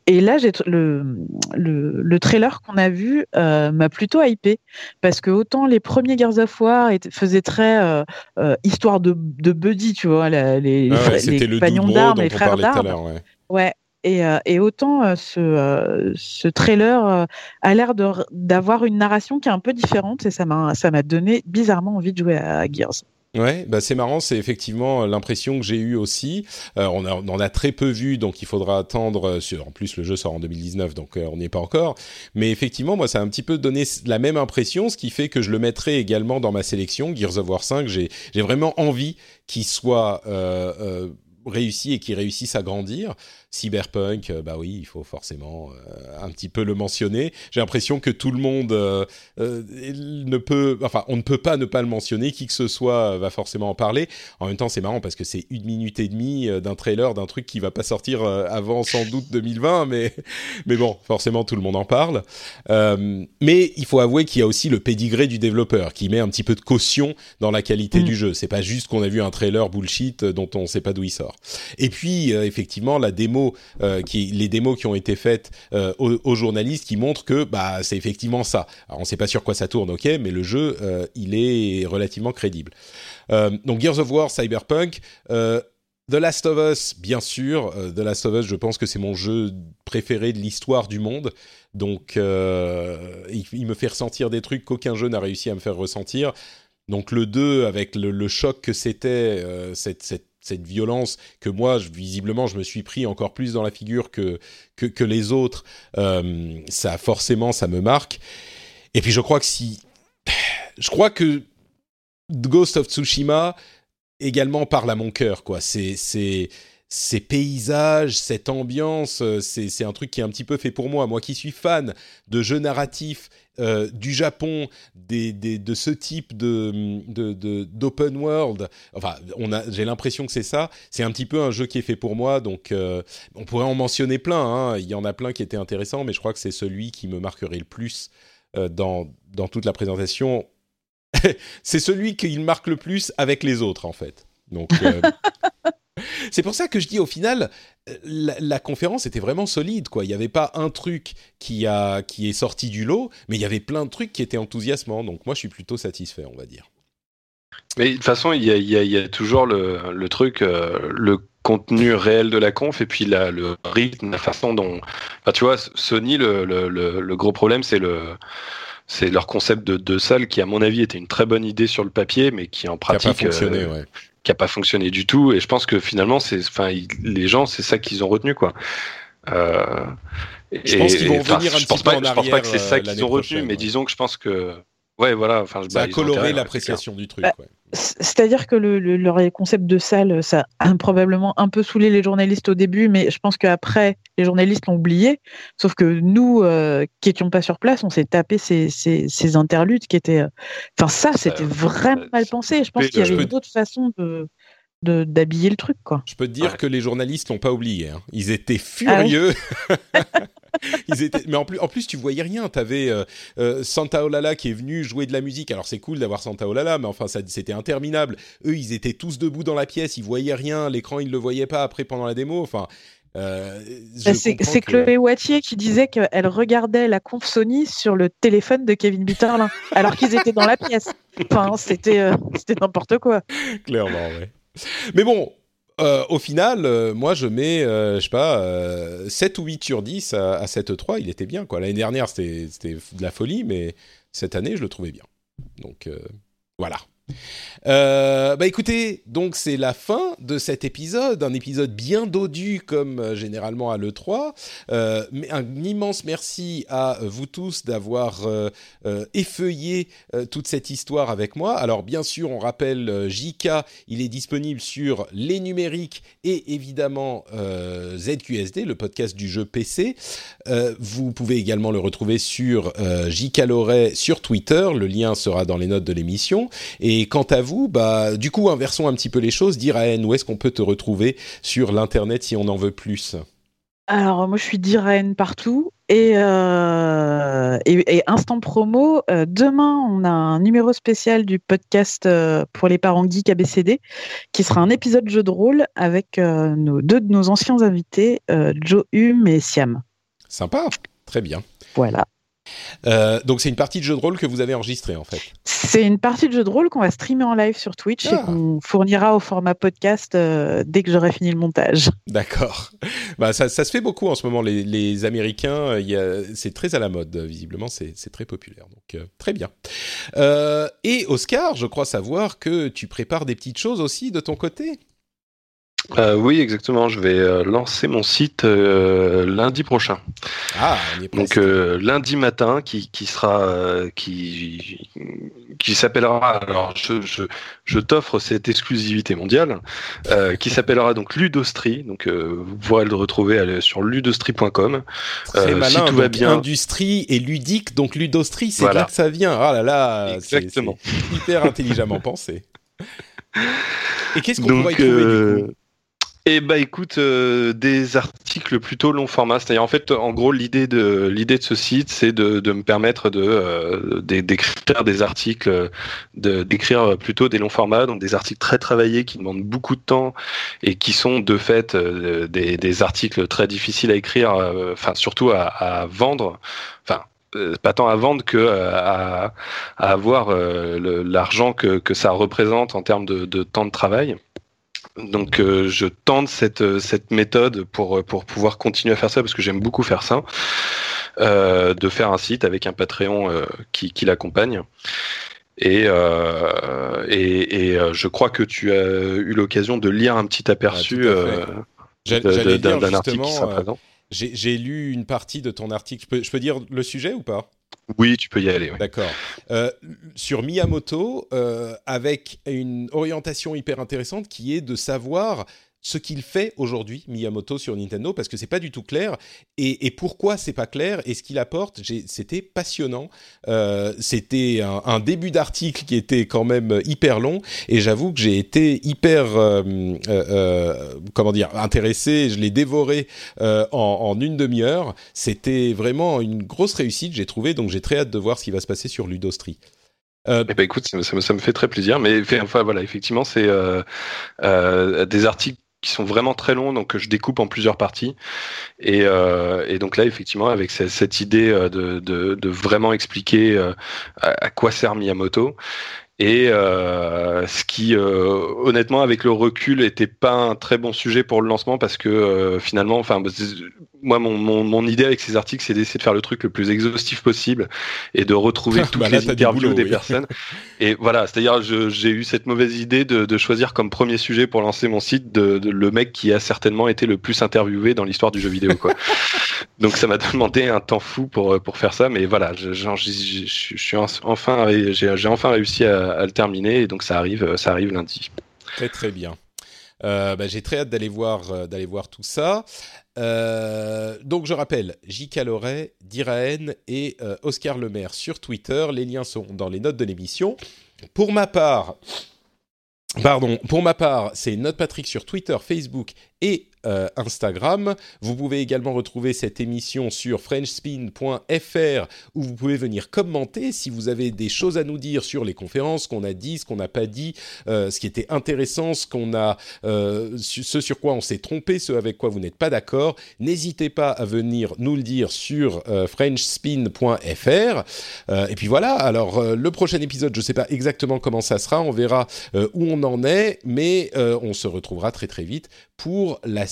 Speaker 5: Et là, j'ai le, le, le trailer qu'on a vu euh, m'a plutôt hypé parce que autant les premiers Gears of War faisaient très euh, histoire de, de buddy, tu vois, les, les,
Speaker 2: ah les compagnons d'armes, les frères d'armes. Ouais.
Speaker 5: ouais. Et, et, autant ce, ce trailer a l'air d'avoir une narration qui est un peu différente et ça m'a ça m'a donné bizarrement envie de jouer à Gears.
Speaker 2: Ouais, bah c'est marrant, c'est effectivement l'impression que j'ai eue aussi. Euh, on, en a très peu vu, donc il faudra attendre. Euh, sur, en plus, le jeu sort en 2019, donc euh, on n'y est pas encore. Mais effectivement, moi, ça a un petit peu donné la même impression, ce qui fait que je le mettrai également dans ma sélection. Gears of War 5, j'ai vraiment envie qu'il soit réussi et qu'il réussisse à grandir. Cyberpunk, euh, bah oui, il faut forcément euh, un petit peu le mentionner. J'ai l'impression que tout le monde euh, ne peut, enfin, on ne peut pas ne pas le mentionner. Qui que ce soit va forcément en parler. En même temps, c'est marrant parce que c'est une minute et demie d'un trailer d'un truc qui va pas sortir avant sans doute 2020, mais mais bon, forcément tout le monde en parle. mais il faut avouer qu'il y a aussi le pédigré du développeur qui met un petit peu de caution dans la qualité mm. du jeu. C'est pas juste qu'on a vu un trailer bullshit dont on sait pas d'où il sort. Et puis effectivement, la démo euh, qui, les démos qui ont été faites euh, aux, journalistes qui montrent que bah, c'est effectivement ça. Alors, on ne sait pas sur quoi ça tourne, ok, mais le jeu, euh, il est relativement crédible. donc Gears of War, Cyberpunk. The Last of Us, bien sûr. The Last of Us, je pense que c'est mon jeu préféré de l'histoire du monde. Donc, il, me fait ressentir des trucs qu'aucun jeu n'a réussi à me faire ressentir. Donc, le 2, avec le, choc que c'était, cette cette violence que moi, visiblement, je me suis pris encore plus dans la figure que, que, les autres, euh, ça forcément, ça me marque. Et puis je crois que si... Je crois que Ghost of Tsushima également parle à mon cœur, quoi. C'est... c'est ces paysages, cette ambiance, euh, c'est un truc qui est un petit peu fait pour moi. Moi qui suis fan de jeux narratifs euh, du Japon, de ce type de d'open world. Enfin, j'ai l'impression que c'est ça. C'est un petit peu un jeu qui est fait pour moi, donc euh, on pourrait en mentionner plein. Hein. Il y en a plein qui étaient intéressants, mais je crois que c'est celui qui me marquerait le plus dans dans toute la présentation. c'est celui qui marque le plus avec les autres, en fait. Donc C'est pour ça que je dis au final, euh, la, conférence était vraiment solide, quoi. Il n'y avait pas un truc qui, a, qui est sorti du lot, mais il y avait plein de trucs qui étaient enthousiasmants. Donc moi, je suis plutôt satisfait, on va dire.
Speaker 4: Mais de toute façon, il y a, toujours le, truc, euh, le contenu réel de la conf et puis le rythme, la façon dont. Enfin, tu vois, Sony, le, gros problème, c'est le c'est leur concept de, de, salle qui, à mon avis, était une très bonne idée sur le papier, mais qui en pratique,
Speaker 2: qui a pas fonctionné, euh, ouais
Speaker 4: qui a pas fonctionné du tout. Et je pense que finalement, c'est, enfin, les gens, c'est ça qu'ils ont retenu, quoi.
Speaker 2: Euh, je pense qu'ils vont revenir un petit
Speaker 4: pense
Speaker 2: peu en
Speaker 4: arrière. Je pense pas que c'est ça euh, qu'ils ont retenu, mais disons que je pense que, ouais, voilà. Enfin,
Speaker 2: ça bah, a coloré l'appréciation du truc. Bah,
Speaker 5: C'est-à-dire que le, le, concept de salle, ça a probablement un peu saoulé les journalistes au début, mais je pense qu'après, les journalistes l'ont oublié. Sauf que nous, euh, qui étions pas sur place, on s'est tapé ces, ces, interludes qui étaient. Euh, enfin, ça, c'était vraiment mal pensé. Je pense qu'il y avait d'autres façons de d'habiller le truc quoi.
Speaker 2: Je peux te dire que les journalistes l'ont pas oublié. Hein. Ils étaient ah furieux. Ils étaient... Mais en plus, en plus, tu voyais rien. Tu avais euh, euh, Santa Olala qui est venu jouer de la musique. Alors c'est cool d'avoir Santa Olala, mais enfin c'était interminable. Eux, ils étaient tous debout dans la pièce. Ils voyaient rien. L'écran, ils le voyaient pas après pendant la démo. Enfin.
Speaker 5: Euh, bah, c'est Chloé Wattier qui disait qu'elle regardait la conf Sony sur le téléphone de Kevin Bitterlin alors qu'ils étaient dans la pièce. Enfin, c'était c'était n'importe quoi.
Speaker 2: Clairement, ouais. Mais bon, euh, au final, euh, moi, je mets, euh, je sais pas, 7 ou 8 sur 10 à, à 7-3. Il était bien, quoi. L'année dernière, c'était de la folie, mais cette année, je le trouvais bien. Donc, voilà. Euh, bah écoutez, donc c'est la fin de cet épisode, un épisode bien dodu comme euh, généralement à l'E3. Euh, un immense merci à vous tous d'avoir effeuillé toute cette histoire avec moi. Alors bien sûr, on rappelle JK, il est disponible sur les numériques et évidemment ZQSD, le podcast du jeu PC. vous pouvez également le retrouver sur JK Loret sur Twitter, le lien sera dans les notes de l'émission. Et quant à vous, bah, du coup, inversons un petit peu les choses. Diraen, où est-ce qu'on peut te retrouver sur l'internet si on en veut plus?
Speaker 5: Alors moi je suis Diraen partout et, euh, et, instant promo. Euh, demain on a un numéro spécial du podcast euh, pour les parents geeks ABCD qui sera un épisode jeu de rôle avec nos, deux de nos anciens invités, Joe Hume et Siam.
Speaker 2: Sympa, très bien.
Speaker 5: Voilà.
Speaker 2: Euh, donc c'est une partie de jeu de rôle que vous avez enregistrée en fait.
Speaker 5: C'est une partie de jeu de rôle qu'on va streamer en live sur Twitch et ah. qu'on fournira au format podcast euh, dès que j'aurai fini le montage.
Speaker 2: D'accord. Bah, ça, se fait beaucoup en ce moment. Les, Américains, c'est très à la mode visiblement, c'est très populaire. Donc euh, très bien. et Oscar, je crois savoir que tu prépares des petites choses aussi de ton côté.
Speaker 4: Euh, oui, exactement. Je vais euh, lancer mon site euh, lundi prochain.
Speaker 2: Ah,
Speaker 4: donc lundi matin, qui, qui sera, qui, qui s'appellera. Alors, je, je, je t'offre cette exclusivité mondiale, qui s'appellera donc Ludostri. Donc, vous pourrez le retrouver sur ludostri.com.
Speaker 2: Très malin. Si tout va bien. Industrie et ludique, donc Ludostri, c'est là que ça vient. Ah là là, exactement. hyper intelligemment pensé. Et qu'est-ce qu'on pourrait y trouver du coup?
Speaker 4: Eh bah écoute, euh, des articles plutôt long format. C'est-à-dire en fait, en gros, l'idée de l'idée de ce site, c'est de, de, me permettre de euh, d'écrire des articles, d'écrire plutôt des longs formats, donc des articles très travaillés qui demandent beaucoup de temps et qui sont de fait euh, des, des, articles très difficiles à écrire, enfin surtout à, à, vendre. Enfin, pas tant à vendre que à, à avoir l'argent que, que ça représente en termes de, de temps de travail. Donc euh, je tente cette, euh, cette méthode pour, pour pouvoir continuer à faire ça parce que j'aime beaucoup faire ça, euh, de faire un site avec un Patreon qui, qui l'accompagne. Et, et, et je crois que tu as eu l'occasion de lire un petit aperçu d'un article qui sera présent.
Speaker 2: J'ai lu une partie de ton article. Je peux, je peux dire le sujet ou pas?
Speaker 4: Oui, tu peux y aller.
Speaker 2: D'accord. Euh, sur Miyamoto, euh, avec une orientation hyper intéressante qui est de savoir ce qu'il fait aujourd'hui Miyamoto sur Nintendo parce que c'est pas du tout clair. Et, et pourquoi c'est pas clair et ce qu'il apporte c'était passionnant. Euh, c'était un, début d'article qui était quand même hyper long et j'avoue que j'ai été hyper euh, euh, comment dire intéressé. Je l'ai dévoré en, une demi-heure. C'était vraiment une grosse réussite j'ai trouvé donc j'ai très hâte de voir ce qui va se passer sur Ludostri.
Speaker 4: Euh, eh ben, écoute, ça, me fait très plaisir, mais enfin voilà, effectivement, c'est des articles qui sont vraiment très longs, donc je découpe en plusieurs parties. Et, euh, et donc là, effectivement, avec cette, idée euh, de, de, de, vraiment expliquer euh, à, à, quoi sert Miyamoto, et euh, ce qui, euh, honnêtement, avec le recul, était pas un très bon sujet pour le lancement parce que euh, finalement, enfin, moi, mon, mon, mon, idée avec ces articles, c'est d'essayer de faire le truc le plus exhaustif possible et de retrouver toutes bah les interviews des personnes. Et voilà, c'est-à-dire, j'ai eu cette mauvaise idée de, de, choisir comme premier sujet pour lancer mon site de, de, le mec qui a certainement été le plus interviewé dans l'histoire du jeu vidéo, quoi. Donc ça m'a demandé un temps fou pour pour faire ça, mais voilà, je, suis enfin j'ai enfin réussi à à, le terminer. Et donc ça arrive, ça arrive lundi.
Speaker 2: Très très bien. Bah, j'ai très hâte d'aller voir, d'aller voir tout ça. Donc je rappelle, J.K. Loret, Diraen et Oscar Lemaire sur Twitter. Les liens sont dans les notes de l'émission. Pour ma part, pardon, pour ma part, c'est Note Patrick sur Twitter, Facebook et euh, Instagram. Vous pouvez également retrouver cette émission sur frenchspin.fr où vous pouvez venir commenter si vous avez des choses à nous dire sur les conférences qu'on a dit, ce qu'on n'a pas dit, euh, ce qui était intéressant, ce qu'on a, euh, ce sur quoi on s'est trompé, ce avec quoi vous n'êtes pas d'accord. N'hésitez pas à venir nous le dire sur frenchspin.fr. et puis voilà. Alors le prochain épisode, je ne sais pas exactement comment ça sera. On verra où on en est, mais on se retrouvera très très vite pour la.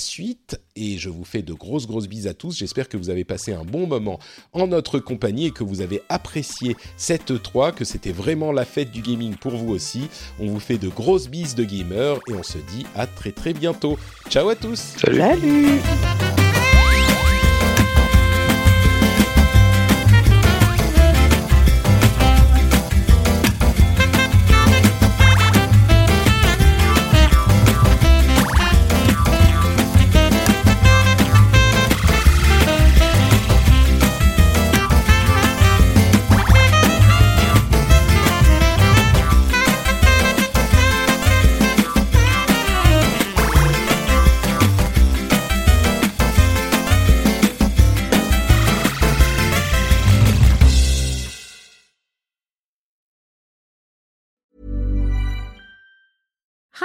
Speaker 2: Et je vous fais de grosses, grosses bises à tous. J'espère que vous avez passé un bon moment en notre compagnie et que vous avez apprécié cette E3, que c'était vraiment la fête du gaming pour vous aussi. On vous fait de grosses bises de gamers et on se dit à très, très bientôt. Ciao à tous.
Speaker 5: Salut.